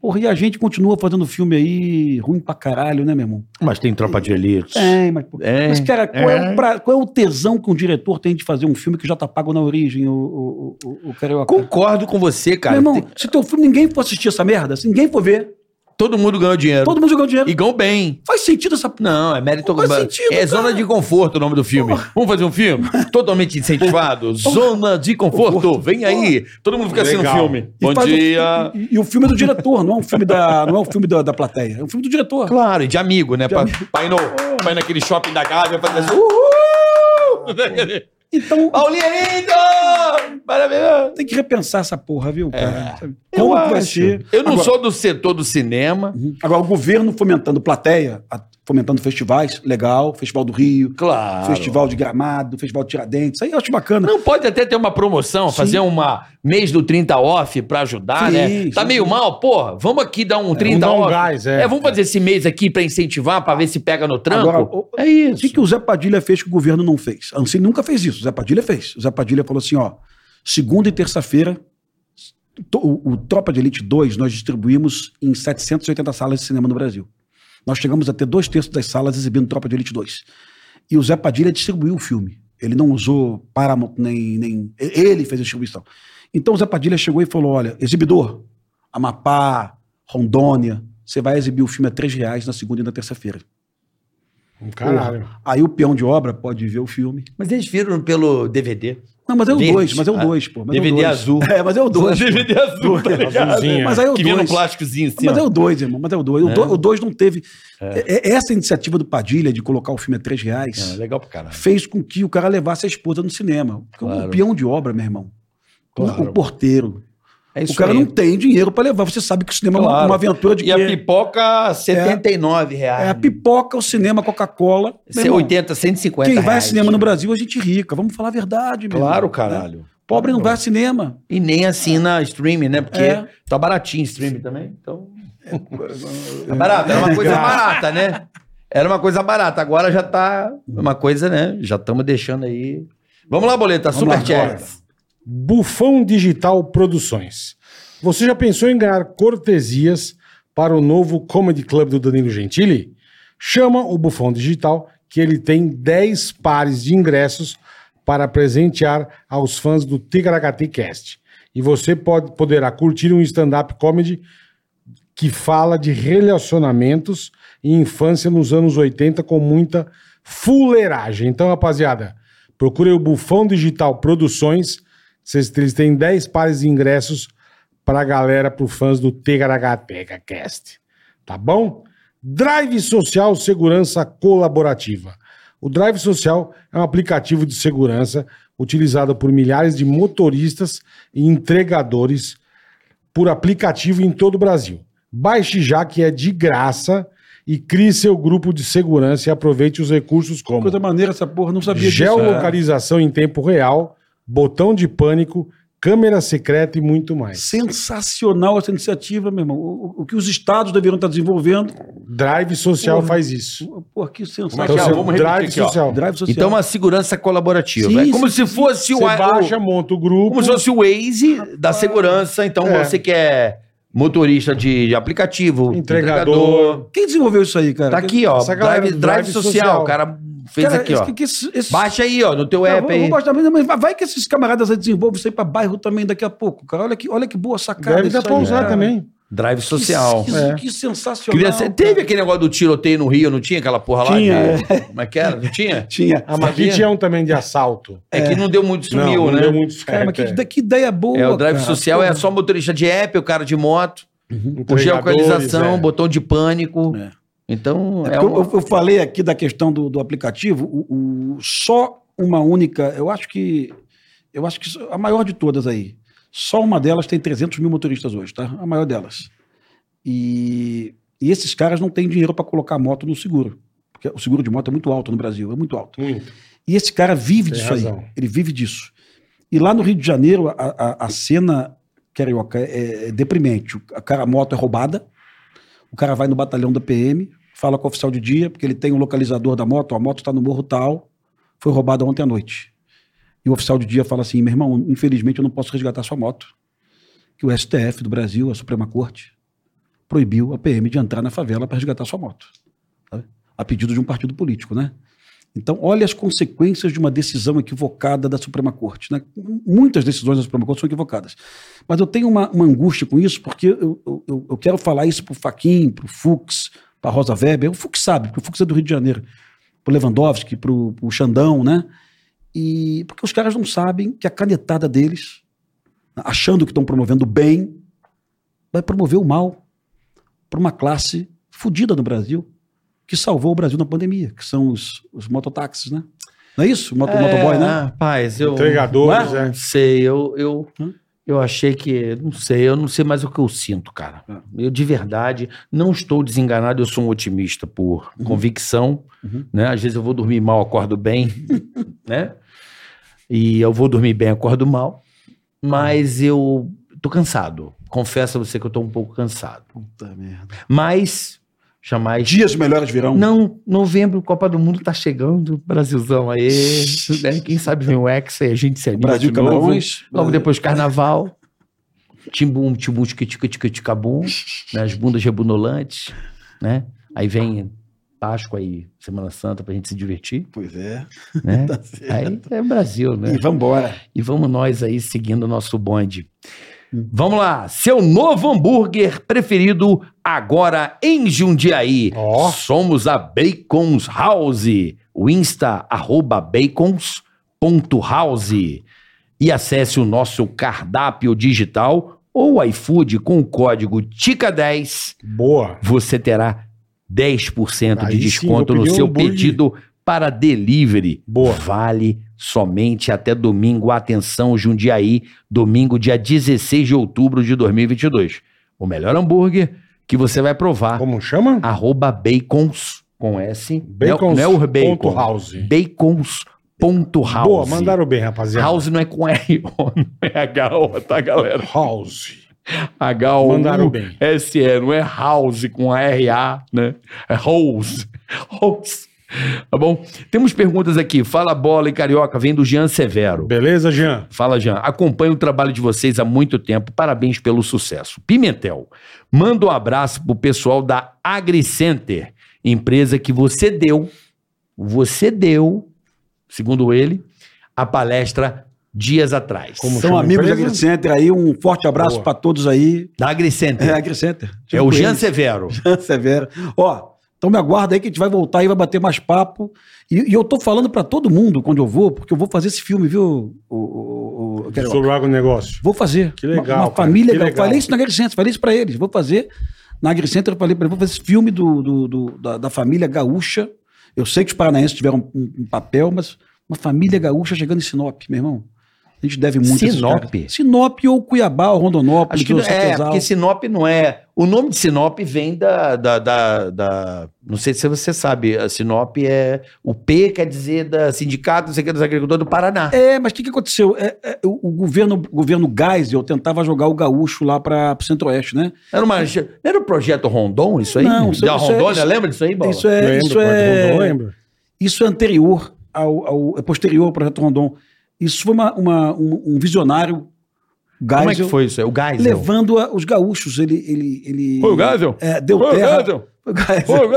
Porra, e a gente continua fazendo filme aí ruim pra caralho, né, meu irmão? Mas tem Tropa de Elite. Tem, mas, É, mas cara, qual é. o pra- qual é o tesão que um diretor tem de fazer um filme que já tá pago na origem, o, o, o, o Carioca? Concordo com você, cara. Meu irmão, Tem- se teu filme ninguém for assistir essa merda, se ninguém for ver, Todo mundo ganhou dinheiro. todo mundo jogou dinheiro. E ganhou bem. Faz sentido essa Não, é mérito. Não faz sentido, é cara. Zona de Conforto o nome do filme. Vamos fazer um filme? <laughs> Totalmente incentivado. Zona de Conforto. Conforto. Vem aí. Todo mundo fica assim no filme. E Bom dia. e, e o filme é do diretor, não é um filme da, não é um filme da, da plateia. É um filme do diretor. Claro, e de amigo, né? Pra, pra, ir no, pra ir naquele shopping da Gávea fazer assim. Uhul! Então, Paulinho é lindo! Parabéns! tem que repensar essa porra, viu, cara? Sabe? Eu Como vai acho. ser? Eu não Agora- sou do setor do cinema. Agora, o governo fomentando plateia, a- fomentando festivais, legal. Festival do Rio, Claro. Festival de Gramado, Festival de Tiradentes. Aí eu acho bacana. Não pode até ter uma promoção, fazer uma mês do 30 off pra ajudar, Sim, né? Tá sim, meio sim. mal, porra. Vamos aqui dar um 30 dar um off. gás, é. vamos fazer esse mês aqui pra incentivar, pra ver se pega no tranco. Agora, o- é O isso. que, que o Zé Padilha fez que o governo não fez? A Ancine nunca fez isso. O Zé Padilha fez. O Zé Padilha falou assim: ó, segunda e terça-feira, o, o Tropa de Elite 2 nós distribuímos em 780 salas de cinema no Brasil. Nós chegamos a ter dois terços das salas exibindo Tropa de Elite 2. E o Zé Padilha distribuiu o filme. Ele não usou Paramount, nem, nem. Ele fez a distribuição. Então o Zé Padilha chegou e falou: olha, exibidor, Amapá, Rondônia, você vai exibir o filme a três reais na segunda e na terça-feira. Um caralho. Aí o peão de obra pode ver o filme. Mas eles viram pelo DVD. Não, mas é o Verde. 2, mas é o Ah, 2, pô. mas é o DVD dois. azul. É, mas é o <laughs> 2. DVD azul, tá ligado? Azulzinha. Mas aí é o Que vinha num 2. plásticozinho assim, Mas ó. é o 2, irmão. Mas é o 2. O 2 não teve. É- é- Essa iniciativa do Padilha de colocar o filme a 3 reais É, legal pra caralho. fez com que o cara levasse a esposa no cinema. Porque Claro. O peão de obra, meu irmão. Claro. O porteiro. É o cara aí. não tem dinheiro pra levar. Você sabe que o cinema é uma- Claro. uma aventura de E a quê? pipoca, 79 reais. É a pipoca, o cinema, Coca-Cola. Meu Isso é irmão, 80, 150 Quem vai ao reais. cinema no Brasil é gente rica. Vamos falar a verdade, meu Claro, irmão, caralho. né? Pobre não vai ao cinema. E nem assina streaming, né? Porque É. tá baratinho streaming também. Então. É barato, era uma coisa <laughs> barata, né? Era uma coisa barata. Agora já tá uma coisa, né? Já estamos deixando aí. Vamos lá, boleta. Vamos lá, Super bora. chat. Bufão Digital Produções. Você já pensou em ganhar cortesias para o novo Comedy Club do Danilo Gentili? Chama o Bufão Digital, que ele tem 10 pares de ingressos para presentear aos fãs do Ticaracati Cast. E você pode, poderá curtir um stand-up comedy que fala de relacionamentos e infância nos anos 80 com muita fuleiragem. Então, rapaziada, procure o Bufão Digital Produções. Vocês, eles têm 10 pares de ingressos para a galera, para os fãs do Tegaragateca Cast. Tá bom? Drive Social Segurança Colaborativa. O Drive Social é um aplicativo de segurança utilizado por milhares de motoristas e entregadores por aplicativo em todo o Brasil. Baixe já que é de graça e crie seu grupo de segurança e aproveite os recursos como Coisa maneira essa porra, não sabia disso. geolocalização em tempo real, botão de pânico, câmera secreta e muito mais. Sensacional essa iniciativa, meu irmão. O, o que os estados deveriam estar desenvolvendo. Drive Social Porra. faz isso. Pô, que é sensacional. que é? você- Vamos repetir Drive aqui, ó. Social. Drive social. Então, uma segurança colaborativa. Sim, é como sim, se fosse o, Você o- baixa, monta o grupo. Como se fosse o Waze da segurança. Então, É. você que é motorista de, de aplicativo, Entregador. Quem desenvolveu isso aí, cara? Tá aqui, ó. Drive, drive Drive social. Social. Cara fez Cara, aqui, ó. esse- que esse- esse- Baixa aí, ó, no teu Cara, app vou- aí. vou gostar, mas- mas vai que esses camaradas aí desenvolvam isso aí pra bairro também daqui a pouco, cara. Olha que, olha que boa sacada. Deve dar pra usar cara. também. Drive Que- social. Que, É. que sensacional. Teve aquele negócio do tiroteio no Rio, não tinha aquela porra lá? Tinha, de- Como é que era? Não tinha? <laughs> Tinha. Ah, mas aqui tinha um também de assalto. É, que não deu muito, sumiu, não, não né? deu muito certo. Cara, mas que, é. que ideia boa. É, o drive cara. social é só motorista de app, o cara de moto, Entregadores, geolocalização, é. botão de pânico. É. Então, É é, porque um... eu, eu falei aqui da questão do, do aplicativo, o, o- só uma única, eu acho que eu acho que a maior de todas aí, só uma delas tem 300 mil motoristas hoje, tá? A maior delas. E, e esses caras não têm dinheiro para colocar a moto no seguro, porque o seguro de moto é muito alto no Brasil, é muito alto. Muito. E esse cara vive Tem disso aí. razão. Ele vive disso. E lá no Rio de Janeiro, a, a, a cena carioca é, é deprimente. O, a, cara, a moto é roubada, o cara vai no batalhão da PM, fala com o oficial de dia, porque ele tem um localizador da moto, a moto está no morro tal, foi roubada ontem à noite. E o oficial de dia fala assim: meu irmão, infelizmente eu não posso resgatar sua moto. Que o STF do Brasil, a Suprema Corte, proibiu a PM de entrar na favela para resgatar sua moto. sabe? A pedido de um partido político, né? Então, olha as consequências de uma decisão equivocada da Suprema Corte. Né? Muitas decisões da Suprema Corte são equivocadas. Mas eu tenho uma, uma angústia com isso, porque eu, eu, eu quero falar isso para o Faquin, para o Fux, para a Rosa Weber. O Fux sabe, porque o Fux é do Rio de Janeiro. Para o Lewandowski, para o Xandão, né? E porque os caras não sabem que a canetada deles, achando que estão promovendo o bem, vai promover o mal para uma classe fodida no Brasil, que salvou o Brasil na pandemia, que são os, os mototáxis, né? Não é isso? O moto, motoboy, né? Rapaz, eu. Entregadores, é. Não sei, eu, eu, Hã? Eu achei que. Não sei, eu não sei mais o que eu sinto, cara. Ah. Eu, de verdade, não estou desenganado, eu sou um otimista por convicção. Uhum. Né? Às vezes eu vou dormir mal, acordo bem, <laughs> né? E eu vou dormir bem, acordo mal. Mas eu tô cansado. Confesso a você que eu tô um pouco cansado. Puta merda. Mas jamais. Dias melhores virão. Não, novembro, Copa do Mundo tá chegando, Brasilzão aí, né? Quem sabe vem o Hexa e a gente se anima Brasil de novo. Camarões. Logo depois Carnaval, timbum, timbum, tica, tica, tica, tica, bum, né? as bundas rebunolantes, né? Aí vem Páscoa e Semana Santa pra gente se divertir, Pois é. né? <laughs> Tá. Aí é Brasil, né? E vambora. E vamos nós aí seguindo o nosso bonde. Vamos lá, seu novo hambúrguer preferido agora em Jundiaí. Ó. Somos a Bacons House. O Insta, arroba bacons.house. E acesse o nosso cardápio digital ou iFood com o código TICA10. Boa. Você terá 10% Aí de sim, desconto vou no seu hambúrguer. pedido para delivery. Boa. Vale somente até domingo. Atenção, Jundiaí, domingo, dia 16 de outubro de 2022. O melhor hambúrguer que você vai provar. Como chama? Arroba bacons, com S. Bacons não, não é o bacon. ponto house. Bacons.house. Boa, mandaram bem, rapaziada. House não é com R, <laughs> não é H-O, tá, galera? House. H-O. Mandaram bem. S-E, não é house com R-A, né? É house. House. Tá bom? Temos perguntas aqui. Fala bola e carioca, vem do Jean Severo. Beleza, Jean? Fala, Jean. Acompanho o trabalho de vocês há muito tempo. Parabéns pelo sucesso. Pimentel, manda um abraço pro pessoal da AgriCenter, empresa que você deu, você deu, segundo ele, a palestra dias atrás. Como São amigos da? AgriCenter aí. Um forte abraço Boa. pra todos aí. Da AgriCenter. É, É, AgriCenter. o Jean Eles. Severo. <laughs> Jean Severo. Ó, então me aguarda aí que a gente vai voltar e vai bater mais papo. E, e eu tô falando pra todo mundo quando eu vou, porque eu vou fazer esse filme, viu, o, o, o? Sobre o agronegócio. Vou fazer. Que legal, Uma, uma família. legal. falei isso na AgriCenter, falei isso pra eles. Vou fazer. Na AgriCenter eu falei pra eles, vou fazer esse filme do, do- do- da, da família gaúcha. Eu sei que os paranaenses tiveram um, um papel, mas uma família gaúcha chegando em Sinop, meu irmão. A gente deve muito a Sinop? caras. Sinop ou Cuiabá ou Rondonópolis. Acho que é, porque Sinop não é. O nome de Sinop vem da, da, da, da- Não sei se você sabe, a Sinop é. O P quer dizer da Sindicato não sei o que, dos Agricultores do Paraná. É, mas o que, que aconteceu? É, é, o, o governo, o governo Geisel tentava jogar o gaúcho lá para o centro-oeste, né? Era, uma, era o projeto Rondon, isso aí? Não, isso- da isso é- Rondônia, isso- lembra disso aí, Bola? Isso é, Lembro, isso é, Rondon, lembro. isso é anterior ao, ao é posterior ao projeto Rondon. Isso foi uma, uma- um, um visionário Geisel Como é que foi isso? O Geisel. levando a- os gaúchos. Ele, ele, ele Foi o Geisel? é, deu Foi o terra. Geisel? Foi o Geisel. Foi o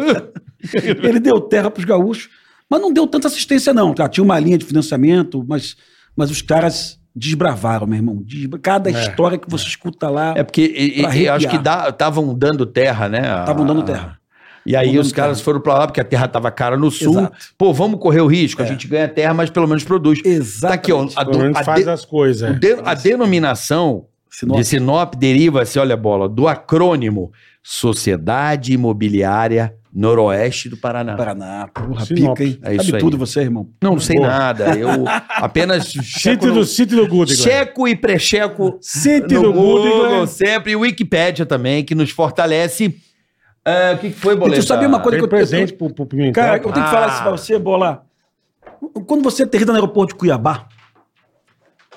Geisel <laughs> ele deu terra para os gaúchos, mas não deu tanta assistência, não. Tá? Tinha uma linha de financiamento, mas, mas os caras desbravaram, meu irmão. Desbra- Cada história que você escuta lá. É porque e- e- acho que estavam dando terra, né? Estavam dando terra. E aí os caras foram pra lá porque a terra tava cara no sul. Exato. Pô, vamos correr o risco. A É. gente ganha terra, mas pelo menos produz. Exatamente. Tá aqui, ó. A, Pelo menos a faz de- as coisas. é. de- a denominação Sinop. de Sinop deriva-se, olha a bola, do acrônimo Sociedade Imobiliária Noroeste do Paraná. Paraná, porra, Sinop. pica, hein? É Sabe aí. tudo você, irmão. Não, não sei Boa. nada. Eu <laughs> apenas checo, Sítio no- do, do Good, Glenn. checo e pré-checo Sítio do Google sempre. E o Wikipédia também, que nos fortalece. É, o que, que foi, E Boleta? tu sabia uma coisa Tem que eu presente pro, pro Pimentel. Cara, eu tenho que falar Ah. isso pra você, Bola. Quando você aterrissa no aeroporto de Cuiabá,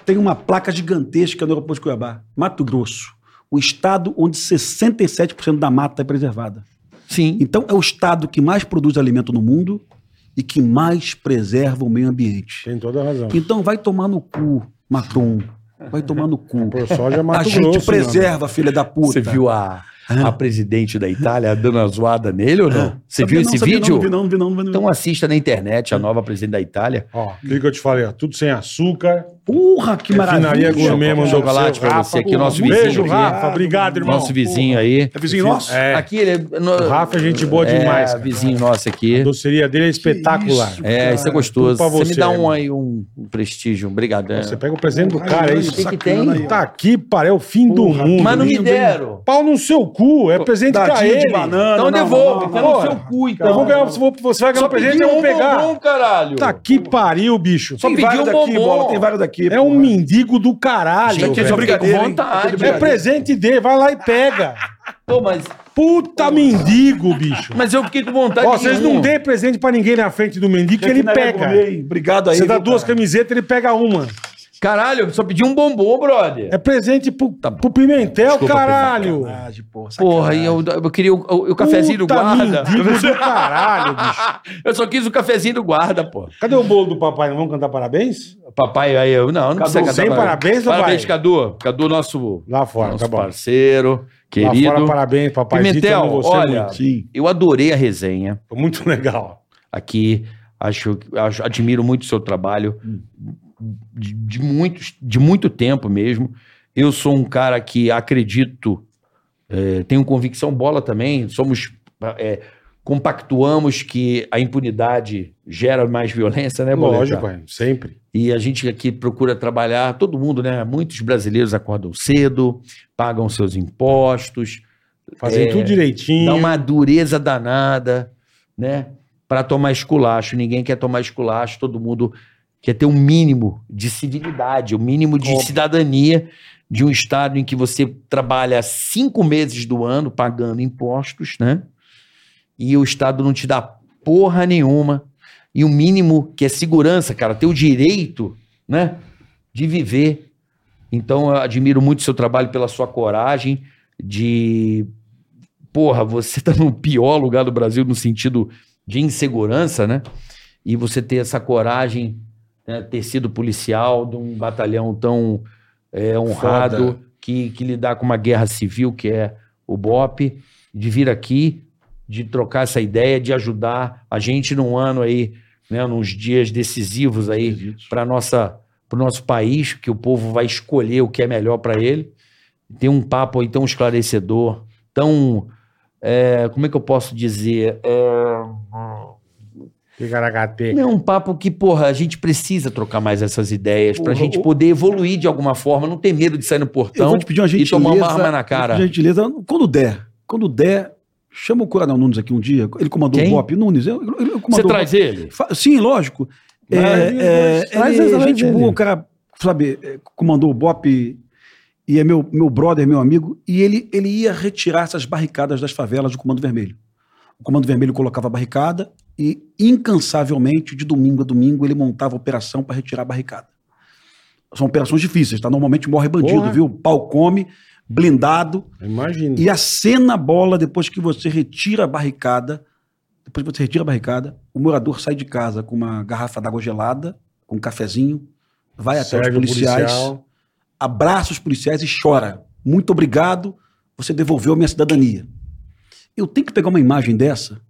tem uma placa gigantesca no aeroporto de Cuiabá. Mato Grosso. O estado onde 67% da mata é preservada. Sim. Então, é o estado que mais produz alimento no mundo e que mais preserva o meio ambiente. Tem toda a razão. Então, vai tomar no cu, Macron. Vai tomar no cu. Por soja é A Mato gente Grosso. preserva, filha da puta. Você viu a, a presidente da Itália dando a zoada nele ou não? Você Sabia viu não, esse vídeo? Não, vi não, vi não, vi não. Então assista na internet a nova presidente da Itália. Ó, aquilo que eu te falei, ó, tudo sem açúcar. Porra, que Refinaria maravilha. Gourmet mandou Chocolate pra você Rafa. aqui, nosso Beijo, vizinho aqui. Rafa. Obrigado, irmão. Nosso vizinho aí. É vizinho nosso? É, Aqui ele é. no- o Rafa é gente boa é, demais. cara. vizinho nosso A aqui. doceria dele é espetacular. isso, É, isso é gostoso. pra Você, me você, dá um aí, um, um prestígio. Obrigado. é. Você pega o presente do cara, é isso. que que Sacana tem? Tá aqui, para, é o fim do Porra, mundo. Mas não me deram. Pau no seu cu, é presente pra ele. de banana. Então não, devolve, não, no seu cu, Eu então. vou ganhar, você vai- ganhar Só um presente, pediu eu vou um pegar. bombom, caralho. Tá que pariu, bicho. Só Tem pediu vários um daqui, bombom. bola, tem vários daqui. É um mendigo do caralho. Gente, eu velho. só fiquei com vontade. É presente dele, vai lá e pega. Pô, mas, Puta mendigo, bicho. mas eu fiquei com vontade Ó, vocês não dêem presente pra ninguém na frente do mendigo que ele Refinaria pega. Obrigado aí. Você dá duas camisetas, ele pega uma. Caralho, eu só pedi um bombom, brother. É presente pro, Tá pro Pimentel, Desculpa, caralho. Sacanagem, porra, Porra, e sacanagem. eu, eu queria o, o- o cafezinho do Puta guarda. mendigo do <laughs> caralho, bicho. Eu só quis o cafezinho do guarda, pô. Cadê o bolo do papai? Não vamos cantar parabéns? Papai, aí eu. Não, não Cadu, precisa cantar. sem parabéns, papai? Parabéns, Cadu. Cadu, nosso, Lá fora, nosso tá bom. parceiro. Lá Querido. fora, parabéns, papai. Pimentel, olha, muito. Eu adorei a resenha Foi muito legal. aqui. Acho, acho- admiro muito o seu trabalho. De, de muitos, de muito tempo mesmo. Eu sou um cara que acredito, eh, tenho convicção bola também. Somos. eh, compactuamos que a impunidade gera mais violência, né, Boleta? Lógico, é, sempre. E a gente aqui procura trabalhar, todo mundo, né? Muitos brasileiros acordam cedo, pagam seus impostos, Fazer É, tudo direitinho. dá uma dureza danada, né? Para tomar esculacho. Ninguém quer tomar esculacho, todo mundo quer ter um mínimo de civilidade, o um mínimo de Óbvio. cidadania de um estado em que você trabalha cinco meses do ano pagando impostos, né? E o estado não te dá porra nenhuma. E o mínimo que é segurança, cara, ter o direito, né? De viver. Então, eu admiro muito o seu trabalho pela sua coragem de porra, você tá no pior lugar do Brasil no sentido de insegurança, né? E você ter essa coragem, né, ter sido policial de um batalhão tão é, honrado, Foda. que, que lidar com uma guerra civil, que é o BOP, de vir aqui, de trocar essa ideia, de ajudar a gente num ano aí, né, nos dias decisivos aí para nossa para o nosso país, que o povo vai escolher o que é melhor para ele. Tem um papo aí tão esclarecedor, tão. é, como é que eu posso dizer? É, É um papo que, porra, a gente precisa trocar mais essas ideias pra Porra, gente o- poder evoluir de alguma forma, não ter medo de sair no Eu portão vou te pedir uma e tomar uma arma na cara. gentileza, quando der, quando der, chama o Coronel Nunes aqui um dia. Ele comandou Quem? o BOP. Nunes, ele, ele comandou Você o traz ele? Sim, lógico. É, Mas, é, traz ele, essa gente dele. boa, o cara, sabe, é, comandou o BOP e é meu, meu brother, meu amigo, e ele, ele ia retirar essas barricadas das favelas do Comando Vermelho. O Comando Vermelho colocava a barricada e, incansavelmente, de domingo a domingo, ele montava operação para retirar a barricada. São operações difíceis, tá? Normalmente morre bandido, Porra. viu? Pau come, blindado, Imagina. e acena a bola depois que você retira a barricada. Depois que você retira a barricada, o morador sai de casa com uma garrafa d'água gelada, com um cafezinho, vai até Serve os policiais, policial. abraça os policiais e chora. Muito obrigado, você devolveu a minha cidadania. Eu tenho que pegar uma imagem dessa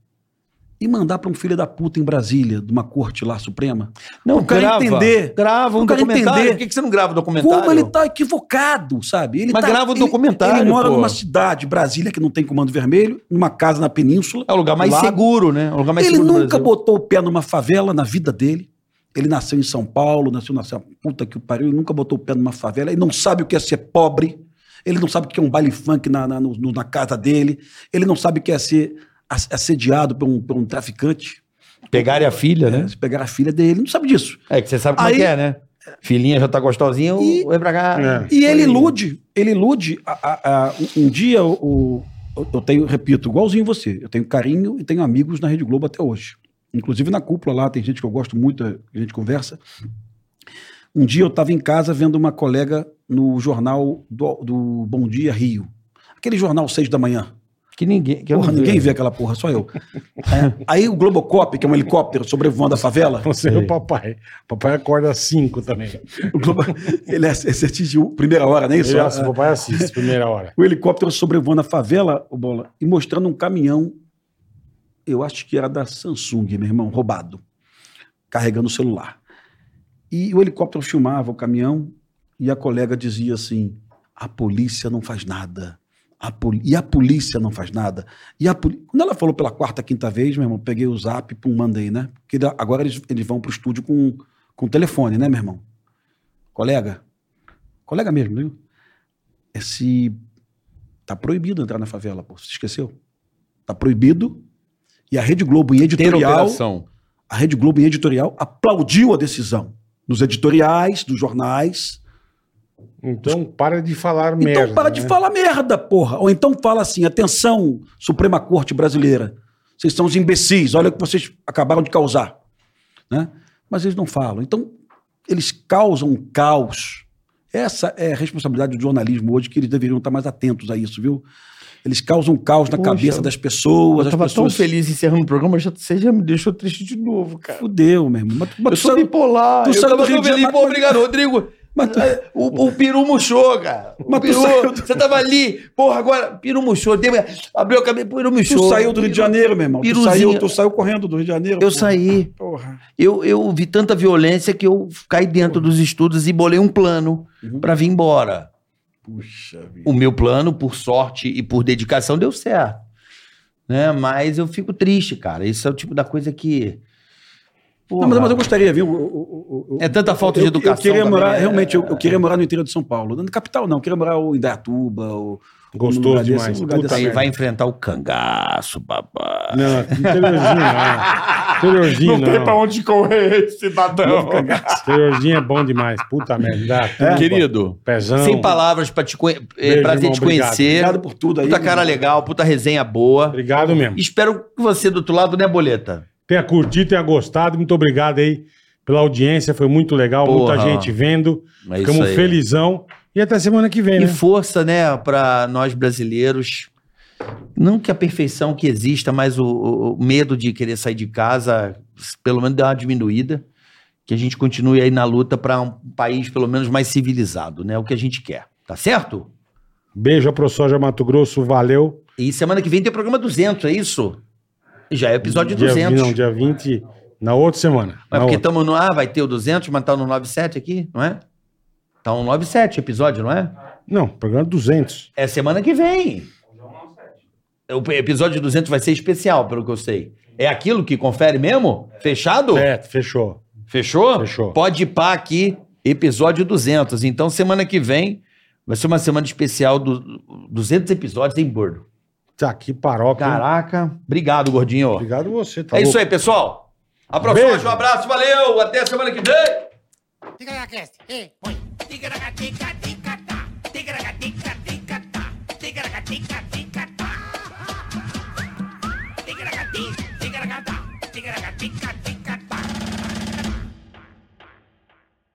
e mandar para um filho da puta em Brasília, de uma corte lá suprema. Não, o cara grava. entender. Grava um documentário. entender Por que você não grava o documentário? Como ele tá equivocado, sabe? Ele Mas tá, grava o ele- documentário, Ele mora pô. numa cidade, Brasília, que não tem comando vermelho, numa casa na península. É o lugar mais seguro, né? É o lugar mais Ele seguro nunca botou o pé numa favela na vida dele. Ele nasceu em São Paulo, nasceu na puta que o pariu, ele nunca botou o pé numa favela. Ele não sabe o que é ser pobre. Ele não sabe o que é um baile funk na, na, no- na casa dele. Ele não sabe o que é ser assediado por um, por um traficante. Pegarem a filha, né? É, se pegar a filha dele, ele não sabe disso. É que você sabe como é Aí- que é, né? Filhinha já tá gostosinha, E- vai pra cá. É. E ele ilude, ele ilude. a- a- a- um- um dia, o, o- eu tenho, repito, igualzinho você, eu tenho carinho e tenho amigos na Rede Globo até hoje. Inclusive na cúpula lá, tem gente que eu gosto muito, a gente conversa. Um dia eu estava em casa vendo uma colega no jornal do, do Bom Dia Rio. Aquele jornal seis da manhã. Que ninguém. Que Porra, ninguém vê aquela porra, só eu. É. Aí o Globocop, que é um helicóptero sobrevoando a favela, Você é o papai. Papai acorda às 5 também. o Globo, ele é- atingiu primeira hora, não é isso? Ele, o papai assiste, primeira hora. o helicóptero sobrevoando a favela, o Bola, e mostrando um caminhão, eu acho que era da Samsung, meu irmão, roubado, carregando o celular. E o helicóptero filmava o caminhão e a colega dizia assim: a polícia não faz nada. A e a polícia não faz nada. E a Quando ela falou pela quarta, quinta vez, meu irmão, peguei o zap, pum, mandei, né? Porque agora eles, eles vão pro estúdio com, com telefone, né, meu irmão? Colega, colega mesmo, viu? Esse Tá proibido entrar na favela, pô. Você esqueceu? Tá proibido. E a Rede Globo em editorial, a Rede Globo em editorial aplaudiu a decisão. Nos editoriais, dos jornais. Então para de falar merda. então para de né? falar merda, porra. Ou então fala assim: atenção, Suprema Corte Brasileira. Vocês são os imbecis, olha o que vocês acabaram de causar. Né? Mas eles não falam. Então, eles causam um caos. Essa é a responsabilidade do jornalismo hoje, que eles deveriam estar mais atentos a isso, viu? Eles causam caos na Poxa, cabeça das pessoas. Eu as tava pessoas... tão feliz encerrando o programa, já, você já me deixou triste de novo, cara. Fudeu, meu irmão. Mas, mas Eu tu sou sabe- bipolar. tu eu tava do Rio de. Janeiro, obrigado, Rodrigo. Mas tu- O, o peru murchou, cara. O Mas tu peru, saiu- Você tava ali, porra, agora, peru murchou. Deu- Abriu a cabeça, peru tu murchou. saiu do Rio de Janeiro, meu irmão. Tu saiu, tu saiu correndo do Rio de Janeiro. Eu pô. saí. Porra. Eu, eu vi tanta violência que eu caí dentro dos estudos e bolei um plano pra vir embora. Puxa vida. O meu plano, por sorte e por dedicação, deu certo. Né? Mas eu fico triste, cara. Isso é o tipo da coisa que. Não, mas, mas eu gostaria, viu? o- o- É tanta falta de educação. Eu queria também, morar, né? realmente, eu, eu queria morar no interior de São Paulo. Na capital, não. Eu queria morar ou em Dayatuba, ou. Gostoso desse, demais. lugar Puta desse. Aí vai enfrentar o cangaço, babá. Não, <laughs> interiorzinho não. Interiorzinho Não tem pra onde correr, cidadão. Interiorzinho é bom demais. Puta merda. Tudo, Querido, Pezão. sem palavras pra te conhe... é, prazer irmão, te obrigado. conhecer. Obrigado por tudo aí. Puta cara legal, puta resenha boa. Obrigado mesmo. Espero que você do outro lado, né, Boleta? Tenha curtido, tenha gostado. Muito obrigado aí pela audiência. Foi muito legal. Porra. Muita gente vendo. É Ficamos felizão. E até semana que vem, E né? força, né, pra nós brasileiros. Não que a perfeição que exista, mas o, o- medo de querer sair de casa, pelo menos dê uma diminuída. Que a gente continue aí na luta para um país, pelo menos, mais civilizado, né? O que a gente quer. Tá certo? Beijo a ProSoja Mato Grosso. Valeu. E semana que vem tem o programa 200, é isso? Já é episódio Dia, 200. Não, dia 20. Na outra semana. Mas porque estamos no. Ah, vai ter o 200, mas tá no 97 aqui, não é? Tá um 97 episódio, não é? Não, programa 200. É semana que vem. O episódio 200 vai ser especial, pelo que eu sei. É aquilo que confere mesmo? Fechado? É, fechou. Fechou? Fechou. Pode ir pá aqui, episódio 200. Então, semana que vem vai ser uma semana especial do 200 episódios em Bordo. Tá aqui, paróquia. Caraca. Obrigado, gordinho. Obrigado você. Tá é isso louco. aí, pessoal. Aproxima, Beijo. um abraço, valeu. Até semana que vem. Ticaracast, eh, põe. Ticaracatica-ticatá. Ticaracatica-ticatá. Ticaracatica-ticatá. Ticaracati, ticaracatá. Ticaracatica-ticatá.